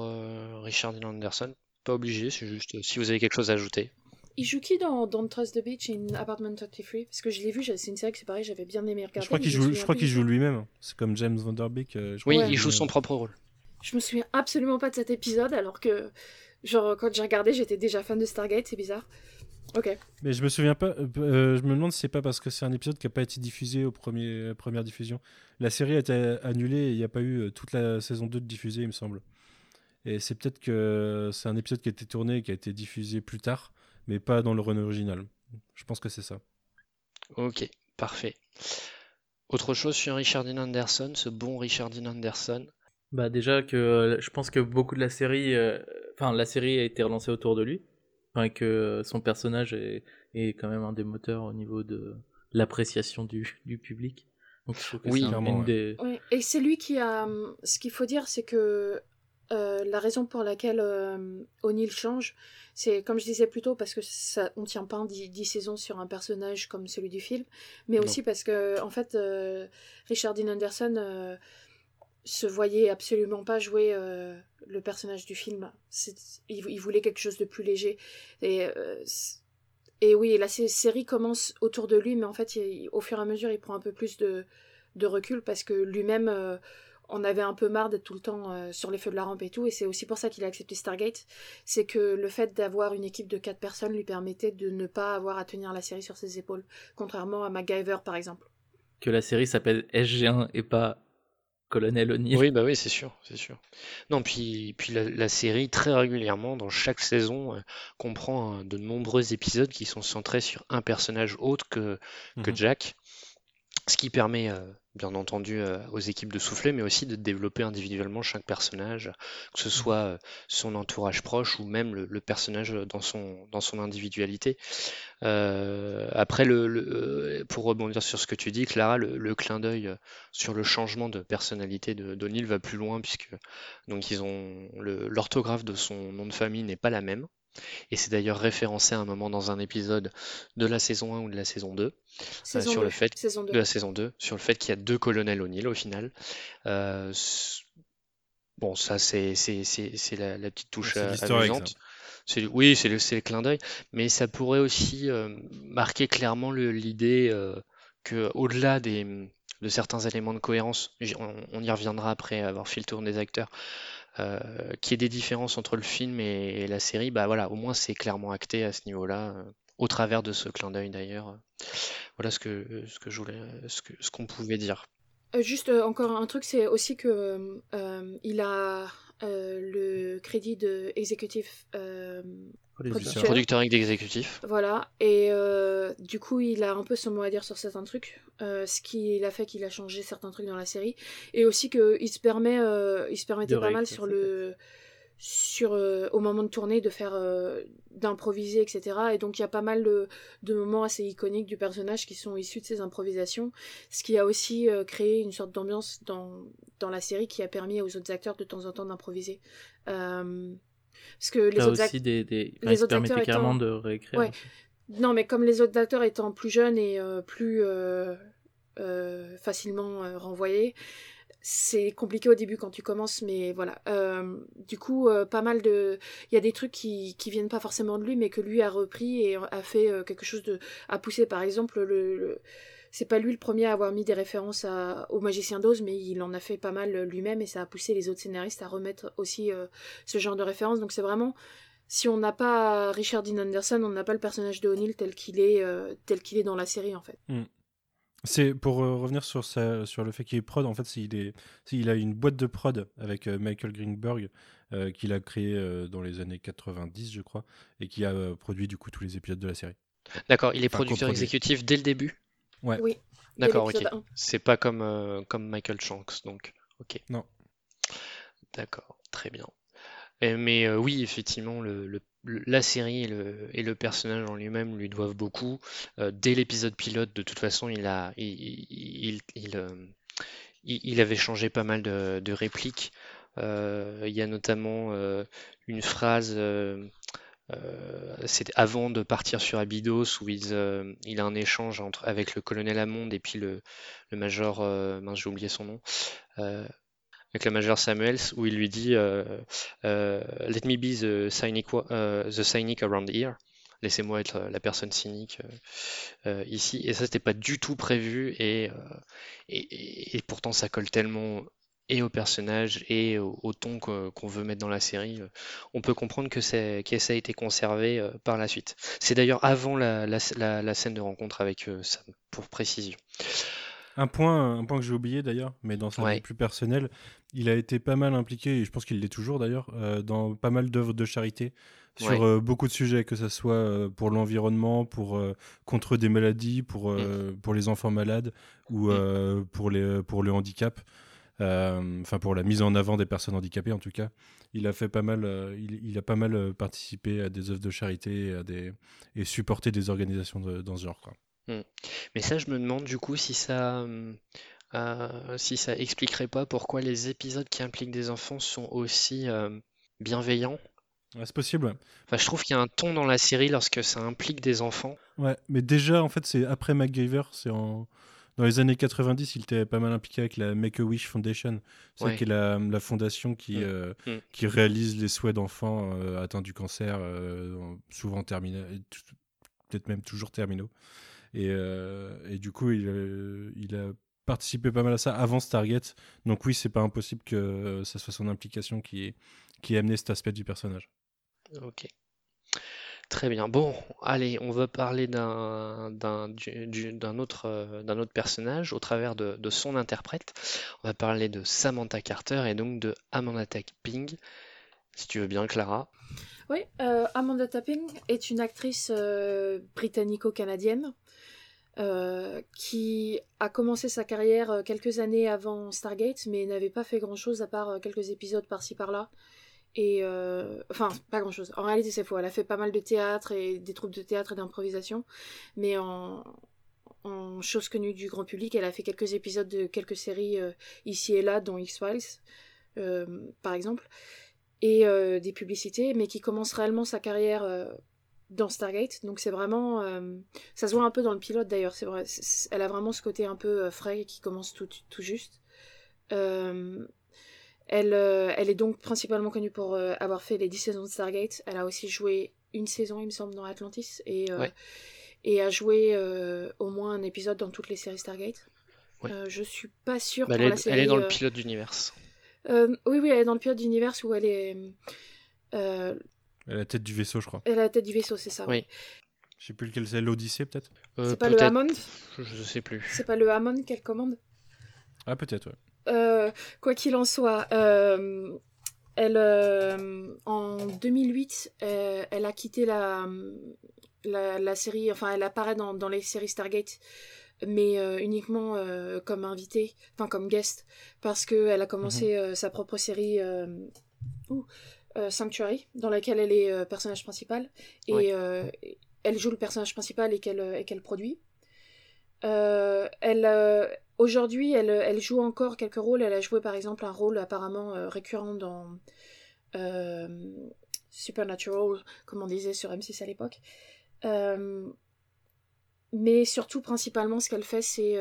Richard Dean Anderson? Pas obligé, c'est juste si vous avez quelque chose à ajouter. Il joue qui dans Don't Trust the Beach in Apartment 33 Parce que je l'ai vu, c'est une série que c'est pareil, j'avais bien aimé regarder. Je crois qu'il joue, je crois qu'il joue lui-même. C'est comme James Van Der Beek. Euh, oui, il joue son propre rôle. Je me souviens absolument pas de cet épisode, alors que, genre, quand j'ai regardé, j'étais déjà fan de Stargate, c'est bizarre. Ok. Mais je me souviens pas. Euh, euh, je me demande si c'est pas parce que c'est un épisode qui a pas été diffusé aux premier, première diffusion. La série a été annulée et il n'y a pas eu toute la saison 2 de diffusée, il me semble. Et c'est peut-être que c'est un épisode qui a été tourné et qui a été diffusé plus tard mais pas dans le run original. Je pense que c'est ça. Ok, parfait. Autre chose sur Richard Dean Anderson, ce bon Richard Dean Anderson Bah déjà que euh, je pense que beaucoup de la série, euh, enfin la série a été relancée autour de lui, et que son personnage est, est, quand même un des moteurs au niveau de l'appréciation du, du, public. Donc, oui, clairement. Oui. Et c'est lui qui a. Ce qu'il faut dire, c'est que euh, la raison pour laquelle euh, O'Neill change, c'est comme je disais plus tôt, parce que ça, on tient pas 10, saisons sur un personnage comme celui du film, mais aussi parce que en fait euh, Richard Dean Anderson se voyait absolument pas jouer le personnage du film. Il, voulait quelque chose de plus léger. Et, et oui, la série commence autour de lui, mais en fait, au fur et à mesure, il prend un peu plus de, recul parce que lui-même on avait un peu marre d'être tout le temps euh, sur les feux de la rampe et tout, et c'est aussi pour ça qu'il a accepté Stargate. C'est que le fait d'avoir une équipe de quatre personnes lui permettait de ne pas avoir à tenir la série sur ses épaules, contrairement à MacGyver par exemple. Que la série s'appelle SG1 et pas Colonel O'Neill. Oui, bah oui, c'est sûr, c'est sûr. Non, puis, puis la, série, très régulièrement, dans chaque saison, euh, comprend hein, de nombreux épisodes qui sont centrés sur un personnage autre que, que mhm. Jack. Ce qui permet, euh, bien entendu, euh, aux équipes de souffler, mais aussi de développer individuellement chaque personnage, que ce soit euh, son entourage proche ou même le, personnage dans son, dans son individualité. après, le, pour rebondir sur ce que tu dis, Clara, le, clin d'œil sur le changement de personnalité de d'O'Neill va plus loin, puisque donc ils ont l'orthographe de son nom de famille n'est pas la même. Et c'est d'ailleurs référencé à un moment dans un épisode de la saison 1 ou de la saison 2, euh, sur le fait de la saison 2, sur le fait qu'il y a deux colonels O'Neill au final. Euh, bon, ça c'est la, la petite touche amusante. Oui, c'est le, le, clin d'œil, mais ça pourrait aussi euh, marquer clairement l'idée que au-delà des de certains éléments de cohérence, on, on, y reviendra après avoir fait le tour des acteurs, euh, qu'il y ait des différences entre le film et, la série, bah voilà, au moins c'est clairement acté à ce niveau-là, euh, au travers de ce clin d'œil d'ailleurs. Voilà ce que, ce que je voulais, ce qu'on ce qu'on pouvait dire. Euh, juste encore un truc, c'est aussi que il a le crédit de executive producteur. Producteur exécutif. Voilà, et euh, du coup, il a un peu son mot à dire sur certains trucs, euh, ce qui a fait qu'il a changé certains trucs dans la série, et aussi qu'il se permet, euh, il se permettait De pas mal sur le, sur euh, au moment de tourner, de faire, euh, d'improviser, etc. Et donc il y a pas mal de, de moments assez iconiques du personnage qui sont issus de ces improvisations, ce qui a aussi euh, créé une sorte d'ambiance dans dans la série qui a permis aux autres acteurs de temps en temps d'improviser. Euh, parce que les autres aussi des, des... enfin, autres acteurs carrément étant- de réécrire. Ouais. Non, mais comme les autres acteurs étant plus jeunes et euh, plus euh, euh, facilement renvoyés, c'est compliqué au début quand tu commences, mais voilà. Euh, du coup, euh, pas mal de. Il y a des trucs qui, qui viennent pas forcément de lui, mais que lui a repris et a fait euh, quelque chose de. a poussé, par exemple, le. le- C'est pas lui le premier à avoir mis des références à, au magicien d'Oz, mais il en a fait pas mal lui-même et ça a poussé les autres scénaristes à remettre aussi euh, ce genre de références. Donc c'est vraiment si on n'a pas Richard Dean Anderson, on n'a pas le personnage de O'Neill tel qu'il est, euh, tel qu'il est dans la série en fait. C'est pour euh, revenir sur, sa, sur le fait qu'il est prod, en fait, il, est, c'est- il a une boîte de prod avec euh, Michael Greenberg euh, qu'il a créé euh, dans les années 90, je crois, et qui a euh, produit du coup tous les épisodes de la série. D'accord, il est Enfin, producteur exécutif dès le début. Ouais. Oui. D'accord, ok. C'est pas comme, euh, comme Michael Shanks, donc. Ok. Non. D'accord, très bien. Et- mais euh, oui, effectivement, le, le- le- la série et le, et le personnage en lui-même lui doivent beaucoup. Euh, dès l'épisode pilote, de toute façon, il a, il, il, il- il, euh, il- il avait changé pas mal de, de répliques. Euh, il y a notamment euh, une phrase, c'est avant de partir sur Abydos, où il, euh, il a un échange entre, avec le colonel Hammond et puis le, major, euh, j'ai oublié son nom, euh, avec le major Samuels, où il lui dit euh, euh, Let me be the cynic, euh, the cynic around here. Laissez-moi être la personne cynique euh, euh, ici. Et ça, c'était pas du tout prévu. Euh, et- et pourtant, ça colle tellement et au personnage et au, au ton qu'on veut mettre dans la série. Euh, On peut comprendre que, ça a été conservé euh, par la suite. C'est d'ailleurs avant la, la- la- la scène de rencontre avec euh, Sam, pour précision. Un point, un point que j'ai oublié d'ailleurs, mais dans sa Ouais. plus personnelle, il a été pas mal impliqué, et je pense qu'il l'est toujours d'ailleurs, euh, dans pas mal d'œuvres de charité sur Ouais. euh, beaucoup de sujets, que ce soit euh, pour l'environnement, pour contre des maladies, pour, euh, pour les enfants malades ou Mm. pour, les, pour le handicap, enfin pour la mise en avant des personnes handicapées en tout cas. Il a fait pas mal, euh, il, il a pas mal euh, participé à des œuvres de charité et, à des, et supporté des organisations de- dans ce genre. Quoi. Mais ça, je me demande du coup si ça, euh, euh, si ça expliquerait pas pourquoi les épisodes qui impliquent des enfants sont aussi euh, bienveillants. Ouais, c'est possible. ouais. Enfin, je trouve qu'il y a un ton dans la série lorsque ça implique des enfants. Ouais, mais déjà, en fait, c'est après MacGyver, c'est en... Dans les années 90, il était pas mal impliqué avec la Make-A-Wish Foundation. C'est Ouais. qui est la, la fondation qui, Mm. euh, Mm. qui réalise les souhaits d'enfants euh, atteints du cancer, euh, souvent terminaux, peut-être même toujours terminaux. Et, et du coup, il, il a participé pas mal à ça avant Stargate. Donc oui, c'est pas impossible que ça soit son implication qui ait, qui ait amené cet aspect du personnage. Ok. Très bien. Bon, allez, on va parler d'un d'un du- du- d'un autre, euh, autre personnage au travers de, son interprète. On va parler de Samantha Carter et donc de Amanda Tapping. Si tu veux bien, Clara. Oui, euh, Amanda Tapping est une actrice euh, britannico-canadienne qui a commencé sa carrière quelques années avant Stargate, mais n'avait pas fait grand-chose à part quelques épisodes par-ci par-là. Euh, enfin, pas grand-chose. En réalité, c'est faux. Elle a fait pas mal de théâtre et des troupes de théâtre et d'improvisation, mais en, en chose connue du grand public, elle a fait quelques épisodes de quelques séries euh, ici et là, dont X-Files, euh, par exemple et des publicités, mais qui commence réellement sa carrière dans Stargate. Donc c'est vraiment, ça se voit un peu dans le pilote d'ailleurs. Elle a vraiment ce côté un peu frais qui commence tout, tout juste. Elle, euh, elle est donc principalement connue pour euh, avoir fait les 10 saisons de Stargate. Elle a aussi joué une saison, il me semble, dans Atlantis et euh, Ouais. et a joué euh, au moins un épisode dans toutes les séries Stargate. Ouais. Euh, je suis pas sûre Bah, pour elle, la est, série. elle est dans le pilote d'univers. euh, oui, oui, elle est dans le pilote d'univers où elle est. euh, À la tête du vaisseau, je crois. elle a la tête du vaisseau, c'est ça. Oui. Je sais plus lequel c'est, l'Odyssée peut-être? Euh, C'est pas le Hammond? Je, je sais plus. C'est pas le Hammond qu'elle commande? Ah, peut-être, ouais. Euh, Quoi qu'il en soit, euh, elle, en 2008, elle a quitté la, la, série, enfin, elle apparaît dans, dans les séries Stargate mais uniquement comme invitée, enfin comme guest, parce qu'elle a commencé mhm. sa propre série Sanctuary, dans laquelle elle est personnage principal, et elle joue le personnage principal et qu'elle qu'elle produit. elle aujourd'hui, elle, joue encore quelques rôles. Elle a joué par exemple un rôle apparemment récurrent dans Supernatural, comme on disait sur M6 à l'époque. mais surtout, principalement, ce qu'elle fait, c'est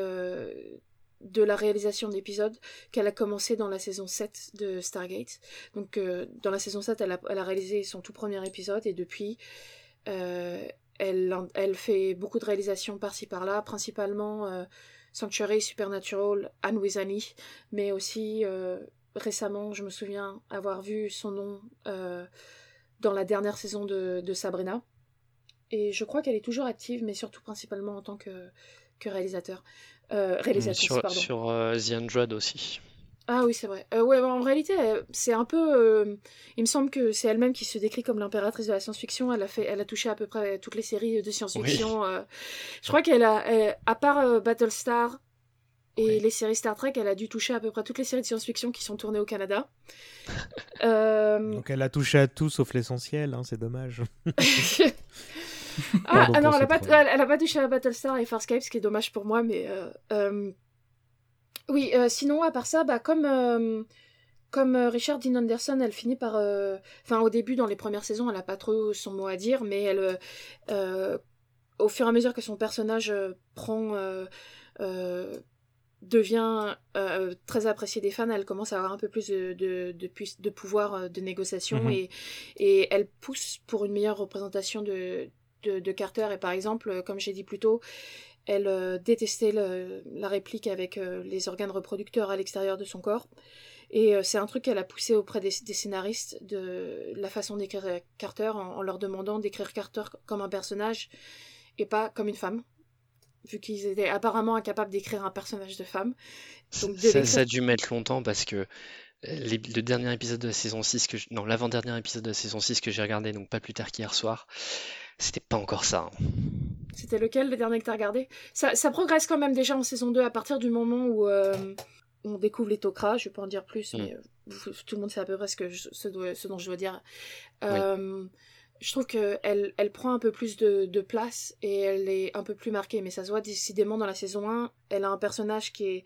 de la réalisation d'épisodes qu'elle a commencé dans la saison 7 de Stargate. Donc, dans la saison 7, elle a, réalisé son tout premier épisode et depuis, elle, fait beaucoup de réalisations par-ci par-là, principalement euh, Sanctuary, Supernatural, Anne mais aussi euh, récemment, je me souviens avoir vu son nom euh, dans la dernière saison de, Sabrina. Et je crois qu'elle est toujours active, mais surtout principalement en tant que, que réalisateur. réalisatrice, sur, pardon. Sur The Android aussi. Ah oui, c'est vrai. Euh, ouais, en réalité, c'est un peu. Euh, il me semble que c'est elle-même qui se décrit comme l'impératrice de la science-fiction. Elle a fait, elle a touché à peu près toutes les séries de science-fiction. Euh. je crois qu'elle a, à part Battlestar et les séries Star Trek, elle a dû toucher à peu près toutes les séries de science-fiction qui sont tournées au Canada. Donc elle a touché à tout sauf l'essentiel. Hein, c'est dommage. ah, ah non, elle a, pas, elle, a pas touché à Battlestar et Farscape, ce qui est dommage pour moi, mais oui, euh, sinon, à part ça, bah, comme, euh, comme euh, Richard Dean Anderson, elle finit par. Enfin, au début, dans les premières saisons, elle n'a pas trop son mot à dire, mais elle. au fur et à mesure que son personnage prend. devient très apprécié des fans, elle commence à avoir un peu plus de, de, de, pouvoir de négociation mhm. et, et elle pousse pour une meilleure représentation de, de, Carter. Et par exemple, comme j'ai dit plus tôt, elle euh, détestait la réplique avec euh, les organes reproducteurs à l'extérieur de son corps. Et euh, c'est un truc qu'elle a poussé auprès des, scénaristes de la façon d'écrire Carter en, leur demandant d'écrire Carter comme un personnage et pas comme une femme. Vu qu'ils étaient apparemment incapables d'écrire un personnage de femme. Donc ça, a dû mettre longtemps parce que le dernier épisode de la saison 6 que non l'avant-dernier épisode de la saison 6 que j'ai regardé donc pas plus tard qu'hier soir c'était pas encore ça hein. C'était lequel, le dernier que t'as regardé? Ça, ça, progresse quand même déjà en saison 2 à partir du moment où euh, on découvre les Tok'ra. Je vais pas en dire plus, mm. mais euh, tout le monde sait à peu près ce, que ce, dont je dois dire. Euh, je trouve qu'elle elle prend un peu plus de, place et elle est un peu plus marquée, mais ça se voit décidément dans la saison 1. Elle a un personnage qui est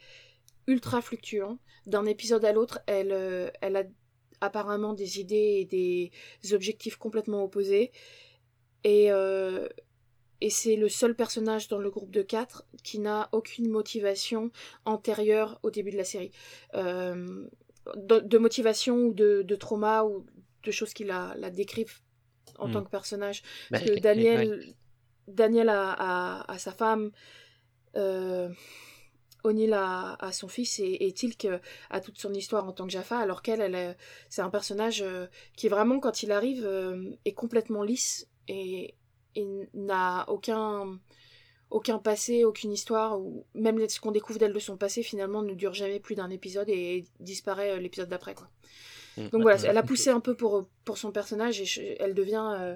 ultra fluctuant. D'un épisode à l'autre, elle, elle a apparemment des idées et des objectifs complètement opposés. Et, et c'est le seul personnage dans le groupe de quatre qui n'a aucune motivation antérieure au début de la série. Euh, de, motivation ou de, trauma ou de choses qui la, la décrivent en hmm. tant que personnage. Bah, Parce que Daniel, Daniel a, sa femme, euh, O'Neill a, son fils et, et, Tilk a toute son histoire en tant que Jaffa, alors qu'elle, elle, c'est un personnage euh, qui vraiment, quand il arrive, euh, est complètement lisse et, et n'a aucun aucun passé, aucune histoire, ou même ce qu'on découvre d'elle de son passé finalement ne dure jamais plus d'un épisode et disparaît euh, l'épisode d'après quoi. Mm. Donc voilà, elle a poussé un peu pour, pour son personnage et elle devient euh,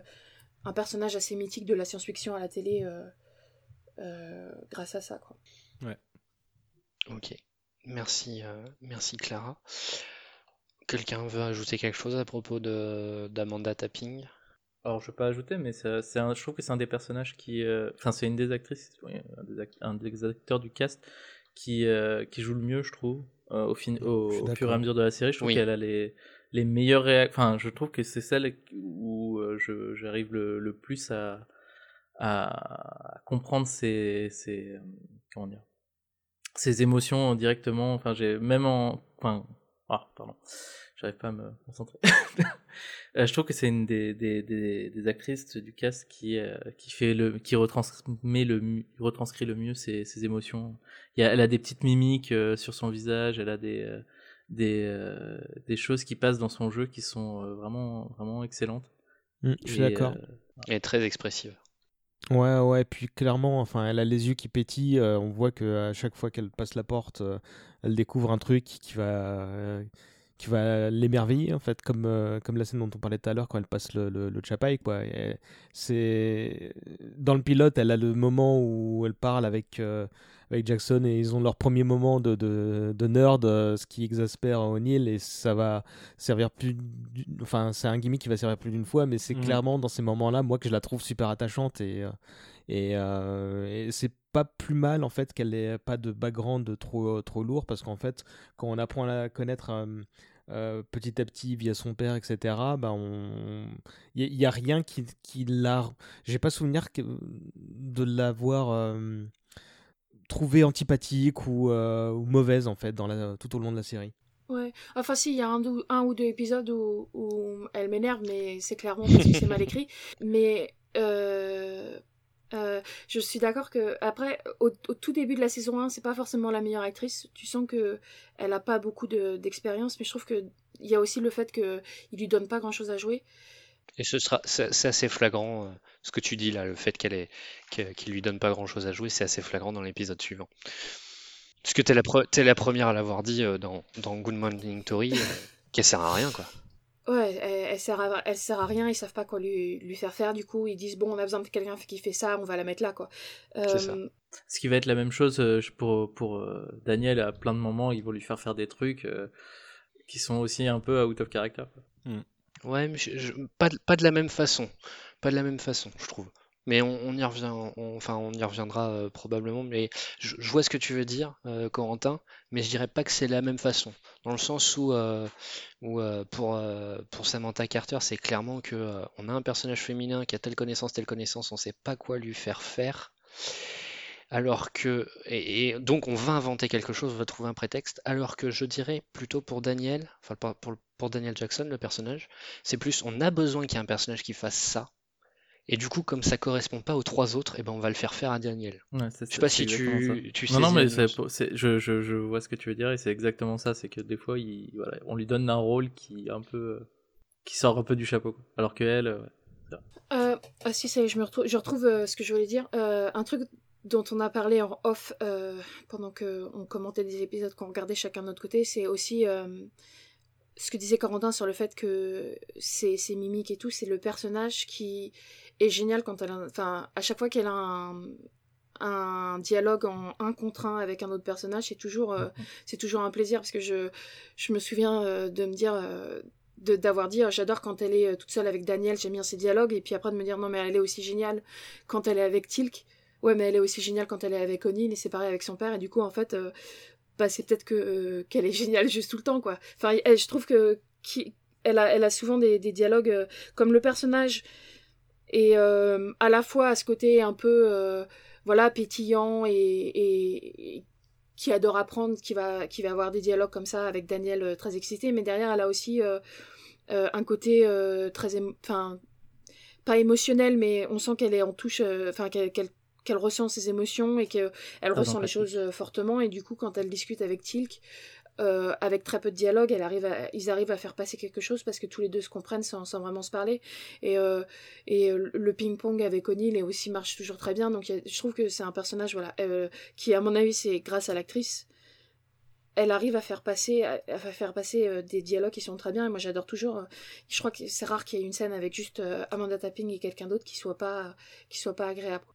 un personnage assez mythique de la science-fiction à la télé euh, grâce à ça quoi. Ouais. Ok, merci, merci Clara. Quelqu'un veut ajouter quelque chose à propos de d'Amanda Tapping? Alors, je vais pas ajouter, mais c'est je trouve que c'est un des personnages qui. Euh, enfin, c'est une des actrices, un, des acteurs du cast qui, euh, qui joue le mieux, je trouve, euh, au, fin, au, fur et à mesure de la série. Je trouve qu'elle a les, les meilleures réactions. Enfin, je trouve que c'est celle où j'arrive le, le, plus à, à comprendre ses, ses, comment dire, ses émotions directement. Enfin, j'ai même en. Enfin, ah, pardon j'arrive pas à me concentrer. Euh, je trouve que c'est une des, des, des, actrices du cast qui, euh, qui, fait le, qui retransmet le, retranscrit le mieux ses, ses émotions. Il y a, elle a des petites mimiques euh, sur son visage, elle a des, des, des choses qui passent dans son jeu qui sont vraiment, vraiment excellentes. Mmh, je suis d'accord. Elle est très expressive. Ouais, ouais, puis clairement, enfin, elle a les yeux qui pétillent. on voit que à chaque fois qu'elle passe la porte, elle découvre un truc qui va, qui va l'émerveiller en fait comme euh, comme la scène dont on parlait tout à l'heure quand elle passe le le, le chapaï quoi. C'est dans le pilote elle a le moment où elle parle avec euh, avec Jackson et ils ont leur premier moment de, de, de nerd ce qui exaspère O'Neill et ça va servir plus enfin c'est un gimmick qui va servir plus d'une fois mais c'est mmh. clairement dans ces moments là moi que je la trouve super attachante et et, et c'est pas plus mal en fait qu'elle ait pas de background trop, trop lourd parce qu'en fait, quand on apprend à la connaître euh, euh, petit à petit via son père, etc., bah on... il n'y a, rien qui, qui l'a. J'ai pas souvenir de l'avoir euh, trouvé antipathique ou, ou, mauvaise en fait dans la... tout au long de la série. Ouais, enfin si, il y a un, un, ou deux épisodes où, où elle m'énerve, mais c'est clairement parce que c'est mal écrit. Mais euh, je suis d'accord que après au, tout début de la saison 1 c'est pas forcément la meilleure actrice tu sens que elle a pas beaucoup d'expérience mais je trouve que il y a aussi le fait que il lui donne pas grand chose à jouer et ce sera c'est assez flagrant euh, ce que tu dis là le fait qu'elle est qu'il lui donne pas grand chose à jouer c'est assez flagrant dans l'épisode suivant parce que t'es la, es la première à l'avoir dit euh, dans, dans Good Morning Tori qu'elle sert à rien quoi Ouais, elle, sert à, elle sert à rien, ils savent pas quoi lui, lui faire faire, du coup ils disent bon on a besoin de quelqu'un qui fait ça, on va la mettre là quoi. Euh... Ce qui va être la même chose euh, pour, pour euh, Daniel, à plein de moments ils vont lui faire faire des trucs euh, qui sont aussi un peu out of character. Hmm. Ouais, pas, pas de la même façon, pas de la même façon je trouve. Mais on, y revient, enfin on y reviendra euh, probablement. Mais je, vois ce que tu veux dire, euh, Corentin, mais je dirais pas que c'est la même façon. Dans le sens où, euh, pour, Samantha Carter, c'est clairement que on a un personnage féminin qui a telle connaissance, telle connaissance, on sait pas quoi lui faire faire. Alors que, et, donc on va inventer quelque chose, on va trouver un prétexte. Alors que je dirais plutôt pour Daniel, enfin pour, pour Daniel Jackson, le personnage, c'est plus on a besoin qu'il y ait un personnage qui fasse ça et du coup, comme ça correspond pas aux trois autres, et eh ben on va le faire faire à Daniel. Ouais, je sais pas si tu, tu sais. Non, non, mais je, je, je, vois ce que tu veux dire et c'est exactement ça. C'est que des fois, il, voilà, on lui donne un rôle qui un peu, qui sort un peu du chapeau, alors que elle. Euh, ah si, ça je me retrouve, je retrouve euh, ce que je voulais dire. Euh, un truc dont on a parlé en off pendant que on commentait des épisodes qu'on regardait chacun de notre côté, c'est aussi ce que disait Corentin sur le fait que c'est mimiques et tout, c'est le personnage qui est génial quand elle a, enfin à chaque fois qu'elle a un, un dialogue en un contre un avec un autre personnage c'est toujours euh, mhm. c'est toujours un plaisir parce que je je me souviens euh, de me dire euh, d'avoir dit j'adore quand elle est toute seule avec Daniel j'aime bien ses dialogues et puis après de me dire non mais elle est aussi géniale quand elle est avec Tilk ouais mais elle est aussi géniale quand elle est avec O'Neill et c'est pareil avec son père et du coup en fait bah c'est peut-être que qu'elle est géniale juste tout le temps quoi. Enfin je trouve que qui, elle a elle a souvent des, des dialogues comme le personnage et euh, à la fois à ce côté un peu euh, voilà pétillant et, et, qui adore apprendre qui va qui va avoir des dialogues comme ça avec Daniel euh, très excité mais derrière elle a aussi un côté très enfin pas émotionnel mais on sent qu'elle est en touche enfin qu'elle ressent ses émotions et qu'elle ressent les choses fortement et du coup quand elle discute avec Tilk euh, avec très peu de dialogue, elle arrive ils arrivent à faire passer quelque chose parce que tous les deux se comprennent sans, sans vraiment se parler. Et, euh, et euh, le ping-pong avec O'Neill aussi marche toujours très bien. Donc je trouve que c'est un personnage voilà, qui, à mon avis, c'est grâce à l'actrice. Elle arrive à faire passer, à, faire passer des dialogues qui sont très bien. Et moi, j'adore toujours. je crois que c'est rare qu'il y ait une scène avec juste Amanda Tapping et quelqu'un d'autre qui soit pas, qui soit pas agréable.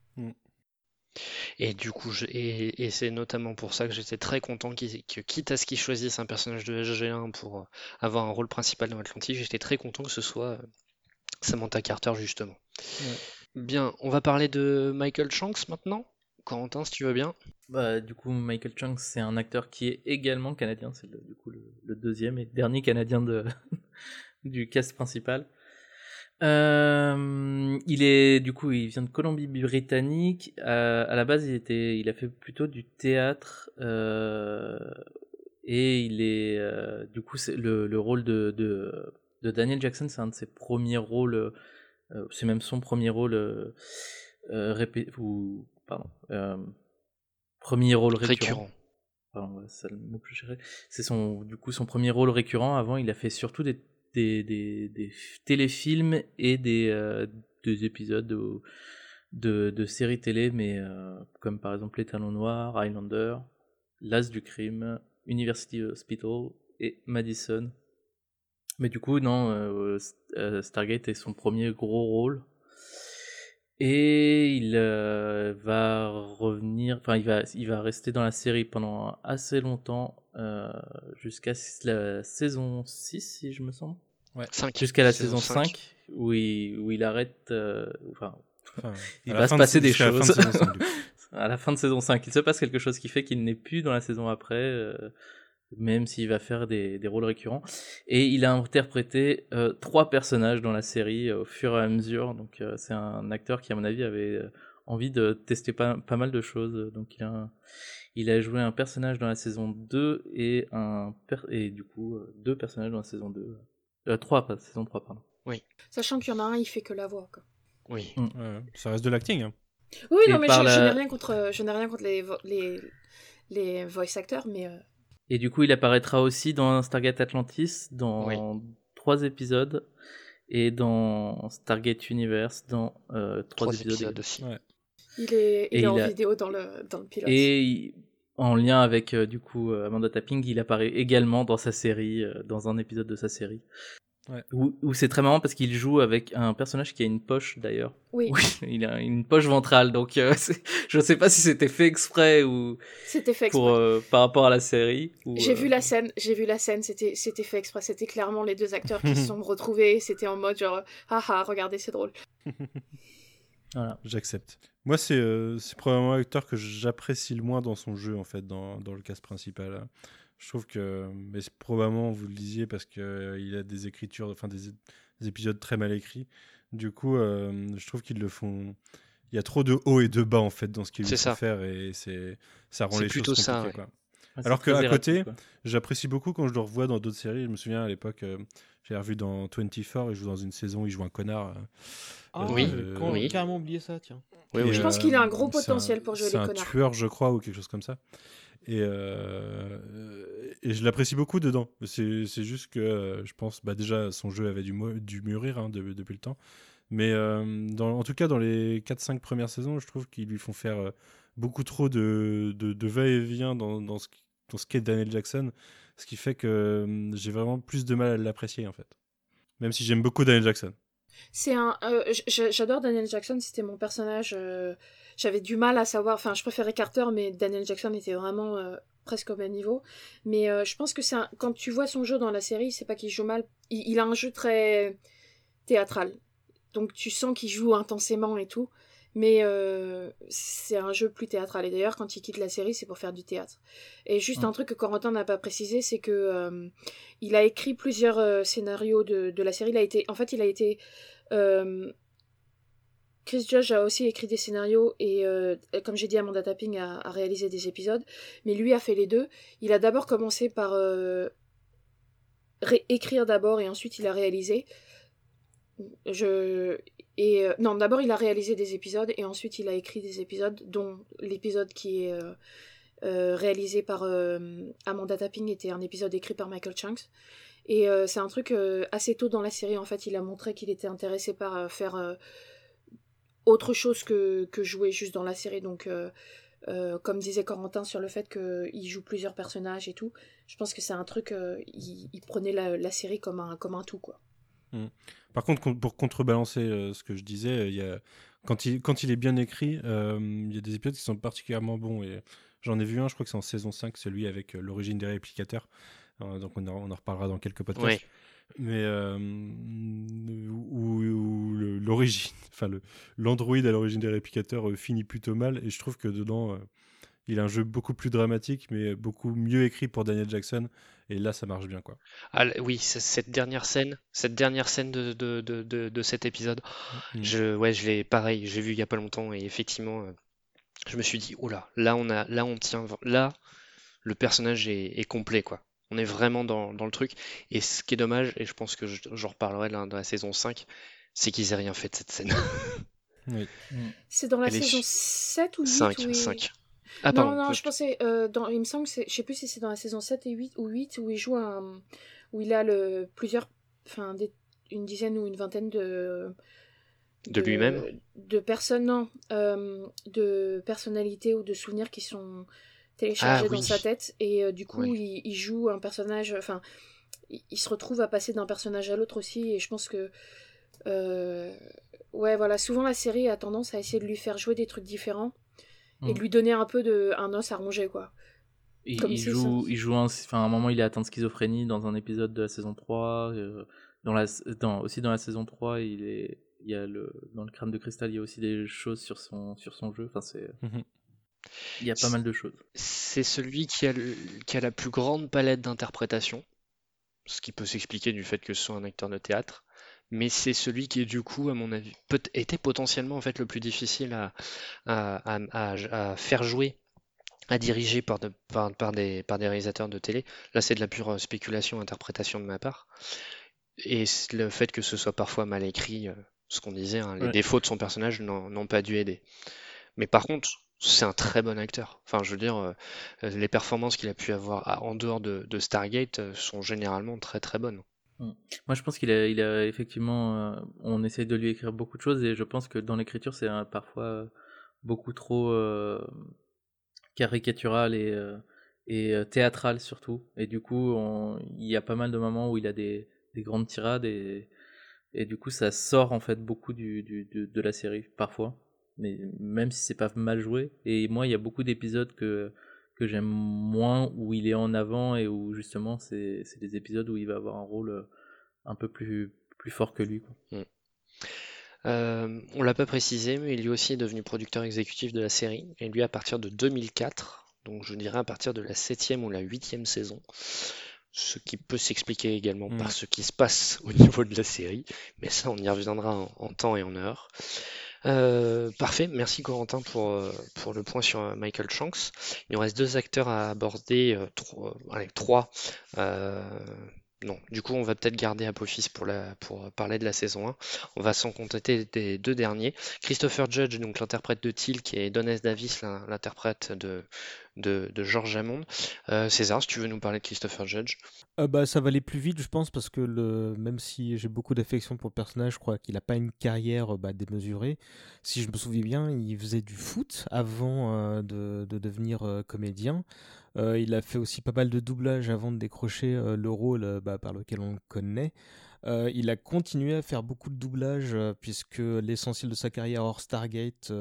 Et du coup, et, c'est notamment pour ça que j'étais très content que quitte à ce qu'ils choisissent un personnage de SG1 pour euh, avoir un rôle principal dans Atlantique, j'étais très content que ce soit euh, Samantha Carter justement. Bien, on va parler de Michael Shanks maintenant. Corentin, si tu veux bien. Bah, du coup, Michael Shanks, c'est un acteur qui est également canadien. C'est du coup le, deuxième et dernier canadien de, du cast principal. Euh, il est du coup, il vient de Colombie-Britannique. Euh, à la base, il était, il a fait plutôt du théâtre euh, et il est euh, du coup c'est le, le, rôle de, de, de Daniel Jackson, c'est un de ses premiers rôles. Euh, c'est même son premier rôle répé ou pardon premier rôle récurrent. récurrent. c'est son du coup son premier rôle récurrent. Avant, il a fait surtout des des, téléfilms et des, euh, des épisodes de, séries télé, mais euh, comme par exemple Les Talons Noirs, Highlander, L'As du crime, University Hospital et Madison. Mais du coup, non, euh, Stargate est son premier gros rôle. Et il euh, va revenir, enfin il va, il va rester dans la série pendant assez longtemps, jusqu'à la saison 6 si je me semble. Ouais. Jusqu'à la saison, 5, où, il, où il arrête, enfin, il va se passer des choses. à la fin de saison 5, il se passe quelque chose qui fait qu'il n'est plus dans la saison après même s'il va faire des, des, rôles récurrents. Et il a interprété euh, trois personnages dans la série euh, au fur et à mesure. Donc euh, c'est un acteur qui, à mon avis, avait envie de tester pas, pas mal de choses. Donc il a, il a joué un personnage dans la saison 2 et, un et du coup deux personnages dans la saison 2. Euh, 3, pas saison 3, pardon. Oui. Sachant qu'il y en a un, il fait que la voix. Quoi. Oui. Mm. ça reste de l'acting. Hein. Oui, non, mais je, n'ai rien contre, je n'ai rien contre les, les, les voice acteurs, mais et du coup, il apparaîtra aussi dans Stargate Atlantis dans trois épisodes et dans Stargate Universe dans euh, trois, épisodes, aussi. Il est, il est en vidéo dans le, dans le pilote. Et en lien avec euh, du coup Amanda Tapping, il apparaît également dans sa série, euh, dans un épisode de sa série. Ouais. Où, c'est très marrant parce qu'il joue avec un personnage qui a une poche d'ailleurs. Oui. Il a une poche ventrale, donc euh, je ne sais pas si c'était fait exprès ou. C'était fait exprès. Pour, euh, par rapport à la série. J'ai vu euh, la scène, j'ai vu la scène, c'était c'était fait exprès. C'était clairement les deux acteurs qui se sont retrouvés. C'était en mode genre, ah ah, regardez, c'est drôle. voilà. J'accepte. Moi, c'est c'est probablement l'acteur que j'apprécie le moins dans son jeu en fait, dans, dans le cast principal. Je trouve que, mais probablement vous le disiez parce qu'il euh, il a des écritures, enfin des, épisodes très mal écrits. Du coup, euh, je trouve qu'ils le font. Il y a trop de hauts et de bas en fait dans ce qu'il veut faire et c'est ça rend les plutôt choses compliquées. Ça, ah, Alors qu'à côté, j'apprécie beaucoup quand je le revois dans d'autres séries. Je me souviens à l'époque, euh, j'ai revu dans 24, il joue dans une saison, il joue un connard. Ah oui, oui. carrément oublié ça, tiens. je pense qu'il a un gros potentiel pour jouer les connards. C'est un tueur, je crois, ou quelque chose comme ça. Et, euh, et je l'apprécie beaucoup dedans. C'est juste que euh, je pense, bah déjà, son jeu avait dû, mûrir hein, depuis le temps. Mais euh, en tout cas, dans les 4-5 premières saisons, je trouve qu'ils lui font faire beaucoup trop de, va-et-vient dans ce qu'est Daniel Jackson. Ce qui fait que j'ai vraiment plus de mal à l'apprécier, en fait. Même si j'aime beaucoup Daniel Jackson. C'est un. J'adore Daniel Jackson, c'était mon personnage j'avais du mal à savoir, enfin je préférais Carter, mais Daniel Jackson était vraiment euh, presque au même niveau. Mais euh, je pense que c'est quand tu vois son jeu dans la série, c'est pas qu'il joue mal, il, a un jeu très théâtral. Donc tu sens qu'il joue intensément et tout, mais euh, c'est un jeu plus théâtral. Et d'ailleurs, quand il quitte la série, c'est pour faire du théâtre. Et juste un truc que Corentin n'a pas précisé, c'est que il a écrit plusieurs scénarios de, de, la série. Il a été, en fait, il a été Chris Judge a aussi écrit des scénarios et, euh, comme j'ai dit, Amanda Tapping a, a, réalisé des épisodes, mais lui a fait les deux. Il a d'abord commencé par euh, écrire d'abord et ensuite il a réalisé. Je euh, non, d'abord il a réalisé des épisodes et ensuite il a écrit des épisodes, dont l'épisode qui est réalisé par Amanda Tapping était un épisode écrit par Michael Chunks. Et c'est un truc assez tôt dans la série en fait, il a montré qu'il était intéressé par faire autre chose que, que jouer juste dans la série. Donc, euh, euh, comme disait Corentin sur le fait qu'il joue plusieurs personnages et tout, je pense que c'est un truc, euh, il, prenait la, série comme un, comme un tout. quoi. Hmm. Par contre, pour contrebalancer ce que je disais, il y a, quand, il, quand il est bien écrit, il y a des épisodes qui sont particulièrement bons. Et j'en ai vu un, je crois que c'est en saison 5, celui avec l'origine des réplicateurs. donc on en, on en, reparlera dans quelques podcasts mais euh, où, l'origine, enfin l'android à l'origine des réplicateurs euh, finit plutôt mal, et je trouve que dedans, euh, il a un jeu beaucoup plus dramatique, mais beaucoup mieux écrit pour Daniel Jackson, et là ça marche bien quoi. Ah, oui, cette dernière scène, cette dernière scène de, de, de, de cet épisode, mm. je, ouais, je l'ai pareil, j'ai vu il y a pas longtemps, et effectivement, je me suis dit, oh là, là on a, là on tient, là le personnage est, est complet quoi on est vraiment dans, le truc. Et ce qui est dommage, et je pense que j'en reparlerai dans la saison 5, c'est qu'ils aient rien fait de cette scène. oui. C'est dans la saison 7 ou 8 5, 5. Ah, non, non, je pensais, euh, dans, il me semble que je sais plus si c'est dans la saison 7 et 8 ou 8 où il joue un, où il a le, plusieurs, enfin, une dizaine ou une vingtaine de, de, lui-même De personnes, non, euh, de personnalités ou de souvenirs qui sont téléchargé ah dans sa tête. Et euh, du coup il, joue un personnage enfin il, se retrouve à passer d'un personnage à l'autre aussi, et je pense que. ouais, voilà, souvent la série a tendance à essayer de lui faire jouer des trucs différents et de mm. lui donner un peu de un os à ronger, quoi. Il, joue, il joue enfin, à un moment, il est atteint de schizophrénie dans un épisode de la saison 3. dans la, dans, aussi dans la saison 3, il est, il y a le, dans le crâne de cristal, il y a aussi des choses sur son, sur son jeu. Enfin, c'est. Mhm. Il y a pas mal de choses. C'est celui qui a, qui a la plus grande palette d'interprétation, ce qui peut s'expliquer du fait que ce soit un acteur de théâtre. Mais c'est celui qui, du coup, à mon avis, peut était potentiellement en fait le plus difficile à, à, à, faire jouer, à diriger par, de, par, par, des, par des réalisateurs de télé. Là, c'est de la pure spéculation, interprétation de ma part. Et le fait que ce soit parfois mal écrit, euh, ce qu'on disait, hein, les défauts de son personnage n'ont pas dû aider. Mais par contre, c'est un très bon acteur. Enfin, je veux dire, euh, les performances qu'il a pu avoir en dehors de, Stargate euh, sont généralement très très bonnes. Mm. Moi, je pense qu'il a, effectivement. Euh, on essaie de lui écrire beaucoup de choses et je pense que dans l'écriture, c'est parfois beaucoup trop caricatural et, théâtral surtout. Et du coup, il y a pas mal de moments où il a des, des grandes tirades et du coup, ça sort en fait beaucoup de, la série, parfois. Mais même si c'est pas mal joué. Et moi, il y a beaucoup d'épisodes que, que j'aime moins, où il est en avant et où justement, c'est des épisodes où il va avoir un rôle euh, un peu plus, plus fort que lui. Quoi. Mm. Euh, on l'a pas précisé, mais lui aussi est devenu producteur exécutif de la série. Et lui, à partir de 2004, donc je dirais à partir de la septième ou la huitième saison ce qui peut s'expliquer également par mm. ce qui se passe au niveau de la série, mais ça on y reviendra en, temps et en heure. Euh, parfait, merci Corentin pour, euh, pour le point sur euh, Michael Shanks. Il nous reste deux acteurs à aborder, allez, trois non, du coup, on va peut-être garder Apophis pour, pour parler de la saison 1. On va s'en contenter des deux derniers. Christopher Judge, donc l'interprète de Tilk, et Donnes Davis, l'interprète de, de, George Hammond. Euh, César, si tu veux nous parler de Christopher Judge. Euh, bah, ça va aller plus vite, je pense, parce que même si j'ai beaucoup d'affection pour le personnage, je crois qu'il n'a pas une carrière bah, démesurée. Si je me souviens bien, il faisait du foot avant euh, de, de, devenir comédien. Euh, il a fait aussi pas mal de doublage avant de décrocher euh, le rôle euh, bah, par lequel on le connaît. il a continué à faire beaucoup de doublage puisque l'essentiel de sa carrière hors Stargate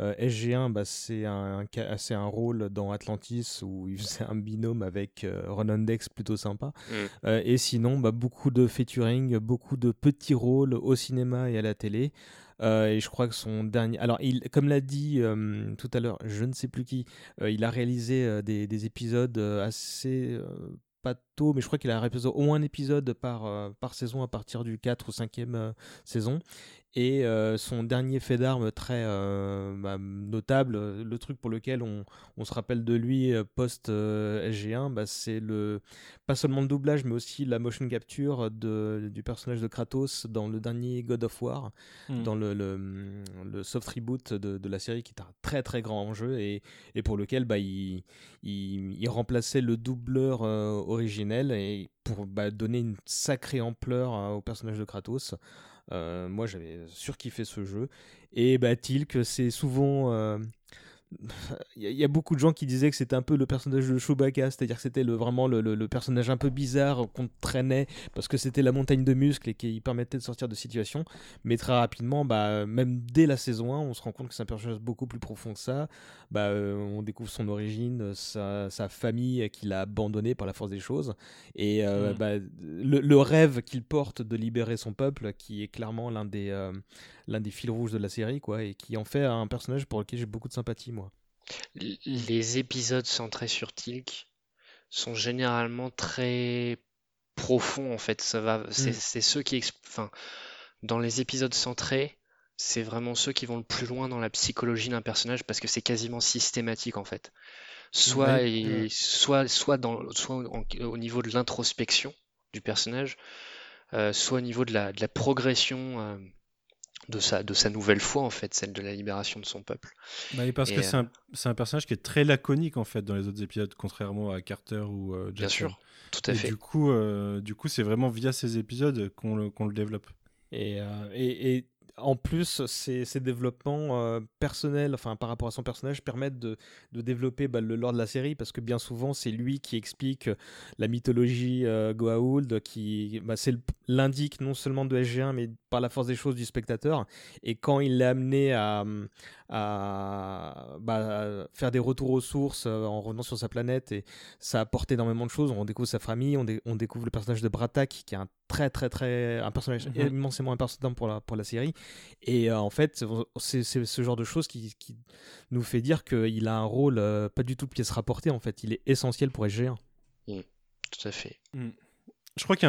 SG1, bah, c'est un, un, rôle dans Atlantis où il faisait un binôme avec Ronan Dex plutôt sympa. Mm. et sinon, bah, beaucoup de featuring, beaucoup de petits rôles au cinéma et à la télé. Euh, et je crois que son dernier. Alors, comme l'a dit euh, tout à l'heure, je ne sais plus qui, euh, il a réalisé des, des, épisodes assez. pas tôt, mais je crois qu'il a réalisé au moins un épisode par, par saison à partir du 4 ou 5e saison. Et euh, son dernier fait d'armes très euh, bah, notable, le truc pour lequel on, on se rappelle de lui euh, post-SG1, bah, c'est le pas seulement le doublage, mais aussi la motion capture de, du personnage de Kratos dans le dernier God of War, hmm. dans le, le, le, soft reboot de, de, la série, qui est un très très grand enjeu et, et pour lequel bah, il, il, il remplaçait le doubleur originel et pour bah, donner une sacrée ampleur au personnage de Kratos. Euh, moi, j'avais surkiffé ce jeu. Et bah, que c'est souvent euh, il y, a beaucoup de gens qui disaient que c'était un peu le personnage de Chewbacca, c'est-à-dire que c'était le, vraiment le, personnage un peu bizarre qu'on traînait parce que c'était la montagne de muscles et qui permettait de sortir de situations. Mais très rapidement, bah, même dès la saison 1, on se rend compte que c'est un personnage beaucoup plus profond que ça. Bah, euh, on découvre son origine, sa, famille qu'il a abandonné par la force des choses et euh, mm. bah, le, rêve qu'il porte de libérer son peuple, qui est clairement l'un des, euh, l'un des fils rouges de la série, quoi, et qui en fait un personnage pour lequel j'ai beaucoup de sympathie, moi. Les épisodes centrés sur Tilk sont généralement très profonds, en fait. Ça va, c'est, mm. ceux qui, enfin, dans les épisodes centrés, c'est vraiment ceux qui vont le plus loin dans la psychologie d'un personnage parce que c'est quasiment systématique en fait. Soit, soit, soit, dans, soit au niveau de l'introspection du personnage, euh, soit au niveau de la, de la progression euh, de sa, de sa nouvelle foi, en fait, celle de la libération de son peuple. Bah, parce que c'est un, un, personnage qui est très laconique, en fait, dans les autres épisodes, contrairement à Carter ou euh, Bien sûr, tout à fait. Du coup, euh, du coup, c'est vraiment via ces épisodes qu'on le, le développe. Et, euh, et, et en plus, ces, développements euh, personnels, enfin par rapport à son personnage, permettent de, développer bah, le lore de la série parce que bien souvent c'est lui qui explique euh, la mythologie euh, Goa'uld, qui bah, c'est l'indique non seulement de SG1 mais par la force des choses du spectateur. Et quand il l'a amené à, à, bah, faire des retours aux sources en revenant sur sa planète, et ça apporte énormément de choses. On découvre sa famille, on, on découvre le personnage de Bratak qui est un très très très un personnage mm-hmm. immensément important pour la, pour la série. Et euh, en fait, c'est ce genre de choses qui, qui nous fait dire qu'il a un rôle euh, pas du tout pièce rapportée, en fait. Il est essentiel pour SG1. Mm, tout à fait. Mm. Je crois qu'il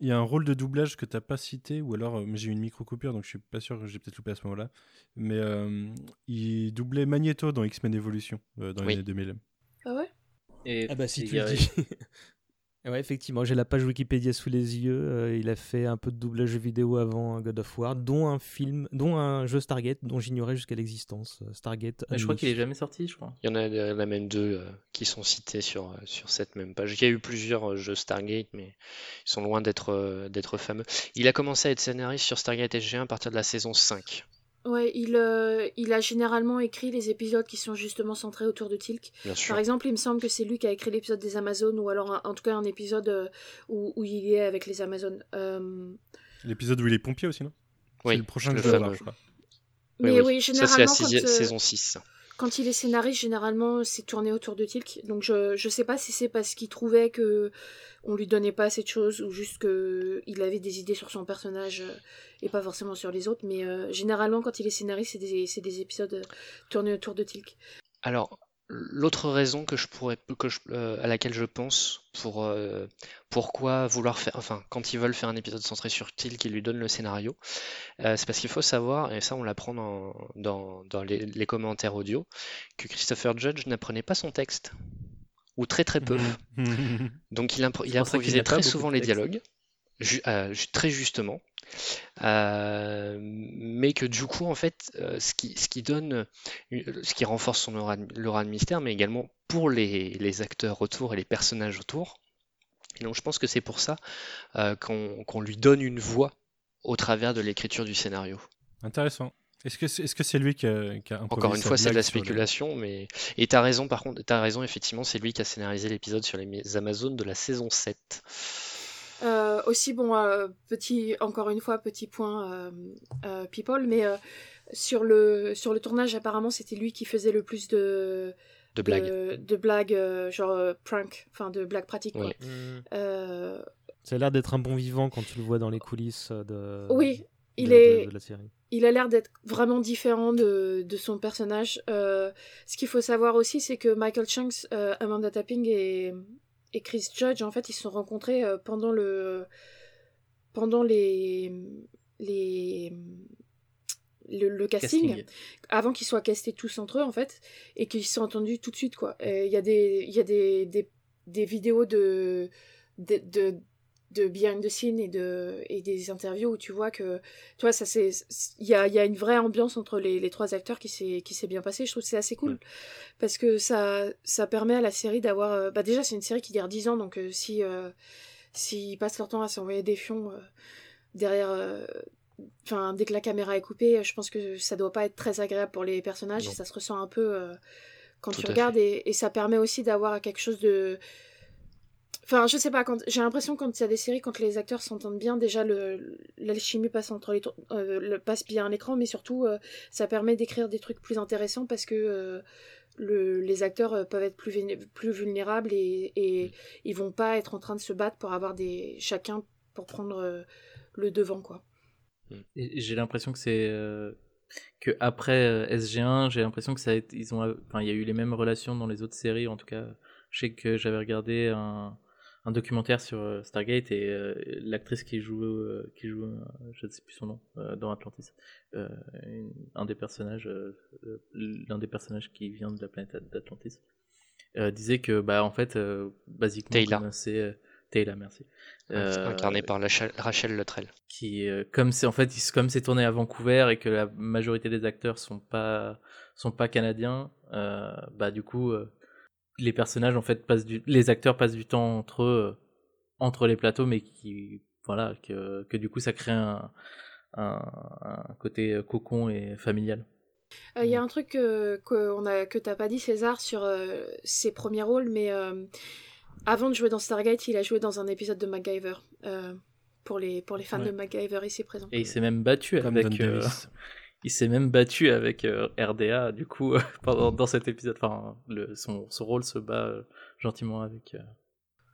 y, y, a un rôle de doublage que tu n'as pas cité, ou alors euh, j'ai eu une micro-coupure, donc je suis pas sûr que j'ai peut-être loupé à ce moment-là. Mais il doublait Magneto dans X-Men Evolution, dans les années 2000. Ah ouais? Et, Ah bah si tu le dis Ouais, effectivement, j'ai la page Wikipédia sous les yeux. Euh, il a fait un peu de doublage vidéo avant God of War, dont un film, dont un jeu Stargate dont j'ignorais jusqu'à l'existence. Euh, Stargate. je crois qu'il est jamais sorti, je crois. Il y en a, la même deux euh, qui sont cités sur, sur cette même page. Il y a eu plusieurs jeux Stargate, mais ils sont loin d'être d'être fameux. Il a commencé à être scénariste sur Stargate SG1 à partir de la saison 5. Ouais, il, euh, il a généralement écrit les épisodes qui sont justement centrés autour de Tilk. Par exemple, il me semble que c'est lui qui a écrit l'épisode des Amazones, ou alors en tout cas un épisode euh, où, où, il est avec les Amazones. Euh, l'épisode où il est pompier aussi, non? Oui, c'est le prochain que je crois. Mais oui, généralement. Ça, c'est la saison 6 quand il est scénariste, généralement, c'est tourné autour de Tilk. Donc je je sais pas si c'est parce qu'il trouvait que on lui donnait pas assez de choses ou juste que il avait des idées sur son personnage euh, et pas forcément sur les autres. Mais euh, généralement, quand il est scénariste, c'est des, des épisodes euh, tournés autour de Tilk. Alors, L'autre raison que je pourrais, que euh, à laquelle je pense pour euh, pourquoi vouloir faire, enfin, quand ils veulent faire un épisode centré sur Till qui lui donne le scénario, euh, c'est parce qu'il faut savoir, et ça on l'apprend dans, dans, les, commentaires audio, que Christopher Judge n'apprenait pas son texte, ou très très peu. Donc il, il improvisait très souvent les dialogues, très justement, euh, mais que du coup, en fait, euh, ce, qui, ce qui donne, euh, ce qui renforce son aura, de mystère, mais également pour les, les, acteurs autour et les personnages autour. Et donc, je pense que c'est pour ça qu'on lui donne une voix au travers de l'écriture du scénario. Intéressant. Est-ce que c'est est -ce c'est lui qui a, qui a Encore une fois, c'est de la spéculation, mais et t'as raison. Par contre, t'as raison. Effectivement, c'est lui qui a scénarisé l'épisode sur les Amazones de la saison 7. Euh, aussi, bon, euh, petit, encore une fois, petit point euh, people, mais sur, le, sur le tournage, apparemment, c'était lui qui faisait le plus de. De blagues. De, blagues, genre prank, enfin de blagues pratiques. Quoi. Mmh. Ça a l'air d'être un bon vivant quand tu le vois dans les coulisses de, oui, il est... la série. Il a l'air d'être vraiment différent de, de son personnage. ce qu'il faut savoir aussi, c'est que Michael Shanks, Amanda Tapping et et Chris Judge, en fait, ils se sont rencontrés euh, pendant le pendant les les le, casting, avant qu'ils soient castés tous entre eux en fait et qu'ils se sont entendus tout de suite quoi. Il y a des il y a des, des, des vidéos de, de, de behind the scene et de et des interviews où tu vois que tu vois ça c'est il y a, y a une vraie ambiance entre les, les trois acteurs qui s'est qui s'est bien passé je trouve que c'est assez cool parce que ça ça permet à la série d'avoir euh, bah déjà c'est une série qui dure 10 ans donc euh, si euh, s'ils passent leur temps à s'envoyer des fions derrière enfin dès que la caméra est coupée je pense que ça doit pas être très agréable pour les personnages et ça se ressent un peu quand tu regardes et, et, ça permet aussi d'avoir quelque chose de Enfin, je sais pas, quand j'ai l'impression quand il y a des séries, quand les acteurs s'entendent bien, déjà le l'alchimie passe entre les euh, le, passe bien à l'écran, mais surtout euh, ça permet d'écrire des trucs plus intéressants parce que euh, le, les acteurs peuvent être plus, plus vulnérables et, et ils vont pas être en train de se battre pour avoir des chacun pour prendre le devant quoi. J'ai l'impression que c'est que après SG1, j'ai l'impression que ça a ils ont enfin il y a eu les mêmes relations dans les autres séries en tout cas. Je sais que j'avais regardé un un documentaire sur euh, Stargate et euh, l'actrice qui joue, euh, qui joue je ne sais plus son nom, dans Atlantis, un des personnages, l'un des personnages qui vient de la planète d'Atlantis, disait que bah en fait, basiquement, c'est Taylor, merci. incarné par Rachel Luttrell. Qui, comme c'est en fait, comme c'est tourné à Vancouver et que la majorité des acteurs sont pas sont pas canadiens, bah du coup les personnages en fait passent du, les acteurs passent du temps entre eux, entre les plateaux, mais qui voilà que, que du coup ça crée un, un, un côté euh, cocon et familial. Il y a un truc que, que, on a, que t'as pas dit, César, sur euh, ses premiers rôles, mais euh, avant de jouer dans Stargate, il a joué dans un épisode de MacGyver. euh, pour, les, pour les fans Ouais. de MacGyver ici présents. Et il s'est même battu Comme avec. Il s'est même battu avec euh, RDA, du coup, euh, pendant, dans cet épisode. Enfin, le, son, son rôle se bat euh, gentiment avec. euh,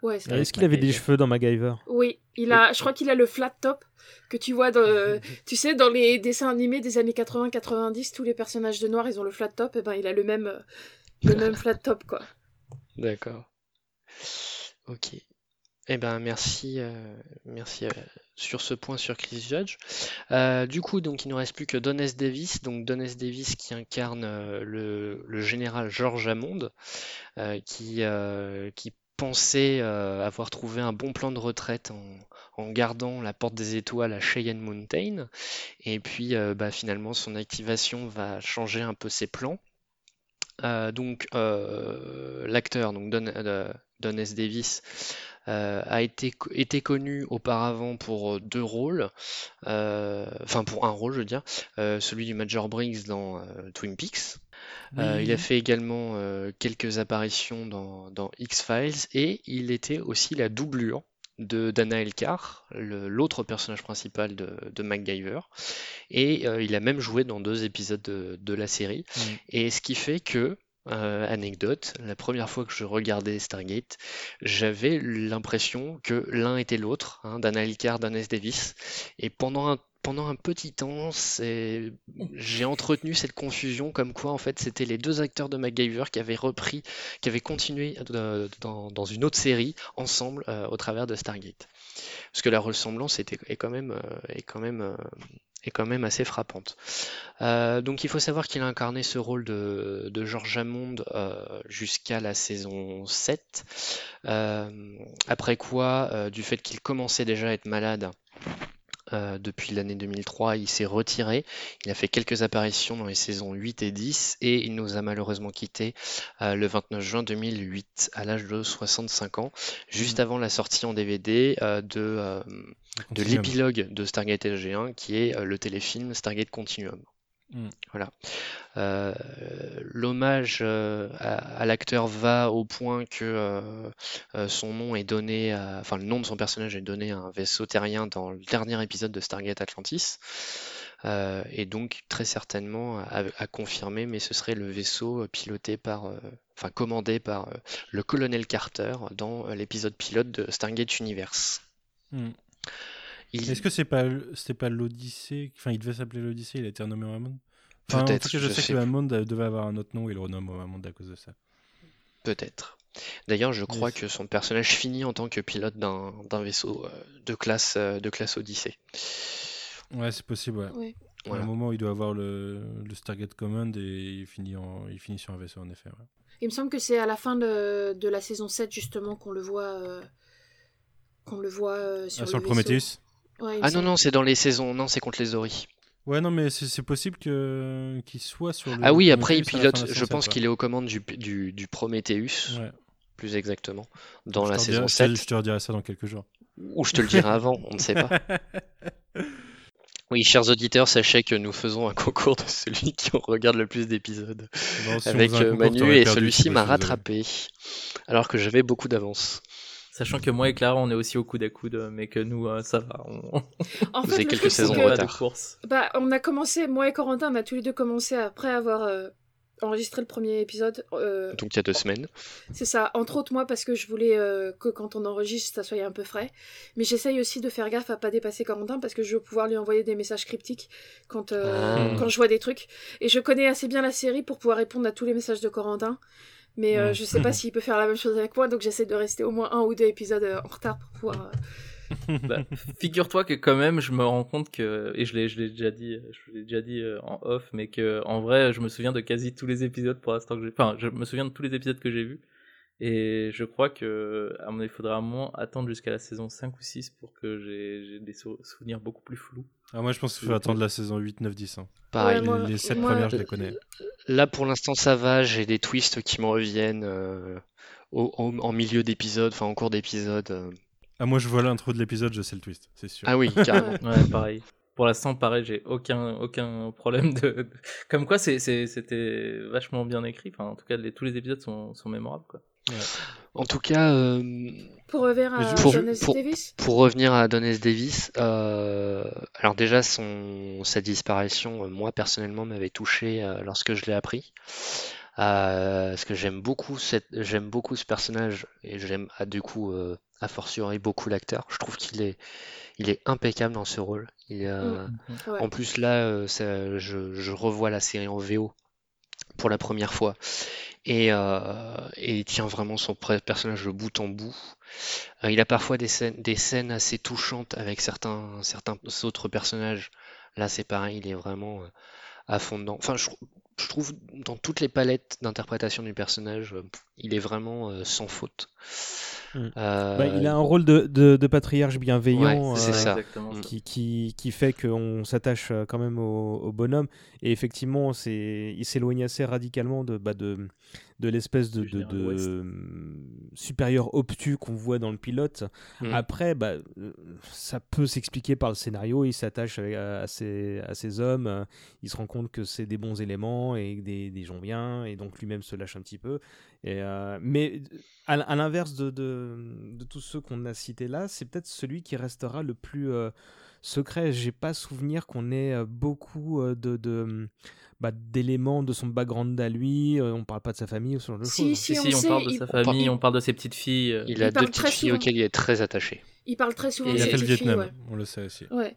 Ouais, Est-ce qu'il avait des cheveux dans MacGyver? Oui, il a, je crois qu'il a le flat top que tu vois dans, tu sais, dans les dessins animés des années 80-90, tous les personnages de noir, ils ont le flat top, et ben il a le même, le même flat top quoi. D'accord. Ok. Eh ben merci, euh, merci euh, sur ce point sur Chris Judge. Euh, du coup, donc il nous reste plus que Don S. Davis, donc. Davis qui incarne le, général George Hammond, qui, pensait avoir trouvé un bon plan de retraite en, gardant la porte des étoiles à Cheyenne Mountain, et puis bah, finalement son activation va changer un peu ses plans. Donc l'acteur, donc Don. Davis, euh, a été, été connu auparavant pour euh, deux rôles, euh, enfin pour un rôle je veux dire, euh, celui du Major Briggs dans Twin Peaks. Il a fait également quelques apparitions dans, dans X-Files et il était aussi la doublure de Dana Elkar, l'autre personnage principal de, de MacGyver. Et euh, il a même joué dans deux épisodes de, de la série. Et ce qui fait que, euh, anecdote, la première fois que je regardais Stargate, j'avais l'impression que l'un était l'autre, hein, Dana Elkar, Dan S. Davis. Et pendant un, pendant un petit temps, j'ai entretenu cette confusion comme quoi en fait c'était les deux acteurs de MacGyver qui avaient repris, qui avaient continué euh, dans, dans une autre série ensemble euh, au travers de Stargate. Parce que la ressemblance était, est, quand même, est, quand même, est quand même assez frappante. Euh, donc il faut savoir qu'il a incarné ce rôle de, de George Hammond euh, jusqu'à la saison 7. Euh, après quoi, du fait qu'il commençait déjà à être malade, euh, depuis l'année 2003, il s'est retiré. Il a fait quelques apparitions dans les saisons 8 et 10 et il nous a malheureusement quitté euh, le 29 juin 2008 à l'âge de 65 ans, juste avant la sortie en DVD euh, de, l'épilogue de Stargate SG1 qui est le téléfilm Stargate Continuum. Mm. Voilà. Euh, L'hommage euh, à, à l'acteur va au point que euh, son nom est donné, à- enfin le nom de son personnage est donné à un vaisseau terrien dans le dernier épisode de Stargate Atlantis. Et donc très certainement à, à confirmer, mais ce serait le vaisseau piloté par, enfin commandé par le colonel Carter dans l'épisode pilote de Stargate Universe. Mm. Il- Est-ce que c'est pas c'était pas l'Odyssée Enfin, il devait s'appeler l'Odyssée, il a été renommé en Hammond Enfin, en Peut-être, tout cas, je, je sais sais que le Hammond euh, devait avoir un autre nom, il le renomme au Hammond à cause de ça. Peut-être. D'ailleurs, je crois Yes. que son personnage finit en tant que pilote d'un d'un vaisseau euh, de classe, euh, de classe Odyssée. Ouais, c'est possible, ouais. À Voilà. un moment, il doit avoir le, le Stargate Command et il finit, en, il finit sur un vaisseau, en effet. ouais. Il me semble que c'est à la fin de, de la saison 7 justement qu'on le voit, euh, qu'on le voit euh, sur, Ah, sur le vaisseau. Prometheus? Ouais, Ah non, non, c'est dans les saisons. Non, c'est contre les Ori. Ouais, non, mais c'est possible que qu'il soit sur le. Ah oui, après, il pilote. Je pense qu'il est aux commandes du, du, du Prometheus, ouais. Plus exactement, dans Je la saison te- 7. Je te redirai ça dans quelques jours. Ou je te le dirai avant, on ne sait pas. Oui, chers auditeurs, sachez que nous faisons un concours de celui qui regarde le plus d'épisodes. Si Avec euh, Manu, et celui-ci m'a rattrapé. Alors que j'avais beaucoup d'avance. Sachant que moi et Clara, on est aussi au coude à coude, mais que nous, euh, ça va. On, En Vous fait, avez le quelques truc, c'est saisons que- de on a retard. Bah, on a commencé, moi et Corentin, on a tous les deux commencé après avoir euh, enregistré le premier épisode. euh, Donc il y a deux semaines. c'est ça, entre autres moi parce que je voulais euh, que quand on enregistre, ça soit un peu frais. Mais j'essaye aussi de faire gaffe à pas dépasser Corentin parce que je veux pouvoir lui envoyer des messages cryptiques quand, euh, Ah. quand je vois des trucs. Et je connais assez bien la série pour pouvoir répondre à tous les messages de Corentin. Mais euh, je sais pas s'il peut faire la même chose avec moi, donc j'essaie de rester au moins un ou deux épisodes euh, en retard pour pouvoir. euh, Bah, Figure-toi que quand même, je me rends compte que, et je l'ai, je l'ai déjà dit, je l'ai déjà dit en off, mais que en vrai, je me souviens de quasi tous les épisodes pour l'instant que j'ai, enfin, je me souviens de tous les épisodes que j'ai vus, et je crois que, à mon avis, il faudra un moment attendre jusqu'à la saison 5 ou 6 pour que j'ai, des sou- souvenirs beaucoup plus flous. Ah, moi, je pense qu'il faut attendre la saison 8, 9, 10. hein. Pareil. Ouais, moi- les, les 7 moi- premières, je les connais. Là, pour l'instant, ça va. J'ai des twists qui me reviennent euh, au- au- en milieu d'épisode, enfin en cours d'épisode. euh. Ah, moi, je vois l'intro de l'épisode, je sais le twist, c'est sûr. Ah oui, carrément. Ouais, pareil. pour l'instant, pareil, j'ai aucun, aucun problème de. Comme quoi, c'était vachement bien écrit. Enfin, en tout cas, les, tous les épisodes sont, sont mémorables. Quoi. En tout cas, euh, pour revenir à pour, Davis, pour revenir à Adonis Davis, euh, alors déjà son sa disparition, euh, moi personnellement, m'avait touché lorsque je l'ai appris. parce que j'aime beaucoup cette, j'aime beaucoup ce personnage et j'aime ah, du coup a fortiori beaucoup l'acteur. Je trouve qu'il est, il est impeccable dans ce rôle. Mm. En plus là, je, je, revois la série en VO pour la première fois et, euh, et, il tient vraiment son personnage de bout en bout. Euh, il a parfois des scènes, des scènes assez touchantes avec certains, certains autres personnages. Là, c'est pareil, il est vraiment euh, à fond dedans. Enfin, je, je trouve dans toutes les palettes d'interprétation du personnage, il est vraiment sans faute. Mm. Euh, bah, il a un rôle de, de, patriarche bienveillant euh, mm. qui, qui, qui, fait qu'on s'attache euh, quand même au, bonhomme. Et effectivement, il s'éloigne assez radicalement de, bah, de, de l'espèce de, de, supérieur obtus qu'on voit dans le pilote. Mm. Après, bah, ça peut s'expliquer par le scénario. Il s'attache à, ces, à ces hommes. Il se rend compte que c'est des bons éléments et des, des gens bien. Et donc lui-même se lâche un petit peu. Et, mais à, l'inverse de, de, tous ceux qu'on a cités là, c'est peut-être celui qui restera le plus euh, secret. J'ai pas souvenir qu'on ait euh, beaucoup euh, de, de bah, d'éléments de son background à lui. on parle pas de sa famille ou ce genre de si, choses. Si, si, on, parle de sa famille, on parle de ses petites filles. Il, a deux petites filles auxquelles il est très attaché. Il parle très souvent de ses petites filles. Vietnam, ouais. on le sait aussi. Ouais.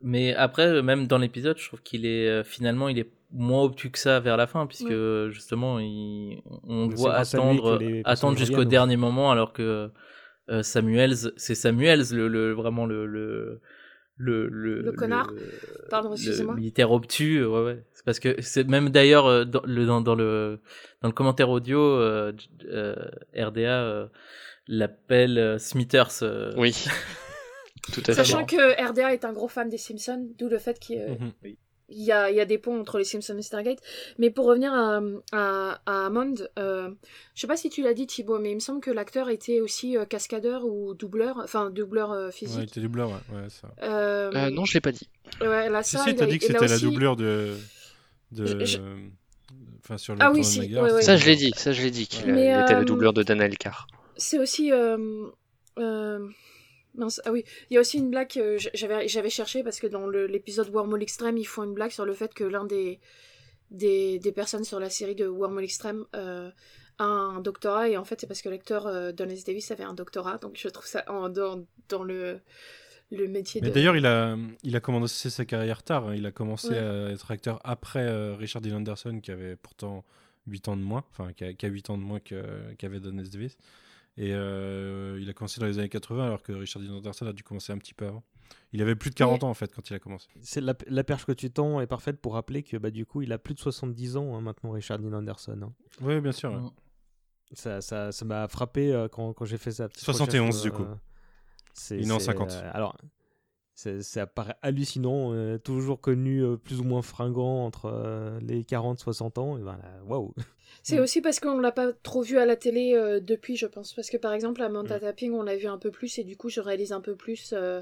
Mais après, même dans l'épisode, je trouve qu'il est finalement, il est moins obtus que ça vers la fin, puisque justement, il, on voit attendre, attendre jusqu'au dernier moment, alors que euh, Samuels, c'est Samuels le, le, vraiment le, le le, le, connard. pardon excusez-moi. militaire obtus ouais ouais. C'est parce que c'est même d'ailleurs euh, dans le dans, dans, le dans le commentaire audio euh, euh RDA l'appelle Smithers oui. Tout à fait. Sachant que RDA est un gros fan des Simpsons d'où le fait qu'il mhm il y a, y a, des ponts entre les Simpsons et Stargate. Mais pour revenir à, à, à Hammond, euh, je sais pas si tu l'as dit Thibaut, mais il me semble que l'acteur était aussi euh, cascadeur ou doubleur, enfin doubleur euh, physique. Ouais, il était doubleur, ouais. ouais ça. Euh, euh, non, je l'ai pas dit. Ouais, là, ça, si, si, t'as dit que c'était la doubleur de. de... Je... Enfin, sur le ah oui, si, ouais, ouais. Ça, je l'ai dit, ça, je l'ai dit, qu'il était le doubleur de Dan Elkar. C'est aussi. Ah oui, il y a aussi une blague que j'avais, cherché parce que dans l'épisode Wormhole Extreme, ils font une blague sur le fait que l'un des, des, des, personnes sur la série de Wormhole Extreme euh, a un doctorat et en fait c'est parce que l'acteur euh, Donald Davis avait un doctorat donc je trouve ça en, dans, dans le, le métier Mais d'ailleurs il a, il a commencé sa carrière tard, hein. il a commencé à être acteur après euh, Richard Dean Anderson qui avait pourtant 8 ans de moins, enfin qui a, qui a 8 ans de moins qu'avait Donald Davis. Et euh, il a commencé dans les années 80 alors que Richard Dean Anderson a dû commencer un petit peu avant. Il avait plus de 40 ans en fait quand il a commencé. C'est la, la, perche que tu tends est parfaite pour rappeler que bah, du coup il a plus de 70 ans hein, maintenant Richard Dean Anderson. Hein. Oui bien sûr. Ça, ça, ça m'a frappé euh, quand, quand j'ai fait ça. 71 du coup. Euh, il est en 50. alors ça paraît hallucinant, toujours connu plus ou moins fringant entre les 40-60 ans. Et ben, waouh! C'est mm. aussi parce qu'on l'a pas trop vu à la télé euh, depuis, je pense. Parce que par exemple, à Manta mm. Tapping, on l'a vu un peu plus et du coup, je réalise un peu plus euh,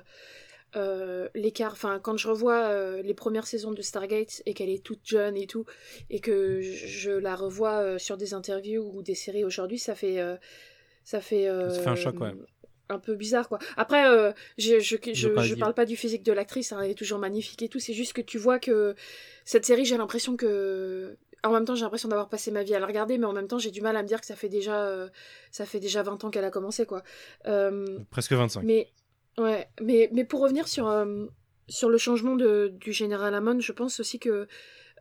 euh, l'écart. Enfin, quand je revois les premières saisons de Stargate et qu'elle est toute jeune et tout, et que je la revois sur des interviews ou des séries aujourd'hui, ça fait. ça fait. ça fait un choc, ouais un peu bizarre quoi. Après, je, je, je, je, parle pas du physique de l'actrice, hein, elle est toujours magnifique et tout, c'est juste que tu vois que cette série, j'ai l'impression que en même temps, j'ai l'impression d'avoir passé ma vie à la regarder, mais en même temps, j'ai du mal à me dire que ça fait déjà, euh, ça fait déjà 20 ans qu'elle a commencé, quoi. Euh, Presque 25. Mais, ouais, mais, mais pour revenir sur, euh, sur le changement de, du général Amon, je pense aussi que,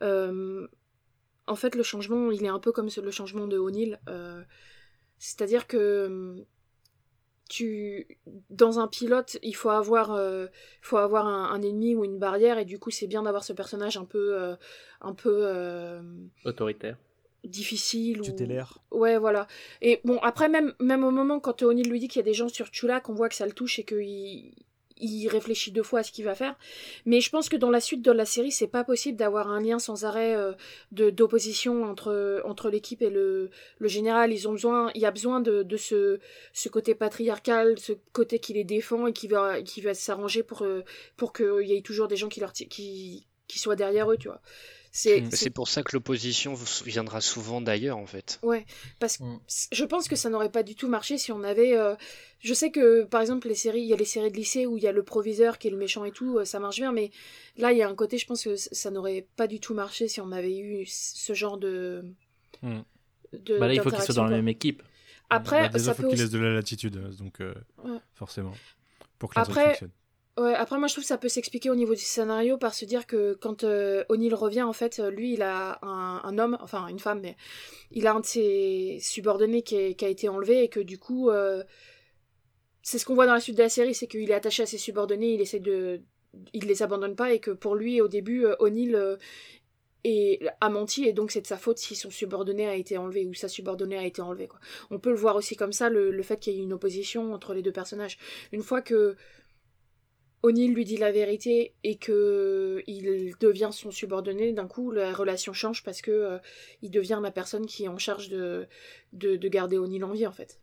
en fait, le changement, il est un peu comme le changement de O'Neill. C'est-à-dire que tu dans un pilote il faut avoir euh, faut avoir un, ennemi ou une barrière et du coup c'est bien d'avoir ce personnage un peu euh, un peu euh, autoritaire. difficile tutélaire. Ou... ouais voilà. Et bon après même même au moment quand O'Neill lui dit qu'il y a des gens sur Chula qu'on voit que ça le touche et qu'il il réfléchit deux fois à ce qu'il va faire. Mais je pense que dans la suite de la série, c'est pas possible d'avoir un lien sans arrêt euh, de d'opposition entre entre l'équipe et le, le général. Ils ont besoin, il y a besoin de, de ce ce côté patriarcal, ce côté qui les défend et qui va qui va s'arranger pour euh, pour qu'il y ait toujours des gens qui leur qui qui soient derrière eux, tu vois. C'est pour ça que l'opposition viendra souvent d'ailleurs, en fait. Ouais, parce que mm. je pense que ça n'aurait pas du tout marché si on avait. Euh, je sais que, par exemple, les séries, il y a les séries de lycée où il y a le proviseur qui est le méchant et tout, euh, ça marche bien, mais là, il y a un côté, je pense que ça n'aurait pas du tout marché si on avait eu ce genre de. Mm. de bah là, il faut qu'ils soient dans la même équipe. Après, bah, ça faut qu'ils laissent de la latitude, donc euh, forcément. Pour que Après, fonctionne. Après moi je trouve que ça peut s'expliquer au niveau du scénario par se dire que quand euh, O'Neill revient en fait lui il a un, homme enfin une femme mais il a un de ses subordonnés qui, a été enlevé et que du coup euh, c'est ce qu'on voit dans la suite de la série c'est qu'il est attaché à ses subordonnés il essaie de il les abandonne pas et que pour lui au début euh, O'Neill a menti et donc c'est de sa faute si son subordonné a été enlevé ou sa subordonnée a été enlevée quoi. On peut le voir aussi comme ça le fait qu'il y ait une opposition entre les deux personnages. Une fois que O'Neill lui dit la vérité et que il devient son subordonné, d'un coup la relation change parce que euh, il devient la personne qui est en charge de, de, garder O'Neill en vie en fait.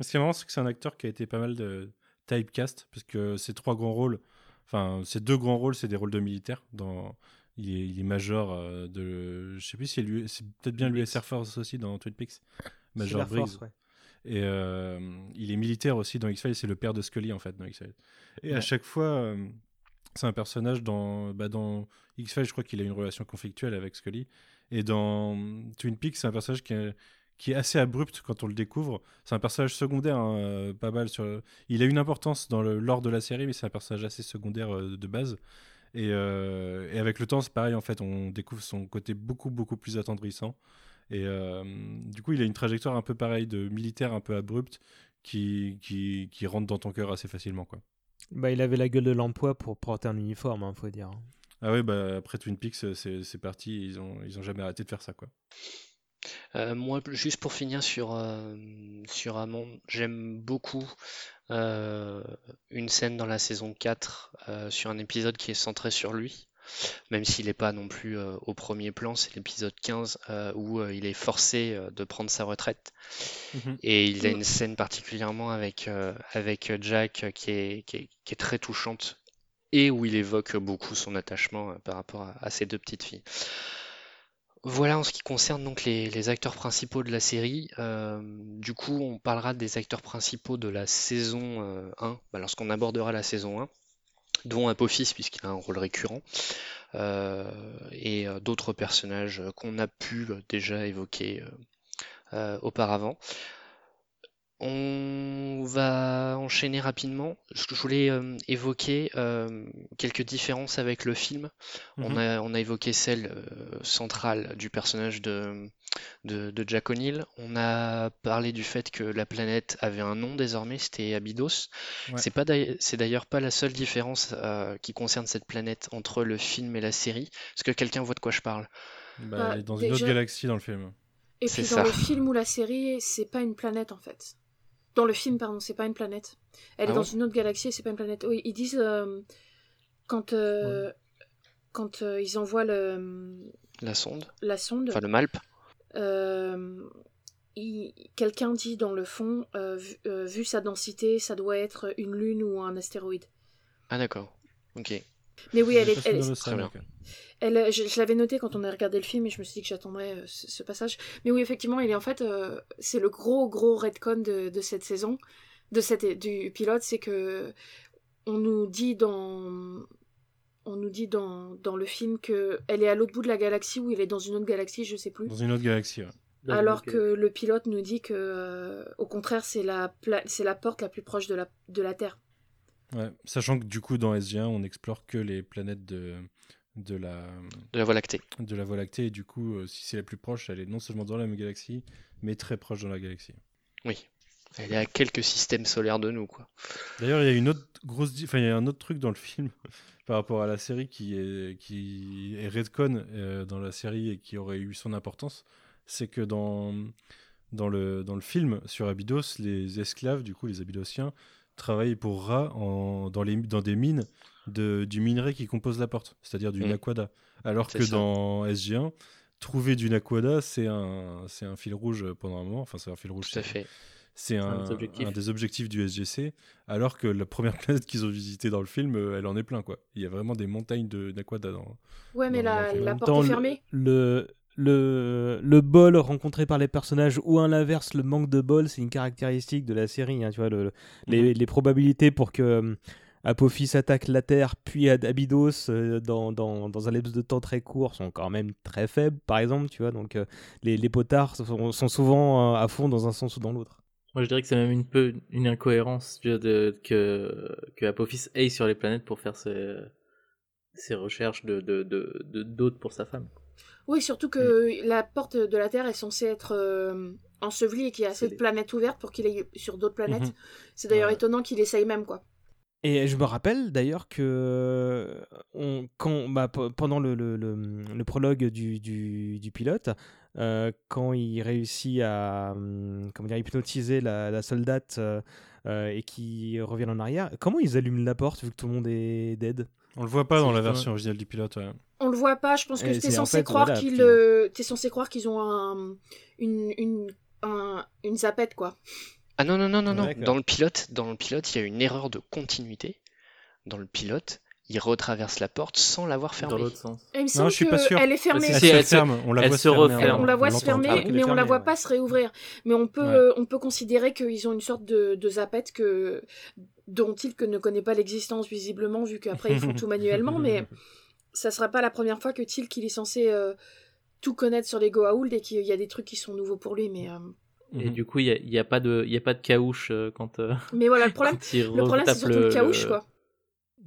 Ce qui est marrant, c'est que c'est un acteur qui a été pas mal de typecast parce que ces trois grands rôles, enfin ces deux grands rôles, c'est des rôles de militaires. Dans, il est, major euh, de, je sais plus si c'est peut-être bien l'US Air Force aussi dans Twin Peaks, Major Briggs. Et euh, il est militaire aussi dans X-Files, c'est le père de Scully en fait dans X-Files. Et à chaque fois, euh, c'est un personnage dans, bah, dans X-Files, je crois qu'il a une relation conflictuelle avec Scully. Et dans Twin Peaks, c'est un personnage qui est, qui est, assez abrupt quand on le découvre. C'est un personnage secondaire, hein, euh, pas mal. Sur... Il a une importance dans le lore de la série, mais c'est un personnage assez secondaire de base. Et, et, avec le temps, c'est pareil, en fait, on découvre son côté beaucoup, beaucoup plus attendrissant. Et euh, du coup, il a une trajectoire un peu pareille de militaire un peu abrupte qui, qui, qui rentre dans ton cœur assez facilement. Quoi. Bah, il avait la gueule de l'emploi pour porter un uniforme, il hein, faut dire. Ah ouais, bah, après Twin Peaks, c'est parti, ils ont, ils ont jamais arrêté de faire ça. quoi. Euh, moi, juste pour finir sur, euh, sur Amon, j'aime beaucoup une scène dans la saison 4 sur un épisode qui est centré sur lui même s'il n'est pas non plus euh, au premier plan, c'est l'épisode 15 euh, où euh, il est forcé de prendre sa retraite. Mhm. Et il a une scène particulièrement avec, avec Jack qui est, qui, est, très touchante et où il évoque beaucoup son attachement par rapport à, ses deux petites filles. Voilà en ce qui concerne donc les, acteurs principaux de la série. du coup, on parlera des acteurs principaux de la saison 1, bah, lorsqu'on abordera la saison 1 dont Apophis puisqu'il a un rôle récurrent, euh, et euh, d'autres personnages qu'on a pu déjà évoquer euh, auparavant. On va enchaîner rapidement. Je voulais euh, évoquer euh, quelques différences avec le film. on, mhm. a, on, a, évoqué celle euh, centrale du personnage de, de, Jack O'Neill. On a parlé du fait que la planète avait un nom désormais, c'était Abydos. C'est pas c'est d'ailleurs pas la seule différence qui concerne cette planète entre le film et la série. Est-ce que quelqu'un voit de quoi je parle? Bah, est dans une autre galaxie dans le film. Et puis dans le film ou la série, c'est pas une planète en fait. Dans le film, pardon, c'est pas une planète. Elle est ah dans une autre galaxie, c'est pas une planète. Oui, ils disent euh, quand euh, quand euh, ils envoient le la sonde. La sonde. Enfin le Malp. Quelqu'un dit dans le fond, vu, sa densité, ça doit être une lune ou un astéroïde. Ah d'accord. Ok. Mais oui, elle est. très bien. Elle, je, l'avais noté quand on a regardé le film et je me suis dit que j'attendrais euh, ce, passage. Mais oui, effectivement, il est en fait, euh, c'est le gros gros redcon de, de cette saison, de cette du pilote, c'est que on nous dit dans on nous dit dans, dans le film que elle est à l'autre bout de la galaxie ou il est dans une autre galaxie, je sais plus. Dans une autre galaxie. Ouais. Alors que le pilote nous dit que, euh, au contraire, c'est la, c'est la porte la plus proche de la, de la Terre. Ouais, sachant que du coup, dans SG1, on n'explore que les planètes de, de la, de la Voie lactée. De la Voie lactée, et du coup, euh, si c'est la plus proche, elle est non seulement dans la même galaxie, mais très proche dans la galaxie. Oui. Elle est à quelques systèmes solaires de nous, quoi. D'ailleurs, il y a une autre grosse, enfin, il y a un autre truc dans le film par rapport à la série qui est qui est redcon euh, dans la série et qui aurait eu son importance, c'est que dans dans le dans le film sur Abydos, les esclaves, du coup, les Abydosiens, travaille pour Ra en, dans, les, dans des mines de, du minerai qui compose la porte, c'est-à-dire du Mm. naquada. Alors que ça. dans SG1, trouver du naquada, c'est un, c'est un fil rouge pendant un moment. Enfin, c'est un fil rouge. Tout à c'est- fait. C'est un un, des objectifs. un des objectifs du SGC, alors que la première planète qu'ils ont visitée dans le film, euh, elle en est plein. quoi. Il y a vraiment des montagnes de naquada dans. Ouais, mais Dans- la, la porte Dans est fermée. le, le, le bol rencontré par les personnages ou à l'inverse le manque de bol c'est une caractéristique de la série hein, tu vois le, le- les, les probabilités pour que euh, Apophis attaque la Terre puis Abydos euh, dans, dans, dans un laps de temps très court sont quand même très faibles par exemple tu vois donc euh, les, les potards sont, sont souvent euh, à fond dans un sens ou dans l'autre Moi, je dirais que c'est même une peu une incohérence tu vois, de, que, que Apophis aille sur les planètes pour faire ses, ses recherches de, de, de, de- d'autres pour sa femme. Oui, surtout que la porte de la Terre est censée être euh, ensevelie et qu'il y a assez de planètes ouvertes pour qu'il aille sur d'autres planètes. Mhm. C'est d'ailleurs Ouais. étonnant qu'il essaye même, quoi. Et je me rappelle d'ailleurs que euh, on, quand, bah, pe- pendant le, le- le- le prologue du, du- du pilote, euh, quand il réussit à hum, comment dire, hypnotiser la, la soldate euh, et qui revient en arrière, comment ils allument la porte vu que tout le monde est dead? On le voit pas dans la justement- version originale du pilote. ouais. On le voit pas, je pense que Et t'es en censé fait, croire voilà, qu'ils euh, t'es censé croire qu'ils ont un, une, une, un- une zapette, quoi. Ah non, non, non, non, non. Dans le pilote, dans le pilote, il y a une erreur de continuité. Dans le pilote, il retraverse la porte sans l'avoir Dans fermée. l'autre sens. Et il me Non, semble je suis pas sûr. qu'elle est fermée. Si, Elle elle se- ferme, on la elle voit se fermer, referme. on la voit se fermer, mais on la fermée, voit ouais. pas se réouvrir. Mais on peut, Ouais. euh, on peut considérer qu'ils ont une sorte de, de zapette que, dont Tilk ne connaît pas l'existence visiblement, vu qu'après ils font tout manuellement. Mais ça sera pas la première fois que Tilk il est censé euh, tout connaître sur les Goa'uld et qu'il y a des trucs qui sont nouveaux pour lui. Mais, euh, Et Mhm. du coup, il n'y a, y a, pas de- il y a pas de caouche euh, quand, euh, mais voilà, le problème, le problème c'est surtout le, caouche, quoi.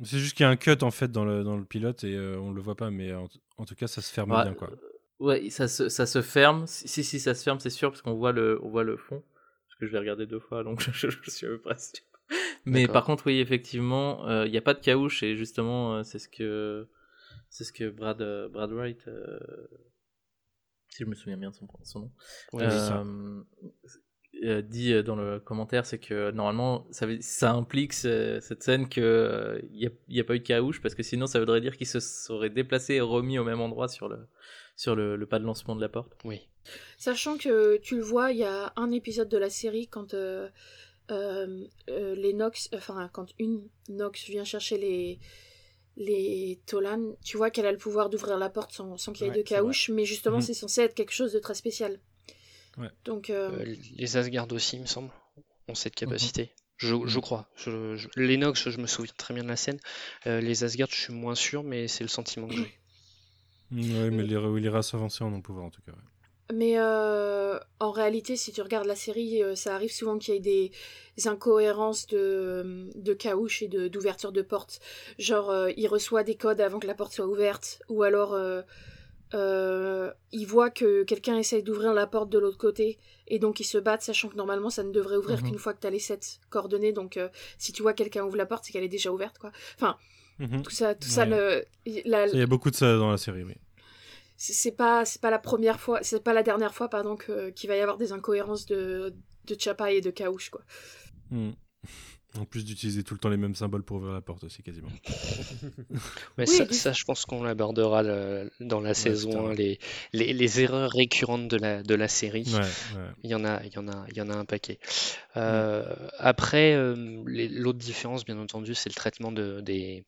C'est juste qu'il y a un cut en fait dans le, dans le pilote et euh, on le voit pas, mais en, en tout cas ça se ferme Ouais, bien quoi. Ouais, ça se, ça se ferme. Si, si, ça se ferme, c'est sûr, parce qu'on voit le, on voit le fond. Parce que je l'ai regardé deux fois, donc je, je suis à peu près sûr. Mais par contre, oui, effectivement, euh, il n'y a pas de caouche, et justement, euh, c'est ce que, c'est ce que Brad, euh, Brad Wright, euh, si je me souviens bien de son, son nom, euh, euh, dit euh, dans le commentaire, c'est que normalement, ça, implique ce- cette scène qu'il n'y a, y a pas eu de caouche, parce que sinon, ça voudrait dire qu'il se serait déplacé et remis au même endroit sur le, sur le, le pas de lancement de la porte. oui. Sachant que tu le vois, il y a un épisode de la série quand euh, euh, euh, les Nox, enfin quand une Nox vient chercher les les Tolan, tu vois qu'elle a le pouvoir d'ouvrir la porte sans, sans qu'il y ait Ouais, de caouche, mais justement Mhm. c'est censé être quelque chose de très spécial. Ouais. Donc euh, Euh, les Asgard aussi, il me semble, ont cette Mhm. capacité. Je, je crois. Je, je- L'Enox, je me souviens très bien de la scène. Euh, les Asgard, je suis moins sûr, mais c'est le sentiment que j'ai. Ouais, mais les, les races avancées en ont pouvoir en tout cas. ouais. Mais euh, en réalité, si tu regardes la série, euh, ça arrive souvent qu'il y ait des, incohérences de, de caouche et d'ouverture de, porte. Genre, euh, il reçoit des codes avant que la porte soit ouverte, ou alors euh, euh, il voit que quelqu'un essaye d'ouvrir la porte de l'autre côté, et donc ils se battent, sachant que normalement ça ne devrait ouvrir Mhm. qu'une fois que tu as les sept coordonnées. Donc, euh, si tu vois quelqu'un ouvre la porte, c'est qu'elle est déjà ouverte, quoi. Enfin, Mhm. tout ça, tout ça, la- Il y a beaucoup de ça dans la série, oui. C'est pas c'est pas la première fois c'est pas la dernière fois pardon que qu'il va y avoir des incohérences de de Chapa et de Kaouche quoi Mhm. En plus d'utiliser tout le temps les mêmes symboles pour ouvrir la porte aussi, quasiment. Mais Oui, ça, je pense qu'on l'abordera le- dans la saison putain. 1, les, les, les erreurs récurrentes de la, de la série. Ouais, ouais. Il y en a, il y en a, il y en a un paquet. Euh, Après, euh, l'autre différence, bien entendu, c'est le traitement de, des,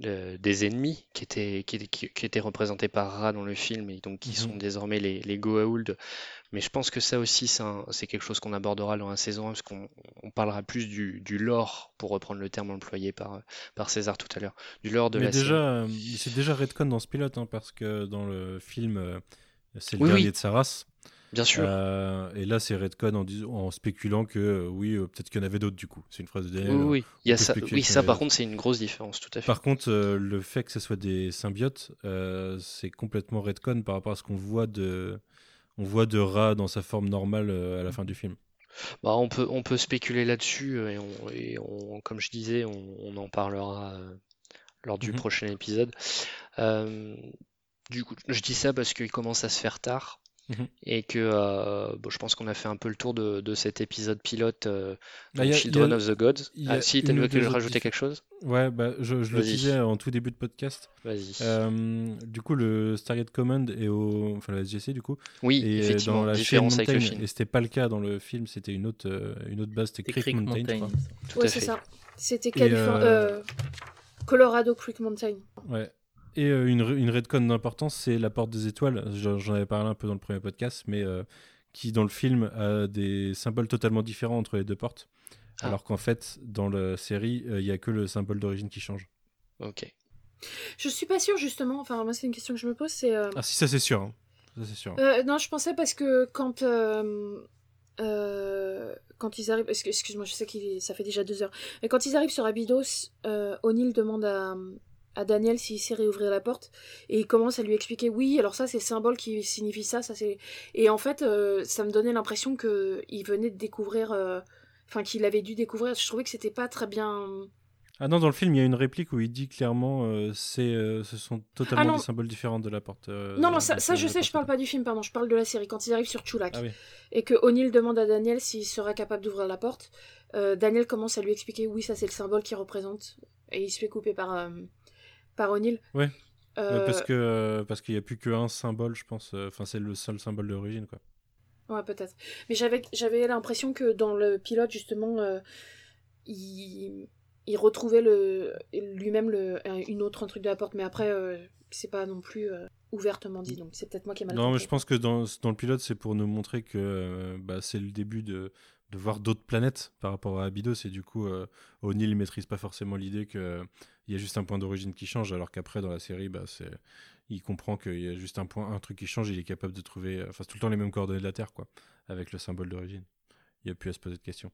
de- des ennemis qui étaient, qui, étaient- qui- qui étaient représentés par Ra dans le film et donc qui Mhm. sont désormais les, les Goa'uld. Mais je pense que ça aussi, c'est quelque chose qu'on abordera dans la saison 1 parce qu'on on parlera plus du, du lore, pour reprendre le terme employé par, par César tout à l'heure, du lore de Mais la déjà, euh, c'est déjà Redcon dans ce pilote, hein, parce que dans le film, euh, c'est le Oui, dernier oui. de sa race. Bien sûr. Euh, et là, c'est Redcon en, dis- en spéculant que euh, oui, euh, peut-être qu'il y en avait d'autres du coup. C'est une phrase de Daniel. Oui, oui, il y a on peut ça, oui, ça par contre, c'est une grosse différence, tout à fait. Par contre, le fait que ce soit des symbiotes, c'est complètement Redcon par rapport à ce qu'on voit de, on voit de Ra dans sa forme normale à la fin du film. Bah, on peut, on peut spéculer là-dessus et, on, et on- comme je disais, on, on en parlera lors du Mhm. prochain épisode. Du coup, je dis ça parce qu'il commence à se faire tard. Mhm. Et que euh, bon, je pense qu'on a fait un peu le tour de, de cet épisode pilote euh, Bah, a- Children a- of the Gods. Ah, si, tu veux rajouter quelque chose? Ouais, bah, je, je le disais en tout début de podcast. Vas-y. Euh, du coup, le Stargate Command est au, enfin le SGC du coup, oui, et effectivement, dans la différence avec le Mountain, film. et c'était pas le cas dans le film, c'était une autre, euh, une autre base, c'était C'est Creek, Mountain, crois. Tout Ouais, c'est ça. C'était euh, euh, Colorado Creek Mountain. Ouais. Et euh, une, une redcon d'importance, c'est la porte des étoiles. J'en avais parlé un peu dans le premier podcast, mais euh, qui dans le film a des symboles totalement différents entre les deux portes. Ah. Alors qu'en fait, dans la série, euh, il y a que le symbole d'origine qui change. Ok. Je suis pas sûre justement, enfin moi c'est une question que je me pose, c'est... euh, Ah si, ça c'est sûr. hein. Ça c'est sûr. euh, non, je pensais parce que quand... euh, euh, quand ils arrivent... excuse- Excuse-moi, je sais que ça fait déjà deux heures. Mais quand ils arrivent sur Abydos, euh, O'Neill demande à, à Daniel s'il sait réouvrir la porte. Et il commence à lui expliquer, oui, alors ça c'est le symbole qui signifie ça, ça c'est... Et en fait, euh, ça me donnait l'impression qu'il venait de découvrir... euh, Enfin, qu'il avait dû découvrir. Je trouvais que c'était pas très bien... Ah non, dans le film, il y a une réplique où il dit clairement euh, c'est, ce sont totalement Ah des symboles différents de la porte. Non, non, ça, je sais, je parle pas du film, pardon, je parle de la série. Quand ils arrivent sur Chulak Ah oui. et que O'Neill demande à Daniel s'il sera capable d'ouvrir la porte, Daniel commence à lui expliquer oui, ça c'est le symbole qui représente. Et il se fait couper par, par O'Neill. Ouais. Euh, parce que euh, parce qu'il y a plus qu'un symbole, je pense. euh, Enfin, c'est le seul symbole d'origine, quoi. Ouais, peut-être. Mais j'avais, j'avais l'impression que dans le pilote, justement, euh, il, il retrouvait le, lui-même le, un- une autre un truc de la porte. Mais après, euh, c'est pas non plus euh, ouvertement dit. Donc c'est peut-être moi qui ai mal Non, mais compris. je pense que dans, dans le pilote, c'est pour nous montrer que bah, c'est le début de, de voir d'autres planètes par rapport à Abydos. Et du coup, euh, O'Neill ne maîtrise pas forcément l'idée qu'il y a juste un point d'origine qui change, alors qu'après, dans la série, bah, c'est, il comprend qu'il y a juste un point, un truc qui change il est capable de trouver enfin, c'est tout le temps les mêmes coordonnées de la Terre, quoi, avec le symbole d'origine. Il n'y a plus à se poser de questions.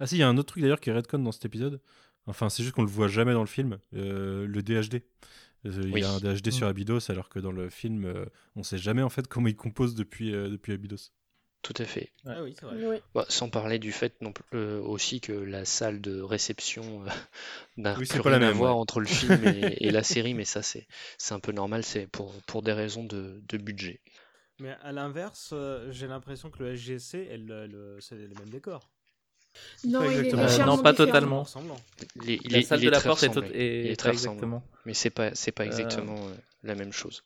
Ah si, il y a un autre truc d'ailleurs qui est redcon dans cet épisode. Enfin, c'est juste qu'on le voit jamais dans le film, euh, le DHD. Euh, Il y a un DHD sur Mm. Abydos, alors que dans le film, euh, on sait jamais en fait comment il compose depuis, euh, depuis Abydos. Tout à fait. Ah oui, c'est vrai. Oui. Bah, sans parler du fait non plus, euh, aussi que la salle de réception euh, n'a Oui, plus rien à même, voir ouais. entre le film et, et la série, mais ça c'est c'est un peu normal, c'est pour, pour des raisons de, de budget. Mais à l'inverse, euh, j'ai l'impression que le SGC, elle, elle, c'est les mêmes décors. Non, Pas il est exactement. Euh, non, pas totalement. Il il La salle il de la porte est, très exactement. Mais c'est pas c'est pas Euh, exactement euh, la même chose.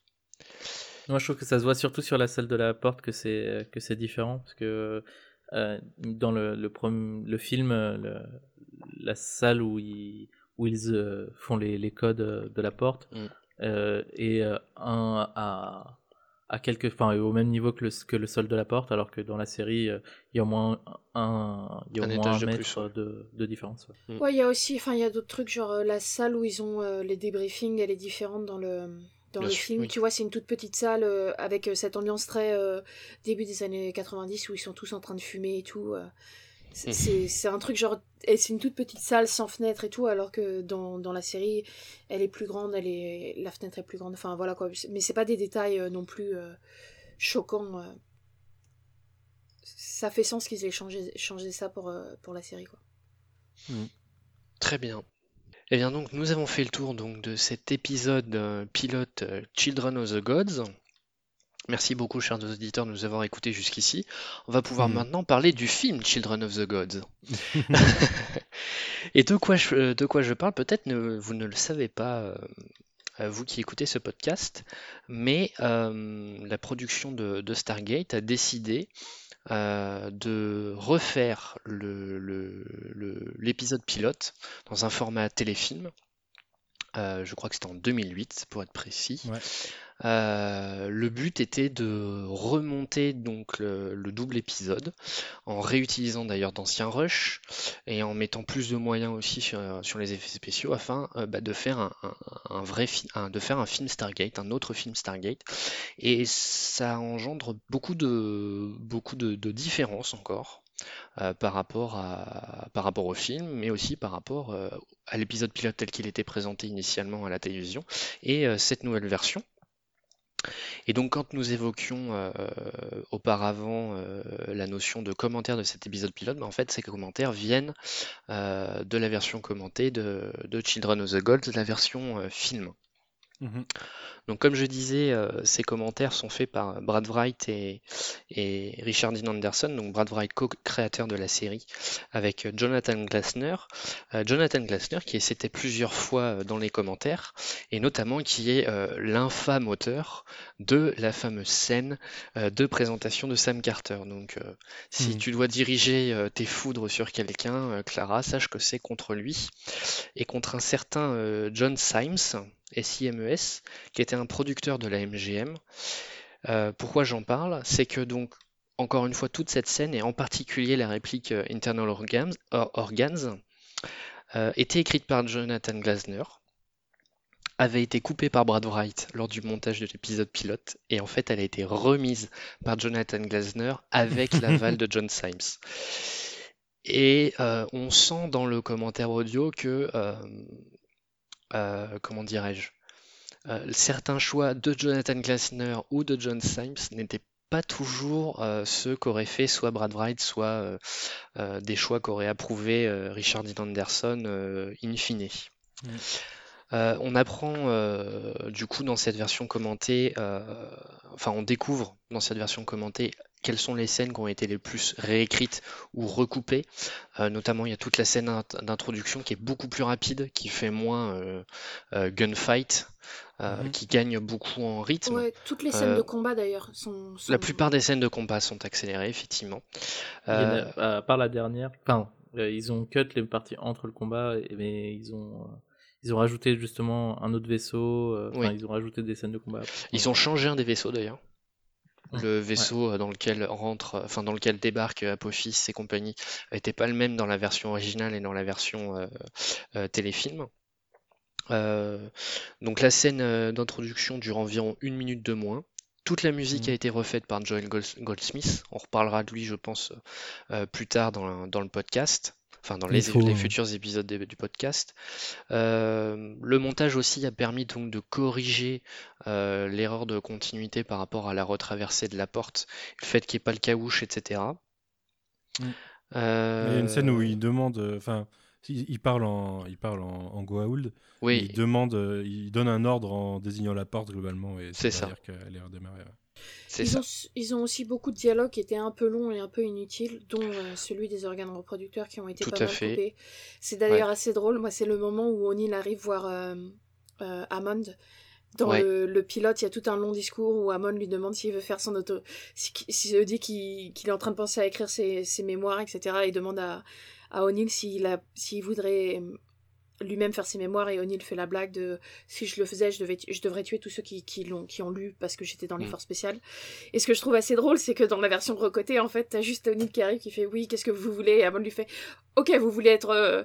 Moi, je trouve que ça se voit surtout sur la salle de la porte que c'est que c'est différent parce que euh, dans le le, prom- le film, euh, le- la salle où ils où ils euh, font les, les codes euh, de la porte Mm. euh, est euh, un à à quelques enfin au même niveau que le que le sol de la porte alors que dans la série euh, il y a au moins un il y a Un au moins étage un de mètre plus, ouais. de, de différence. ouais. Ouais, il y a aussi, enfin, il y a d'autres trucs, genre euh, la salle où ils ont euh, les débriefings, elle est différente dans le, dans Bien le sûr, film. oui. Tu vois, c'est une toute petite salle euh, avec euh, cette ambiance très euh, début des années 90 où ils sont tous en train de fumer et tout. euh. C'est- un truc genre. Et c'est une toute petite salle sans fenêtre et tout, alors que dans, dans la série, elle est plus grande, elle est, la fenêtre est plus grande. Enfin, voilà quoi. Mais c'est pas des détails non plus choquants. Ça fait sens qu'ils aient changé, changé ça pour, pour la série, quoi. Très bien. Eh bien donc nous avons fait le tour donc de cet épisode euh, pilote euh, Children of the Gods. Merci beaucoup chers auditeurs de nous avoir écoutés jusqu'ici. On va pouvoir Mhm. maintenant parler du film Children of the Gods. Et de quoi je, de quoi je parle, peut-être ne- vous ne le savez pas, euh, euh, vous qui écoutez ce podcast, mais euh, la production de, de Stargate a décidé euh, de refaire l'épisode pilote dans un format téléfilm. Euh, je crois que c'était en 2008 pour être précis. Euh, le but était de remonter donc le, le double épisode en réutilisant d'ailleurs d'anciens rushs et en mettant plus de moyens aussi sur, les effets spéciaux afin euh, bah, de faire un, vrai de faire un film Stargate, un autre film Stargate. Et ça engendre beaucoup de beaucoup de, différences encore euh, par rapport à par rapport au film mais aussi par rapport à l'épisode pilote tel qu'il était présenté initialement à la télévision et cette nouvelle version et donc quand nous évoquions euh, auparavant euh, la notion de commentaire de cet épisode pilote, bah, en fait ces commentaires viennent euh, de la version commentée de, de Children of the Gods, la version film. Mhm. Donc, comme je disais, euh, ces commentaires sont faits par Brad Wright et, et Richard Dean Anderson, donc Brad Wright, co-créateur de la série, avec euh, Jonathan Glasner. Euh, Jonathan Glasner qui s'était plusieurs fois dans les commentaires, et notamment qui est l'infâme auteur de la fameuse scène de présentation de Sam Carter. Donc, si Mhm. tu dois diriger tes foudres sur quelqu'un, Clara, sache que c'est contre lui et contre un certain John Symes, S-I-M-E-S, qui était un producteur de la MGM. Euh, pourquoi j'en parle? C'est que donc, encore une fois, toute cette scène, et en particulier la réplique euh, Internal Organs, or- Organs euh, était écrite par Jonathan Glasner, avait été coupée par Brad Wright lors du montage de l'épisode pilote, et en fait, elle a été remise par Jonathan Glasner avec l'aval de John Symes. Et euh, on sent dans le commentaire audio que, euh, euh, comment dirais-je, euh, certains choix de Jonathan Glasner ou de John Symes n'étaient pas toujours euh, ceux qu'aurait fait soit Brad Wright, soit euh, des choix qu'aurait approuvé Richard Dean Anderson in fine. Mm. On apprend du coup dans cette version commentée, enfin on découvre dans cette version commentée quelles sont les scènes qui ont été les plus réécrites ou recoupées. Euh, notamment, il y a toute la scène d'int- d'introduction qui est beaucoup plus rapide, qui fait moins euh, euh, gunfight, euh, Mhm. qui gagne beaucoup en rythme. Ouais, toutes les scènes Euh, de combat d'ailleurs sont, sont- La plupart des scènes de combat sont accélérées, effectivement. A- Euh, à part la dernière, enfin, euh, ils ont cut les parties entre le combat, et- mais ils ont, euh, ils ont rajouté justement un autre vaisseau, euh, enfin, Oui. ils ont rajouté des scènes de combat. Ils ont changé un des vaisseaux d'ailleurs. Le vaisseau dans lequel rentre, enfin dans lequel débarque Apophis et compagnie, n'était pas le même dans la version originale et dans la version euh, euh, téléfilm. Euh, donc la scène euh, d'introduction dure environ une minute de moins. Toute la musique Mhm. a été refaite par Joel Gold- Goldsmith. On reparlera de lui, je pense, euh, plus tard dans, dans le podcast. Enfin, dans les, faut, les futurs épisodes des- du podcast. Euh, le montage aussi a permis donc de corriger euh, l'erreur de continuité par rapport à la retraversée de la porte, le fait qu'il n'y ait pas le caouche, etc. Mm. Il y a une scène où il demande, enfin, il, il parle en, il parle en, en Goa'uld. Oui, Il demande, euh, il donne un ordre en désignant la porte globalement et C'est ça. dire qu'elle est redémarrée. ouais. Ils ça. ont, ils ont aussi beaucoup de dialogues qui étaient un peu longs et un peu inutiles, dont euh, celui des organes reproducteurs qui ont été Tout pas à mal fait. coupés. C'est d'ailleurs assez drôle. Moi, c'est le moment où O'Neill arrive voir euh, euh, Hammond. Dans Ouais. le, le pilote, il y a tout un long discours où Hammond lui demande s'il veut faire son auto. S'il si, se dit qu'il qu'il est en train de penser à écrire ses, ses mémoires, etc. Et demande à, à O'Neill s'il voudrait euh, lui-même faire ses mémoires. Et O'Neill fait la blague de si je le faisais, je, devais, je devrais tuer tous ceux qui, qui, l'ont, qui ont lu parce que j'étais dans les Mm. spéciales. Et ce que je trouve assez drôle, c'est que dans la version recotée, en fait, t'as juste O'Neill qui arrive qui fait oui, qu'est-ce que vous voulez? Et Hammond lui fait ok, vous voulez être. euh,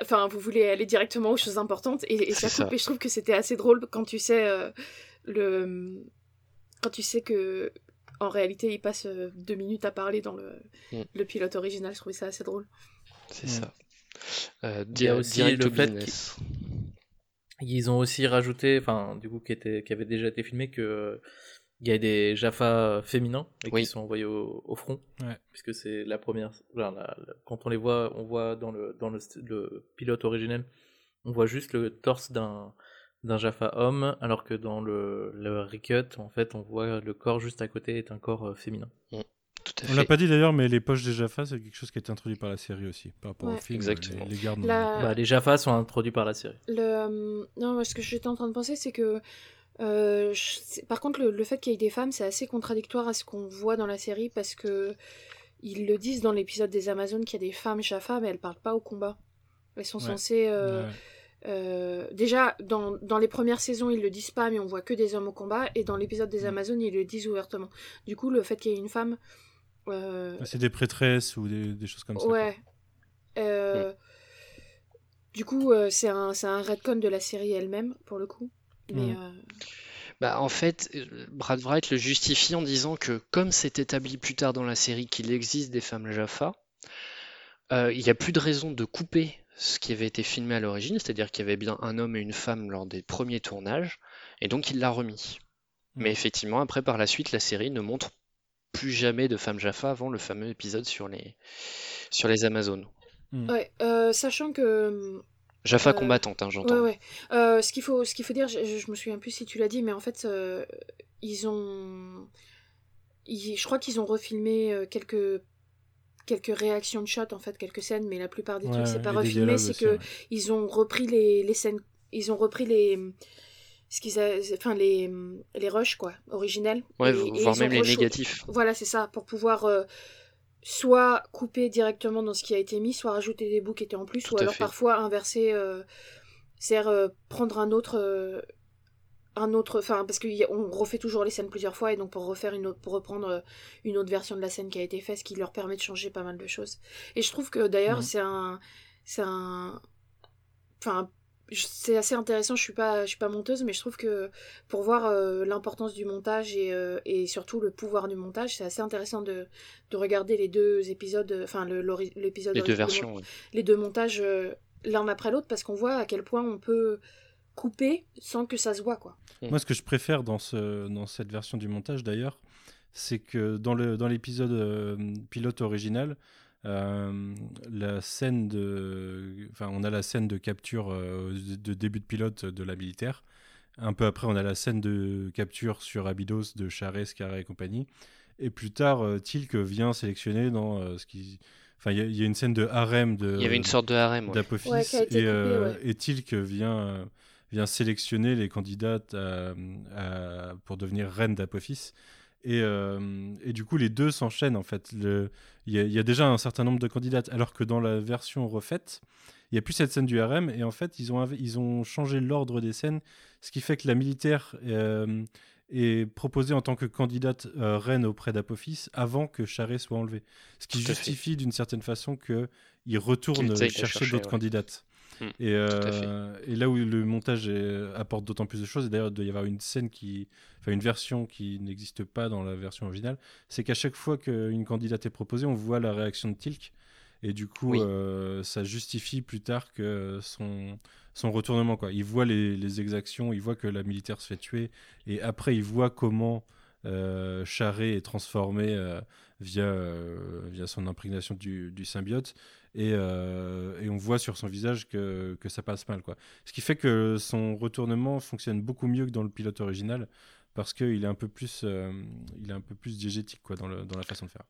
Enfin, vous voulez aller directement aux choses importantes. Et, et ça coupe. ça. Et je trouve que c'était assez drôle quand tu sais euh, le. Quand tu sais que. En réalité, il passe euh, deux minutes à parler dans le, Mm. le pilote original. Je trouvais ça assez drôle. C'est Mm. ça. Euh, Il y a aussi le fait business. Ils ont aussi rajouté, enfin, du coup, qui, était, qui avait déjà été filmé, que il y a des Jaffa féminins et Oui. qui sont envoyés au, au front, Ouais. puisque c'est la première. enfin, la- la- quand on les voit, on voit dans le dans le, pilote originel, on voit juste le torse d'un d'un Jaffa homme, alors que dans le, le recut, en fait, on voit le corps juste à côté est un corps euh, féminin. Tout à On l'a pas dit d'ailleurs, mais les poches des Jaffa, c'est quelque chose qui a été introduit par la série aussi, par rapport Ouais. au film. Exactement. Les, les gardes. La- Bah, les Jaffa sont introduits par la série. Le... euh, Non, moi, ce que j'étais en train de penser, c'est que. euh, je- Par contre, le, le fait qu'il y ait des femmes, c'est assez contradictoire à ce qu'on voit dans la série parce que. Ils le disent dans l'épisode des Amazones qu'il y a des femmes Jaffa, mais elles parlent pas au combat. Elles sont Ouais. censées. euh, Ouais. euh, déjà, dans, dans les premières saisons, ils le disent pas, mais on voit que des hommes au combat. Et dans l'épisode des Mm. Amazones, ils le disent ouvertement. Du coup, le fait qu'il y ait une femme. Euh, C'est des prêtresses ou des, des choses comme ça. quoi. Ouais. Euh, Du coup, euh, c'est un, c'est un retcon de la série elle-même, pour le coup. Mais Mm. euh, Bah, en fait, euh, Brad Wright le justifie en disant que comme c'est établi plus tard dans la série qu'il existe des femmes Jaffa, euh, il n'y a plus de raison de couper ce qui avait été filmé à l'origine, c'est-à-dire qu'il y avait bien un homme et une femme lors des premiers tournages, et donc il l'a remis. Mm. Mais effectivement, après, par la suite, la série ne montre plus jamais de femmes Jaffa avant le fameux épisode sur les, sur les Amazones. ouais, euh, sachant que Jaffa Euh, combattante, hein, j'entends. Ouais, ouais. Euh, ce qu'il faut, ce qu'il faut dire, je, je me souviens plus si tu l'as dit, mais en fait, euh, ils ont, ils- je crois qu'ils ont refilmé quelques quelques réactions de shot en fait, quelques scènes, mais la plupart des Ouais, trucs c'est pas refilmé, c'est que ouais. ils ont repris les, les scènes, ils ont repris les ce qu'ils a- enfin les les rushs quoi, originels. Ouais, et- vo- et voire même les négatifs. Voilà, c'est ça, pour pouvoir euh, soit couper directement dans ce qui a été mis, soit rajouter des bouts qui étaient en plus, Tout ou alors fait. parfois inverser, euh, c'est-à-dire euh, prendre un autre, euh, un autre, enfin parce qu'on refait toujours les scènes plusieurs fois et donc pour refaire une autre, pour reprendre une autre version de la scène qui a été faite, ce qui leur permet de changer pas mal de choses. Et je trouve que d'ailleurs c'est un, c'est un, enfin c'est assez intéressant. Je suis pas, je suis pas monteuse, mais je trouve que pour voir euh, l'importance du montage et, euh, et surtout le pouvoir du montage, c'est assez intéressant de, de regarder les deux épisodes, enfin le- l'épisode, Les deux le versions. les deux montages euh, l'un après l'autre, parce qu'on voit à quel point on peut couper sans que ça se voit, quoi. Moi, ce que je préfère dans, ce, dans cette version du montage, d'ailleurs, c'est que dans le dans l'épisode euh, pilote original, euh, la scène de, enfin, on a la scène de capture euh, de, début de pilote de la militaire. Un peu après, on a la scène de capture sur Abydos de Charest, Scarret et compagnie. Et plus tard, euh, Tilk vient sélectionner dans euh, ce qui, enfin, il y, a- il y a une scène de harem de Il y avait une sorte de harem. d'Apophis Ouais, et, euh, ouais. et Tilk vient, vient sélectionner les candidates à- à- pour devenir reine d'Apophis. Et, euh, et du coup, les deux s'enchaînent en fait. Il y, a- il y a déjà un certain nombre de candidates, alors que dans la version refaite, il n'y a plus cette scène du harem. Et en fait, ils ont, inv- ils ont changé l'ordre des scènes, ce qui fait que la militaire euh, est proposée en tant que candidate euh, reine auprès d'Apophis avant que Charest soit enlevé. Ce qui justifie d'une certaine façon qu'ils retournent chercher, d'autres ouais. candidates. Mm, Et, euh, et là où le montage est- apporte d'autant plus de choses, et d'ailleurs il doit y avoir une scène qui, enfin une version qui n'existe pas dans la version originale, c'est qu'à chaque fois qu'une candidate est proposée, on voit la réaction de Tilk, et du coup Oui. euh, ça justifie plus tard que son, son retournement. Quoi. Il voit les, les exactions, il voit que la militaire se fait tuer, et après il voit comment euh, Charret est transformé euh, via, euh, via son imprégnation du, du symbiote. Et, euh, et on voit sur son visage que, que ça passe mal. Quoi. Ce qui fait que son retournement fonctionne beaucoup mieux que dans le pilote original parce qu'il est un peu plus, euh, il est un peu plus diégétique quoi, dans, le, dans la façon de faire.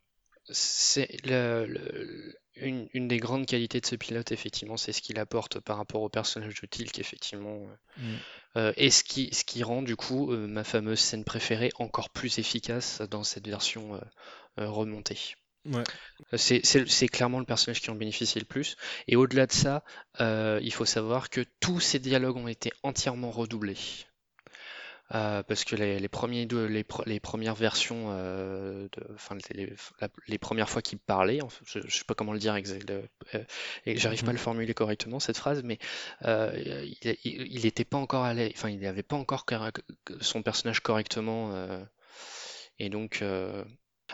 C'est le- le- une, une des grandes qualités de ce pilote, effectivement, c'est ce qu'il apporte par rapport au personnage de Tilk, effectivement. Mm. Euh, et ce qui, ce qui rend, du coup, euh, ma fameuse scène préférée encore plus efficace dans cette version euh, euh, remontée. Ouais. Euh, C'est clairement le personnage qui en bénéficie le plus. Et au-delà de ça, euh, il faut savoir que tous ces dialogues ont été entièrement redoublés. Euh, parce que les, les premiers deux- les, pre- les premières versions, euh, de, enfin les, les- la- les premières fois qu'il parlait, en fait, je, je sais pas comment le dire et j'arrive pas à le formuler correctement cette phrase, mais il, il, il était pas encore l'aise, enfin il n'avait pas encore cor- son personnage correctement, et donc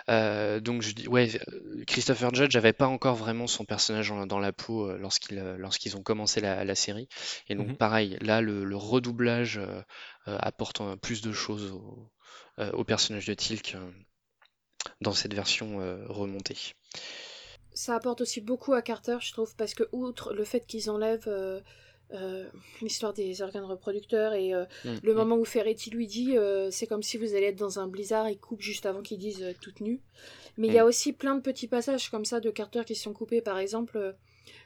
euh, donc je dis ouais euh, Christopher Judge n'avait pas encore vraiment son personnage dans, dans la peau euh, lorsqu'il euh, lorsqu'ils ont commencé la, la série et donc Mhm. pareil là le, le redoublage euh, euh, apporte euh, plus de choses au, euh, au personnage de Tilk euh, dans cette version euh, remontée. Ça apporte aussi beaucoup à Carter, je trouve, parce que outre le fait qu'ils enlèvent euh, euh, l'histoire des organes reproducteurs et euh, Mm, le mm. moment où Ferretti lui dit euh, c'est comme si vous allez être dans un blizzard, il coupe juste avant qu'ils disent toute nue. Mais il y a aussi plein de petits passages comme ça de Carter qui sont coupés. Par exemple,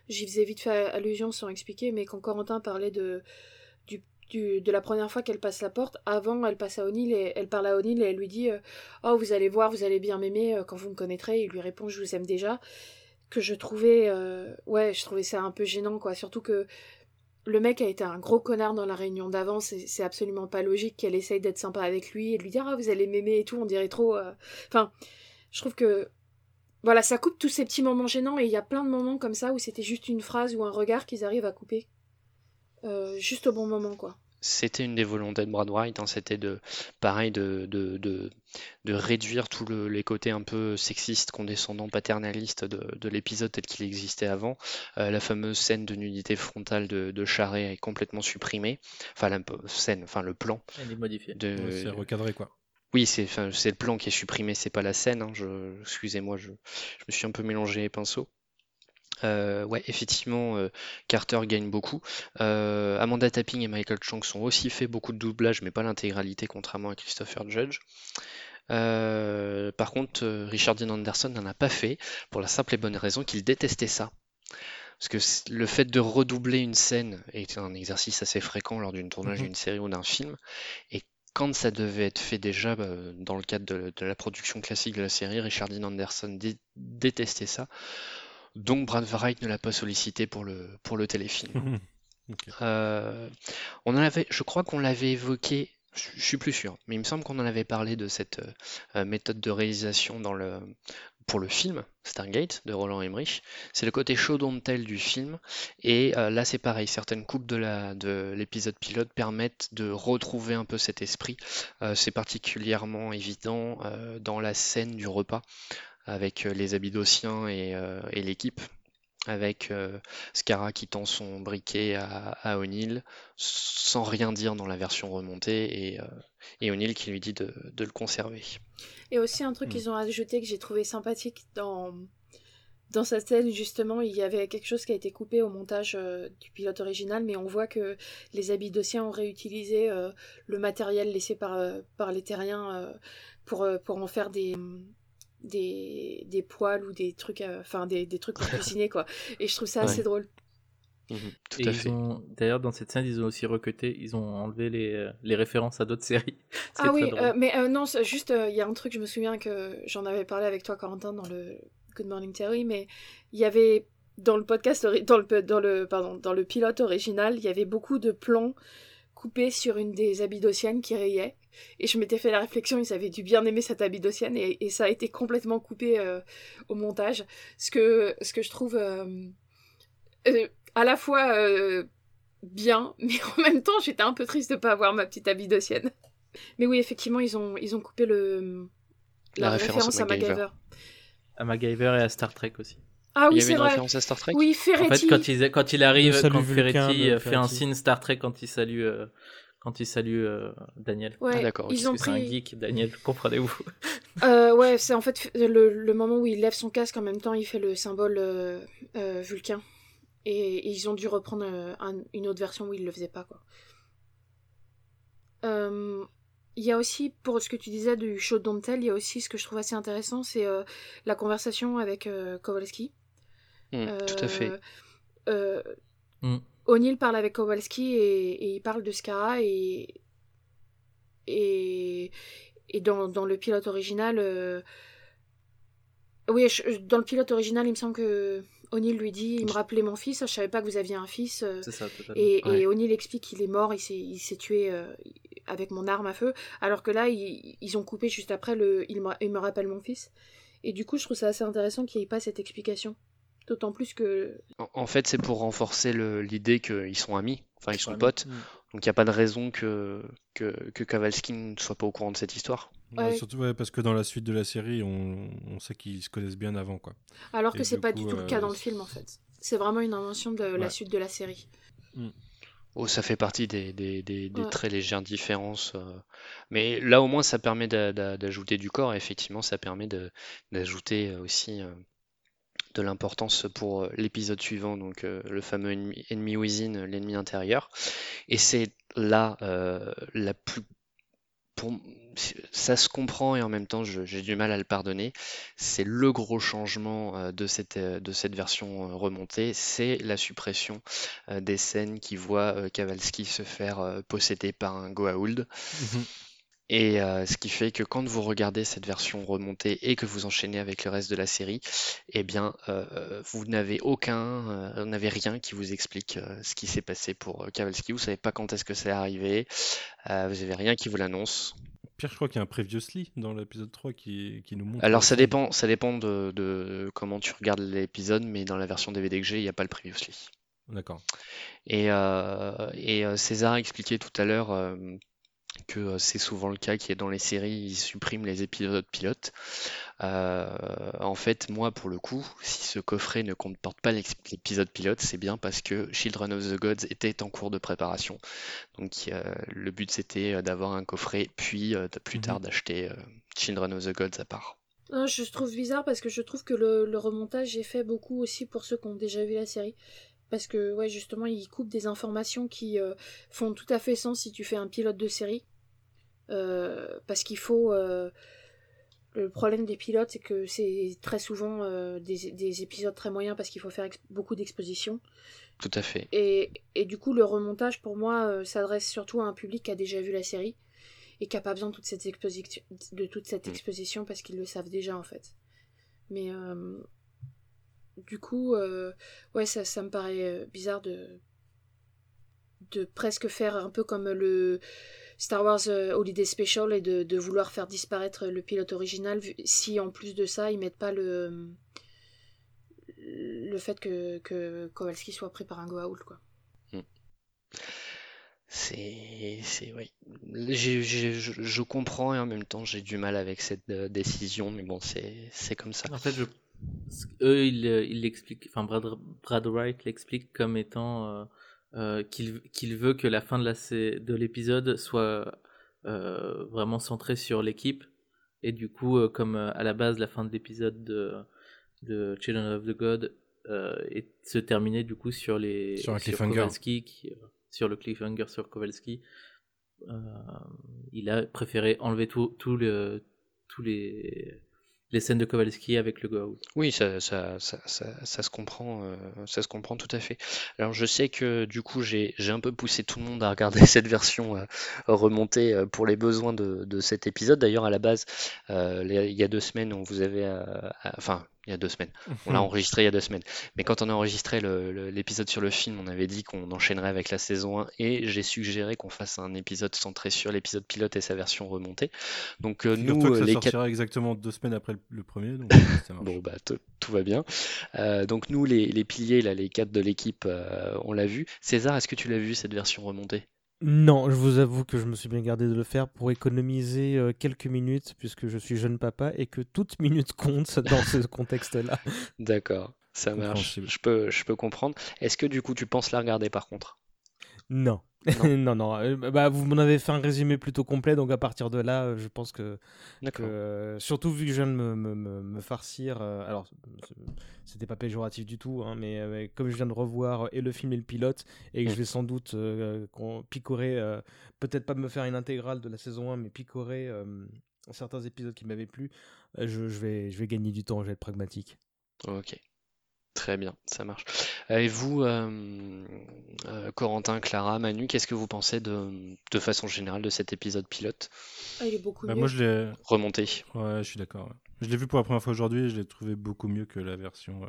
j'y faisais vite fait allusion sans expliquer, mais quand Corentin parlait de, du, du- de la première fois qu'elle passe la porte, avant elle passe à O'Neill et elle parle à O'Neill et elle lui dit Oh, vous allez voir, vous allez bien m'aimer quand vous me connaîtrez. Il lui répond Je vous aime déjà. Que je trouvais, ouais, je trouvais ça un peu gênant, quoi. Surtout que le mec a été un gros connard dans la réunion d'avant, c'est absolument pas logique qu'elle essaye d'être sympa avec lui et de lui dire ah vous allez m'aimer et tout, on dirait trop. euh. Enfin, je trouve que voilà, ça coupe tous ces petits moments gênants et il y a plein de moments comme ça où c'était juste une phrase ou un regard qu'ils arrivent à couper, Euh, juste au bon moment quoi. C'était une des volontés de Brad Wright, hein, c'était de pareil de, de, de, de réduire tous le- les côtés un peu sexistes, condescendants, paternalistes de, de l'épisode tel qu'il existait avant. Euh, la fameuse scène de nudité frontale de, de Charret est complètement supprimée. Enfin la scène, enfin le plan Elle est modifiée. de. Ouais, c'est recadré quoi. Oui, c'est enfin, c'est le plan qui est supprimé, c'est pas la scène. hein, je, excusez-moi, je, je me suis un peu mélangé les pinceaux. Euh, ouais, effectivement, euh, Carter gagne beaucoup. Euh, Amanda Tapping et Michael Chang sont aussi fait beaucoup de doublage, mais pas l'intégralité, contrairement à Christopher Judge. par contre, Richard Dean Anderson n'en a pas fait, pour la simple et bonne raison qu'il détestait ça. Parce que le fait de redoubler une scène est un exercice assez fréquent lors d'une tournage mhm. d'une série ou d'un film, et quand ça devait être fait déjà bah, dans le cadre de, la production classique de la série, Richard Dean Anderson détestait ça. Donc Brad Wright ne l'a pas sollicité pour le, pour le téléfilm. Euh, on en avait, je crois qu'on l'avait évoqué, je, suis plus sûr, mais il me semble qu'on en avait parlé de cette euh, méthode de réalisation dans le, pour le film Stargate de Roland Emmerich. C'est le côté show don't tell du film. Et euh, là, c'est pareil. Certaines coupes de l'épisode pilote permettent de retrouver un peu cet esprit. c'est particulièrement évident dans la scène du repas avec euh, les Abyddosiens et, euh, et l'équipe, avec euh, Scara qui tend son briquet à, O'Neill sans rien dire dans la version remontée et, et O'Neill qui lui dit de, le conserver. Et aussi un truc hmm. qu'ils ont ajouté que j'ai trouvé sympathique dans, dans cette scène, justement, il y avait quelque chose qui a été coupé au montage du pilote original, mais on voit que les Abyddosiens ont réutilisé le matériel laissé par, par les terriens pour, pour en faire des, des, des poils ou des trucs, euh, enfin des, des, trucs pour cuisiner quoi. Et je trouve ça assez drôle. Mhm, tout à fait. D'ailleurs, dans cette scène, ils ont aussi recuté, ils ont enlevé les, euh, les références à d'autres séries. Ah oui, euh, mais non, juste, il y a un truc, je me souviens que j'en avais parlé avec toi, Corentin, dans le Good Morning Terry, mais il y avait dans le podcast, dans le, dans le, pardon, dans le pilote original, il y avait beaucoup de plans coupés sur une des abidociennes qui riait. Et je m'étais fait la réflexion, ils avaient dû bien aimer cette abidocienne et, et ça a été complètement coupé euh, au montage. Ce que, ce que je trouve euh, euh, à la fois bien, mais en même temps j'étais un peu triste de pas avoir ma petite abidocienne. Mais oui, effectivement, ils ont, ils ont coupé le, la, référence, à MacGyver. À MacGyver et à Star Trek aussi. Ah oui, c'est vrai. référence à Star Trek Oui, Ferretti. En fait, quand il, quand il arrive, quand Ferretti fait un signe Star Trek quand il salue quand il salue euh, Daniel. Ouais, ah, d'accord. Ils ont pris... C'est un geek, Daniel, comprenez-vous euh, Ouais, c'est en fait le, moment où il lève son casque, en même temps il fait le symbole euh, vulcain. Et, ils ont dû reprendre une autre version où il le faisait pas, quoi. Il y a aussi, pour ce que tu disais du show Don't Tell, il y a aussi ce que je trouve assez intéressant, c'est la conversation avec Kowalski. Mmh, tout à fait. Mmh. O'Neill parle avec Kowalski et, il parle de Skara et et, et dans, dans, le pilote original euh, oui dans le pilote original il me semble que O'Neill lui dit il me rappelait mon fils je savais pas que vous aviez un fils euh. ça, et, et O'Neill explique qu'il est mort il s'est tué euh, avec mon arme à feu alors que là ils, ils ont coupé juste après le il me, il me rappelle mon fils. Et du coup je trouve ça assez intéressant qu'il n'y ait pas cette explication D'autant plus que. En, fait, c'est pour renforcer l'idée qu'ils sont amis, enfin ils sont potes. Mm. Donc il n'y a pas de raison que, que, que Kavalski ne soit pas au courant de cette histoire. surtout parce que dans la suite de la série, on, on sait qu'ils se connaissent bien avant. quoi. Alors que c'est pas du tout le cas euh, dans le film en fait. C'est vraiment une invention de la suite de la série. Mm. Oh, ça fait partie des, des, des, très légères différences. Euh. Mais là, au moins, ça permet d'ajouter du corps. Et effectivement, ça permet d'ajouter aussi euh, de l'importance pour euh, l'épisode suivant, donc euh, le fameux ennemi, ennemi within, l'ennemi intérieur. Et c'est là euh, la plus ça se comprend et en même temps j'ai du mal à le pardonner. C'est le gros changement de cette, de cette version remontée, c'est la suppression des scènes qui voient Kavalski se faire posséder par un Goa'uld. Mhm. Et euh, ce qui fait que quand vous regardez cette version remontée et que vous enchaînez avec le reste de la série, eh bien, euh, vous n'avez aucun, euh, n'avez rien qui vous explique ce qui s'est passé pour Kavalski. Vous savez pas quand est-ce que c'est arrivé. vous n'avez rien qui vous l'annonce. Pire, je crois qu'il y a un previously dans l'épisode 3 qui, qui, nous montre. Alors ça dépend, ça dépend de, de, comment tu regardes l'épisode, mais dans la version DVD que j'ai, il n'y a pas le previously. D'accord. Et, et César expliquait tout à l'heure que euh, c'est souvent le cas qui est dans les séries, ils suppriment les épisodes pilotes. Euh, en fait, moi, pour le coup, si ce coffret ne comporte pas l'épisode pilote, c'est bien parce que Children of the Gods était en cours de préparation. Donc, euh, le but c'était d'avoir un coffret, puis plus mhm. tard d'acheter Children of the Gods à part. Non, je trouve bizarre parce que je trouve que le, le remontage est fait beaucoup aussi pour ceux qui ont déjà vu la série. Parce que, ouais, justement, il coupe des informations qui euh, font tout à fait sens si tu fais un pilote de série. Euh, parce qu'il faut. euh, le problème des pilotes, c'est que c'est très souvent des, des épisodes très moyens parce qu'il faut faire beaucoup d'exposition. Tout à fait. Et, et du coup, le remontage, pour moi, s'adresse surtout à un public qui a déjà vu la série et qui n'a pas besoin de toute cette exposition, de toute cette Mm. exposition parce qu'ils le savent déjà, en fait. Mais du coup, euh, ouais, ça, ça me paraît euh, bizarre de, de presque faire un peu comme le Star Wars euh, Holiday Special et de, de vouloir faire disparaître le pilote original si en plus de ça ils mettent pas le le fait que, que Kowalski soit pris par un Goa'uld quoi. C'est, c'est, oui. J'ai- j'ai- je, je comprends et en même temps j'ai du mal avec cette décision, mais bon, c'est, c'est comme ça. En fait, je... eux, ils euh, ils l'expliquent, enfin, Brad, Brad Wright l'explique comme étant euh, euh, qu'il veut que la fin de la de l'épisode soit euh, vraiment centrée sur l'équipe. Et du coup, euh, comme à la base, la fin de l'épisode de, de Children of the God et se terminait du coup sur les Sur. Kowalski, qui, sur le cliffhanger sur Kowalski. Il a préféré enlever tout, tout le, tous les, les scènes de Kowalski avec le Goa'uld. Oui, ça, ça, ça, ça, se comprend, euh, ça se comprend tout à fait. Alors je sais que du coup j'ai, un peu poussé tout le monde à regarder cette version euh, remontée euh, pour les besoins de, de cet épisode. D'ailleurs à la base, euh, il y a deux semaines, on vous avait, euh, enfin il y a deux semaines, on l'a enregistré il y a deux semaines. Mais quand on a enregistré l'épisode sur le film, on avait dit qu'on enchaînerait avec la saison 1 et j'ai suggéré qu'on fasse un épisode centré sur l'épisode pilote et sa version remontée. Donc euh, nous, que ça les quatre sortira exactement deux semaines après le, le premier, donc ça marche. Bon, bah, tout tout va bien. Euh, donc, nous, les, les piliers, là, les quatre de l'équipe, euh, on l'a vu. César, est-ce que tu l'as vu, cette version remontée? Non, je vous avoue que je me suis bien gardé de le faire pour économiser euh, quelques minutes, puisque je suis jeune papa et que toute minute compte dans ce contexte-là. D'accord, ça marche. Je peux, je peux comprendre. Est-ce que, du coup, tu penses la regarder, par contre? Non. Non. non, non. euh, bah, vous m'en avez fait un résumé plutôt complet, donc à partir de là, euh, je pense que, euh, surtout vu que je viens de me, me, me- farcir, alors c'était pas péjoratif du tout, hein, mais comme je viens de revoir et le film et le pilote, et que Mm. je vais sans doute picorer, peut-être pas me faire une intégrale de la saison 1, mais picorer certains épisodes qui m'avaient plu, je, je vais, je vais gagner du temps, je vais être pragmatique. Ok. Très bien, ça marche. Et vous, euh, euh, Corentin, Clara, Manu, qu'est-ce que vous pensez de, de façon générale de cet épisode pilote? Ah, il est beaucoup Bah, mieux. moi, je l'ai. remonté? Ouais, je suis d'accord. ouais. Je l'ai vu pour la première fois aujourd'hui et je l'ai trouvé beaucoup mieux que la version euh,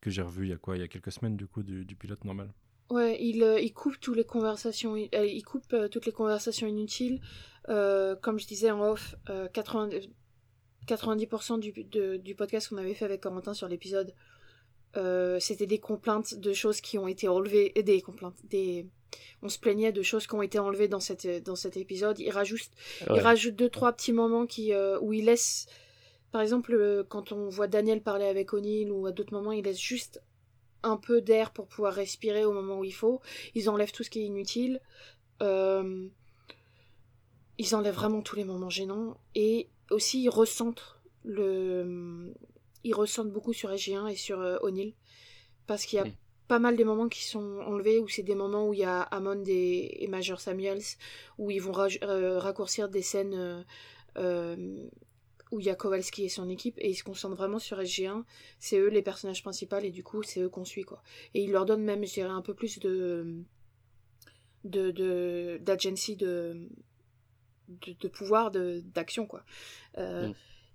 que j'ai revue il y a quoi Il y a quelques semaines, du coup, du, du pilote normal. Ouais, il, euh, il coupe toutes les conversations, euh, il coupe euh, toutes les conversations inutiles. Euh, comme je disais en off, euh, 80, 90% du, de- du podcast qu'on avait fait avec Corentin sur l'épisode, euh, c'était des complaintes de choses qui ont été enlevées, et des complaintes, des, on se plaignait de choses qui ont été enlevées dans cette, dans cet épisode. Il rajoute, il Ouais. rajoute deux trois petits moments qui, euh, où il laisse, par exemple, euh, quand on voit Daniel parler avec O'Neill ou à d'autres moments, il laisse juste un peu d'air pour pouvoir respirer au moment où il faut. Ils enlèvent tout ce qui est inutile. Euh, ils enlèvent vraiment tous les moments gênants. Et aussi, ils recentrent le... Ils recentrent beaucoup sur SG1 et sur euh, O'Neill. Parce qu'il y a pas mal des moments qui sont enlevés, où c'est des moments où il y a Hammond et, et Major Samuels, où ils vont euh, raccourcir des scènes... euh, où il y a Kowalski et son équipe et ils se concentrent vraiment sur SG1 c'est eux les personnages principaux et du coup c'est eux qu'on suit quoi et ils leur donnent même je dirais un peu plus de de de- d'agency de, de de pouvoir de d'action quoi Euh, Mm.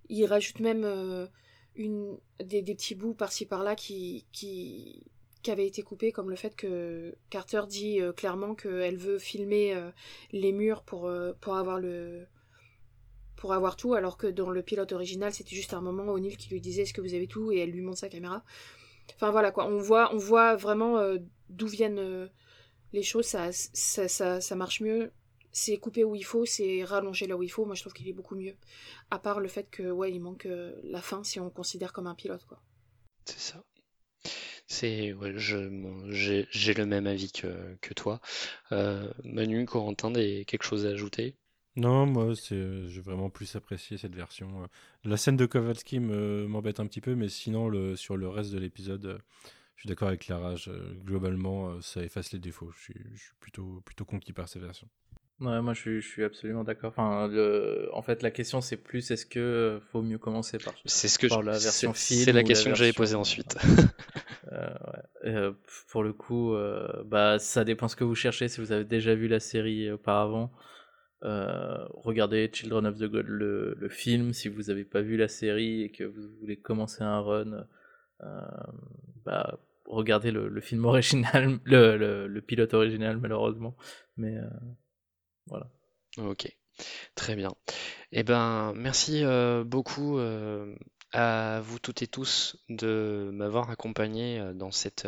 ils rajoutent même euh, une des, des petits bouts par-ci par-là qui qui qui avaient été coupés comme le fait que Carter dit euh, clairement qu'elle veut filmer euh, les murs pour euh, pour avoir le pour avoir tout, alors que dans le pilote original, c'était juste un moment O'Neill qui lui disait est-ce que vous avez tout? Et elle lui montre sa caméra. Enfin voilà quoi, on voit, on voit vraiment euh, d'où viennent les choses, ça, ça, ça, ça marche mieux. C'est coupé où il faut, c'est rallongé là où il faut. Moi je trouve qu'il est beaucoup mieux. À part le fait que ouais, il manque euh, la fin si on le considère comme un pilote quoi. C'est ça. C'est, ouais, je, j'ai, j'ai le même avis que, que toi. Euh, Manu, Corentin, des, quelque chose à ajouter? Non, moi, c'est, j'ai vraiment plus apprécié cette version. La scène de Kowalski m'embête un petit peu, mais sinon, le, sur le reste de l'épisode, je suis d'accord avec Clara. globalement, ça efface les défauts. Je suis, je suis plutôt, plutôt conquis par cette version. Ouais, moi je suis, je suis absolument d'accord. Enfin, en fait, la question c'est plus est-ce que faut mieux commencer par, c'est ce que par la version film C'est la question que j'avais posée ensuite. euh, ouais. euh, pour le coup, euh, bah ça dépend ce que vous cherchez. Si vous avez déjà vu la série auparavant, regardez Children of the God le, le film. Si vous n'avez pas vu la série et que vous voulez commencer un run, bah regardez le, le film original, le, pilote original malheureusement. Mais voilà. Ok, très bien. Eh ben, merci euh, beaucoup euh, à vous toutes et tous de m'avoir accompagné euh, dans cette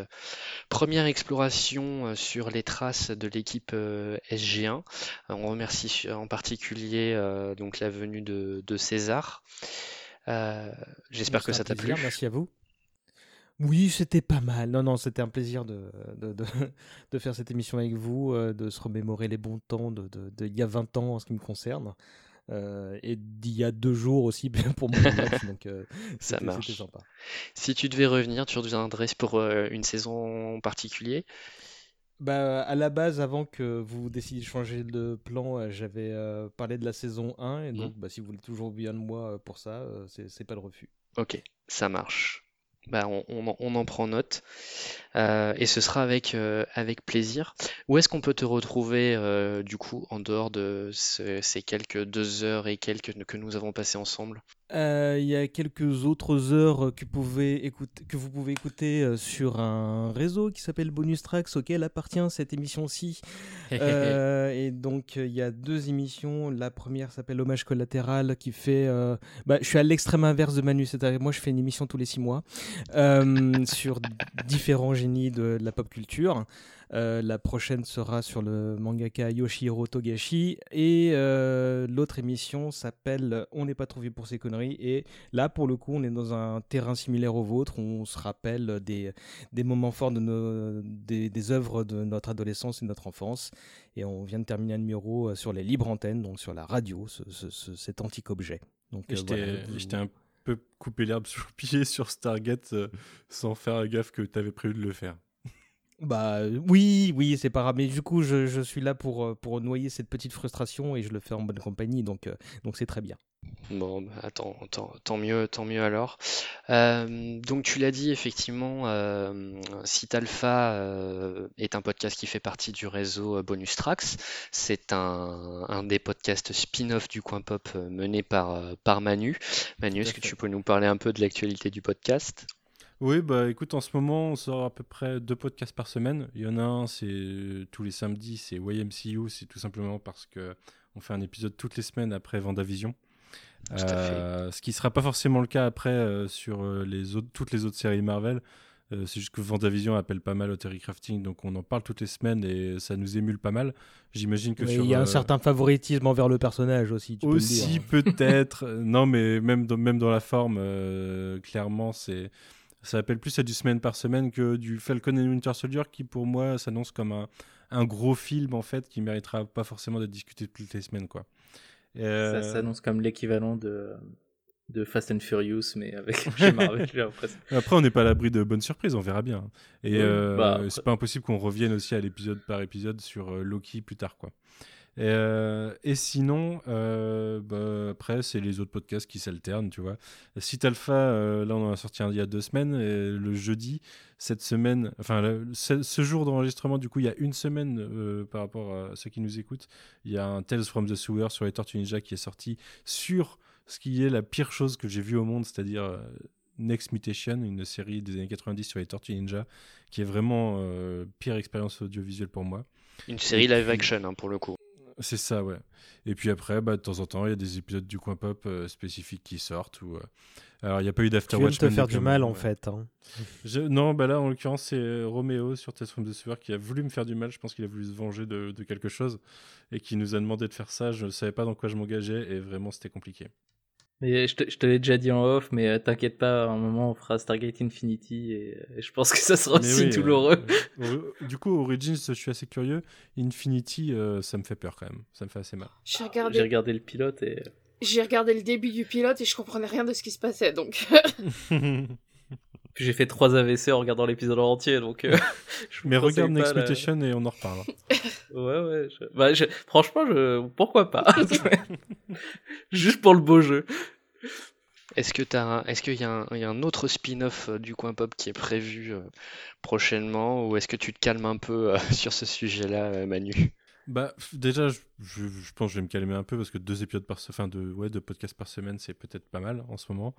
première exploration sur les traces de l'équipe SG1. On remercie en particulier donc la venue de, de César. J'espère que ça t'a plu. Merci à vous. Oui, c'était pas mal. Non, non, c'était un plaisir de, de, de, faire cette émission avec vous, euh, de se remémorer les bons temps de, de, y a 20 ans en ce qui me concerne. Euh, et d'il y a deux jours aussi pour mon match, donc euh, ça marche. Sympa. Si tu devais revenir, tu reviendrais pour une saison en particulier? Bah, à la base, avant que vous décidiez de changer de plan, j'avais parlé de la saison 1, et mmh. donc bah, si vous voulez toujours bien de moi pour ça, c'est pas de refus. Ok, ça marche. Bah, on, en prend note. Euh, et ce sera avec, euh, avec plaisir. Où est-ce qu'on peut te retrouver euh, du coup en dehors de ces quelques deux heures et quelques que nous avons passées ensemble? Il y a quelques autres heures que, pouvez écouter, que vous pouvez écouter sur un réseau qui s'appelle Bonus Tracks auquel appartient cette émission-ci. et donc il y a deux émissions. La première s'appelle Hommage collatéral qui fait... Bah, je suis à l'extrême inverse de Manu, c'est-à-dire moi je fais une émission tous les six mois sur différents de, la pop culture. Euh, la prochaine sera sur le mangaka Yoshihiro Togashi. Et euh, l'autre émission s'appelle On n'est pas trouvé pour ces conneries. Et là, pour le coup, on est dans un terrain similaire au vôtre. On se rappelle des, des moments forts de nos, des, des, œuvres de notre adolescence et de notre enfance. Et on vient de terminer un numéro euh, sur les libres antennes, donc sur la radio, cet antique objet. Donc, j'étais un peu coupé l'herbe sur le pied sur Stargate sans faire gaffe que tu avais prévu de le faire. Bah oui, oui, c'est pas grave. Mais du coup, je, je, suis là pour, euh, pour noyer cette petite frustration et je le fais en bonne compagnie, donc euh, donc c'est très bien. Bon, bah, attends, tant, mieux, tant mieux alors. Euh, donc tu l'as dit effectivement, euh, Site Alpha est un podcast qui fait partie du réseau Bonus Tracks. C'est un, un, des podcasts spin-off du Coin Pop mené par, par Manu. Manu, est-ce que tu peux nous parler un peu de l'actualité du podcast? Oui, bah écoute, en ce moment, on sort à peu près deux podcasts par semaine. Il y en a un, c'est tous les samedis, c'est YMCU, c'est tout simplement parce que on fait un épisode toutes les semaines après Vendavision. Euh, ce qui ne sera pas forcément le cas après euh, sur euh, les autres, toutes les autres séries Marvel. c'est juste que Vendavision appelle pas mal au Terry Crafting, donc on en parle toutes les semaines et ça nous émule pas mal. J'imagine que Il y a un certain favoritisme envers le personnage aussi. Tu aussi peut-être. non, mais même dans, même dans la forme, clairement, c'est ça appelle plus à du semaine par semaine que du Falcon and Winter Soldier qui pour moi s'annonce comme un, un, gros film en fait qui méritera pas forcément d'être discuté toutes les semaines quoi. Ça s'annonce comme l'équivalent de de Fast and Furious mais avec Marvel Après on n'est pas à l'abri de bonnes surprises, on verra bien. Et euh, bah, c'est pas impossible qu'on revienne aussi à l'épisode par épisode sur euh, Loki plus tard quoi. Euh, et sinon, euh, bah, après, c'est les autres podcasts qui s'alternent, tu vois. Site Alpha, euh, là, on en a sorti un il y a deux semaines. Et le jeudi, cette semaine, enfin, ce, jour d'enregistrement, du coup, il y a une semaine par rapport à ceux qui nous écoutent. Il y a un Tales from the Sewer sur les Tortues Ninja qui est sorti sur ce qui est la pire chose que j'ai vue au monde, c'est-à-dire Next Mutation, une série des années 90 sur les Tortues Ninja, qui est vraiment pire expérience audiovisuelle pour moi. Une série live action, hein, pour le coup. C'est ça, ouais. Et puis après, bah, de temps en temps, il y a des épisodes du coin pop euh, spécifiques qui sortent. Ou, euh, Alors, il n'y a pas eu d'Afterwatch. Tu viens de te faire du mal, en fait. Hein. Non, bah là, en l'occurrence, c'est euh, Roméo sur Test from the Sewer qui a voulu me faire du mal. Je pense qu'il a voulu se venger de, de, quelque chose et qui nous a demandé de faire ça. Je ne savais pas dans quoi je m'engageais et vraiment, c'était compliqué. Mais je te, je te l'ai déjà dit en off, mais euh, t'inquiète pas, à un moment on fera Stargate Infinity et, et je pense que ça sera Mais aussi oui, douloureux. euh, euh, du coup, Origins, je suis assez curieux. Infinity, euh, ça me fait peur quand même. Ça me fait assez mal. J'ai J'ai regardé, regardé le pilote et j'ai regardé le début du pilote et je comprenais rien de ce qui se passait, donc... puis j'ai fait trois AVC en regardant l'épisode en entier, donc. euh, je Mais regarde Next la- Mutation et on en reparle. Ouais, ouais. je- Bah, je- Franchement, je... pourquoi pas? Juste pour le beau jeu. Est-ce que t'as un- est-ce qu'il y, a un- il y a un autre spin-off euh, du coin pop qui est prévu euh, prochainement ou est-ce que tu te calmes un peu euh, sur ce sujet-là, euh, Manu? Bah, déjà, je, je- pense que je vais me calmer un peu parce que deux épisodes par se- enfin de ouais, deux podcasts par semaine, c'est peut-être pas mal en ce moment.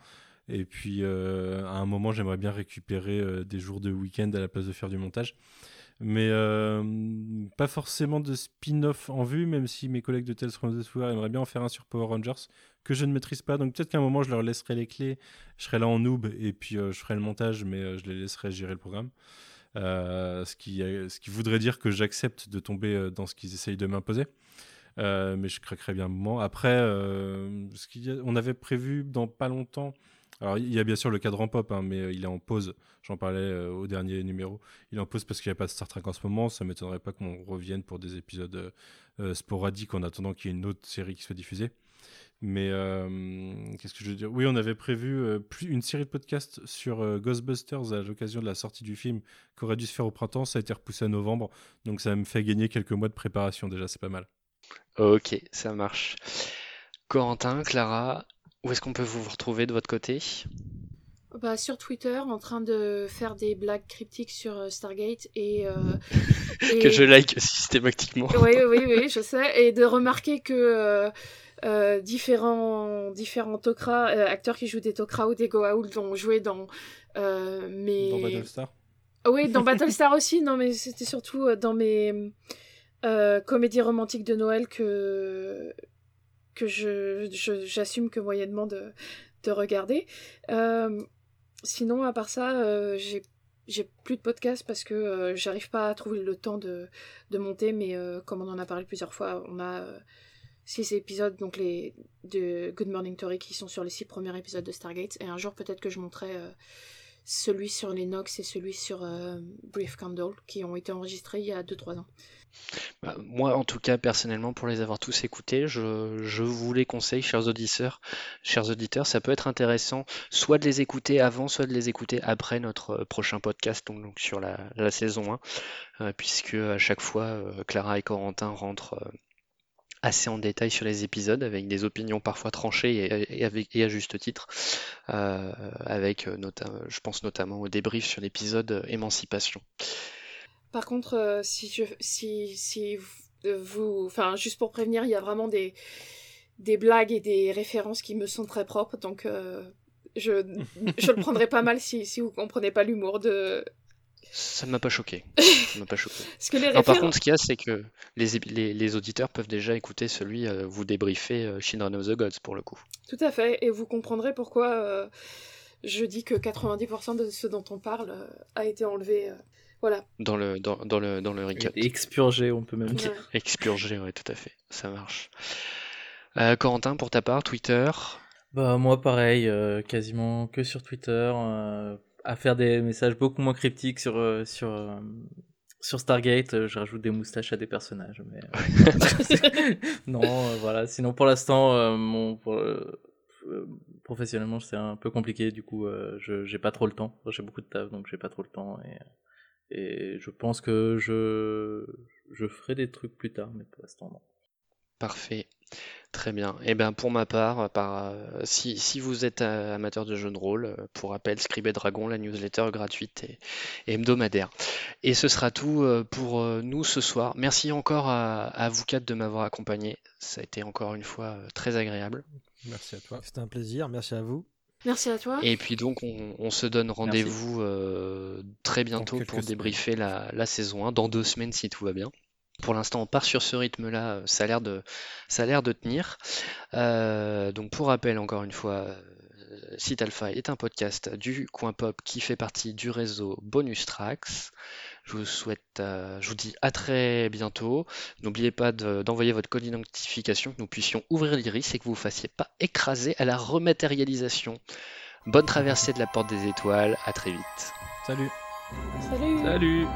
Et puis, euh, à un moment, j'aimerais bien récupérer euh, des jours de week-end à la place de faire du montage. Mais euh, pas forcément de spin-off en vue, même si mes collègues de Tales from the Sewer aimeraient bien en faire un sur Power Rangers, que je ne maîtrise pas. Donc peut-être qu'à un moment, je leur laisserai les clés, je serai là en noob, et puis je ferai le montage, mais je les laisserai gérer le programme. Euh, ce, qui, euh, ce qui voudrait dire que j'accepte de tomber euh, dans ce qu'ils essayent de m'imposer. Mais je craquerai bien un moment. Après, ce y on avait prévu dans pas longtemps. Alors, il y a bien sûr le cadran pop, hein, mais il est en pause. J'en parlais au dernier numéro. Il est en pause parce qu'il n'y a pas de Star Trek en ce moment. Ça m'étonnerait pas qu'on revienne pour des épisodes sporadiques en attendant qu'il y ait une autre série qui soit diffusée. Mais euh, qu'est-ce que je veux dire? Oui, on avait prévu euh, plus une série de podcasts sur euh, Ghostbusters à l'occasion de la sortie du film qui aurait dû se faire au printemps. Ça a été repoussé à novembre. Donc ça me fait gagner quelques mois de préparation déjà, c'est pas mal. Ok, ça marche. Corentin, Clara, où est-ce qu'on peut vous retrouver de votre côté? Bah, sur Twitter, en train de faire des blagues cryptiques sur euh, Stargate et... euh, Que et- je like systématiquement. Oui, oui, oui, je sais. Et de remarquer que euh, euh, différents, différents Tok'ra, euh, acteurs qui jouent des Tok'ra ou des Goa'uld ont joué dans euh, mes... Dans Battlestar Oui, dans Battlestar aussi, non, mais c'était surtout dans mes comédies romantiques de Noël que, que je, je- j'assume que moyennement de, de regarder. Sinon, à part ça, j'ai, j'ai plus de podcast parce que euh, j'arrive pas à trouver le temps de, de monter, mais euh, comme on en a parlé plusieurs fois, on a euh, six épisodes, donc les de Good Morning Tori qui sont sur les six premiers épisodes de Stargate, et un jour peut-être que je monterai euh, celui sur les Nox et celui sur euh, Brief Candle qui ont été enregistrés il y a 2-3 ans. Bah, moi, en tout cas, personnellement, pour les avoir tous écoutés, je, je vous les conseille, chers auditeurs, chers auditeurs, ça peut être intéressant, soit de les écouter avant, soit de les écouter après notre euh, prochain podcast, donc, sur la, la saison 1, euh, puisque à chaque fois, Clara et Corentin rentrent assez en détail sur les épisodes, avec des opinions parfois tranchées et, à juste titre, euh, avec, euh, je pense notamment au débrief sur l'épisode euh, Émancipation. Par contre, euh, si, vous-. Enfin, juste pour prévenir, il y a vraiment des, blagues et des références qui me sont très propres, donc je, je le prendrai pas mal si, si vous comprenez pas l'humour de... Ça ne m'a pas choqué. Ça m'a pas choqué. Parce que les Non, par contre, ce qu'il y a, c'est que les, les, les auditeurs peuvent déjà écouter celui, euh, vous débriefer euh, Children of the Gods pour le coup. Tout à fait, et vous comprendrez pourquoi euh, je dis que 90% de ce dont on parle euh, a été enlevé. euh, voilà. Dans le, dans, dans le, dans le recap. Expurgé, on peut même dire. Ouais. Expurgé, ouais, tout à fait. Ça marche. Euh, Corentin, pour ta part, Twitter? Bah moi pareil, euh, quasiment que sur Twitter, euh, à faire des messages beaucoup moins cryptiques sur euh, sur euh, sur Stargate, euh, je rajoute des moustaches à des personnages, non, voilà. Sinon pour l'instant, professionnellement c'est un peu compliqué, du coup je j'ai pas trop le temps, j'ai beaucoup de taf donc j'ai pas trop le temps et et je pense que je je ferai des trucs plus tard, mais pour l'instant non. Parfait. Très bien. Et ben pour ma part, par, euh, si, si vous êtes euh, amateur de jeux de rôle, euh, pour rappel, Scribe et Dragon, la newsletter gratuite et, et hebdomadaire. Et ce sera tout euh, pour euh, nous ce soir. Merci encore à, à vous quatre de m'avoir accompagné. Ça a été encore une fois euh, très agréable. Merci à toi. C'était un plaisir, merci à vous. Merci à toi. Et puis donc on, on se donne rendez-vous euh, très bientôt pour débriefer la, la saison 1, dans deux semaines si tout va bien. Pour l'instant, on part sur ce rythme-là, euh, ça a l'air de, ça a l'air de tenir. Euh, donc pour rappel, encore une fois, euh, Site Alpha est un podcast du coin pop qui fait partie du réseau Bonus Tracks. Je vous souhaite, euh, je vous dis à très bientôt. N'oubliez pas d'envoyer votre code d'identification, que nous puissions ouvrir l'iris et que vous ne fassiez pas écraser à la rematérialisation. Bonne traversée de la porte des étoiles, à très vite. Salut. Salut. Salut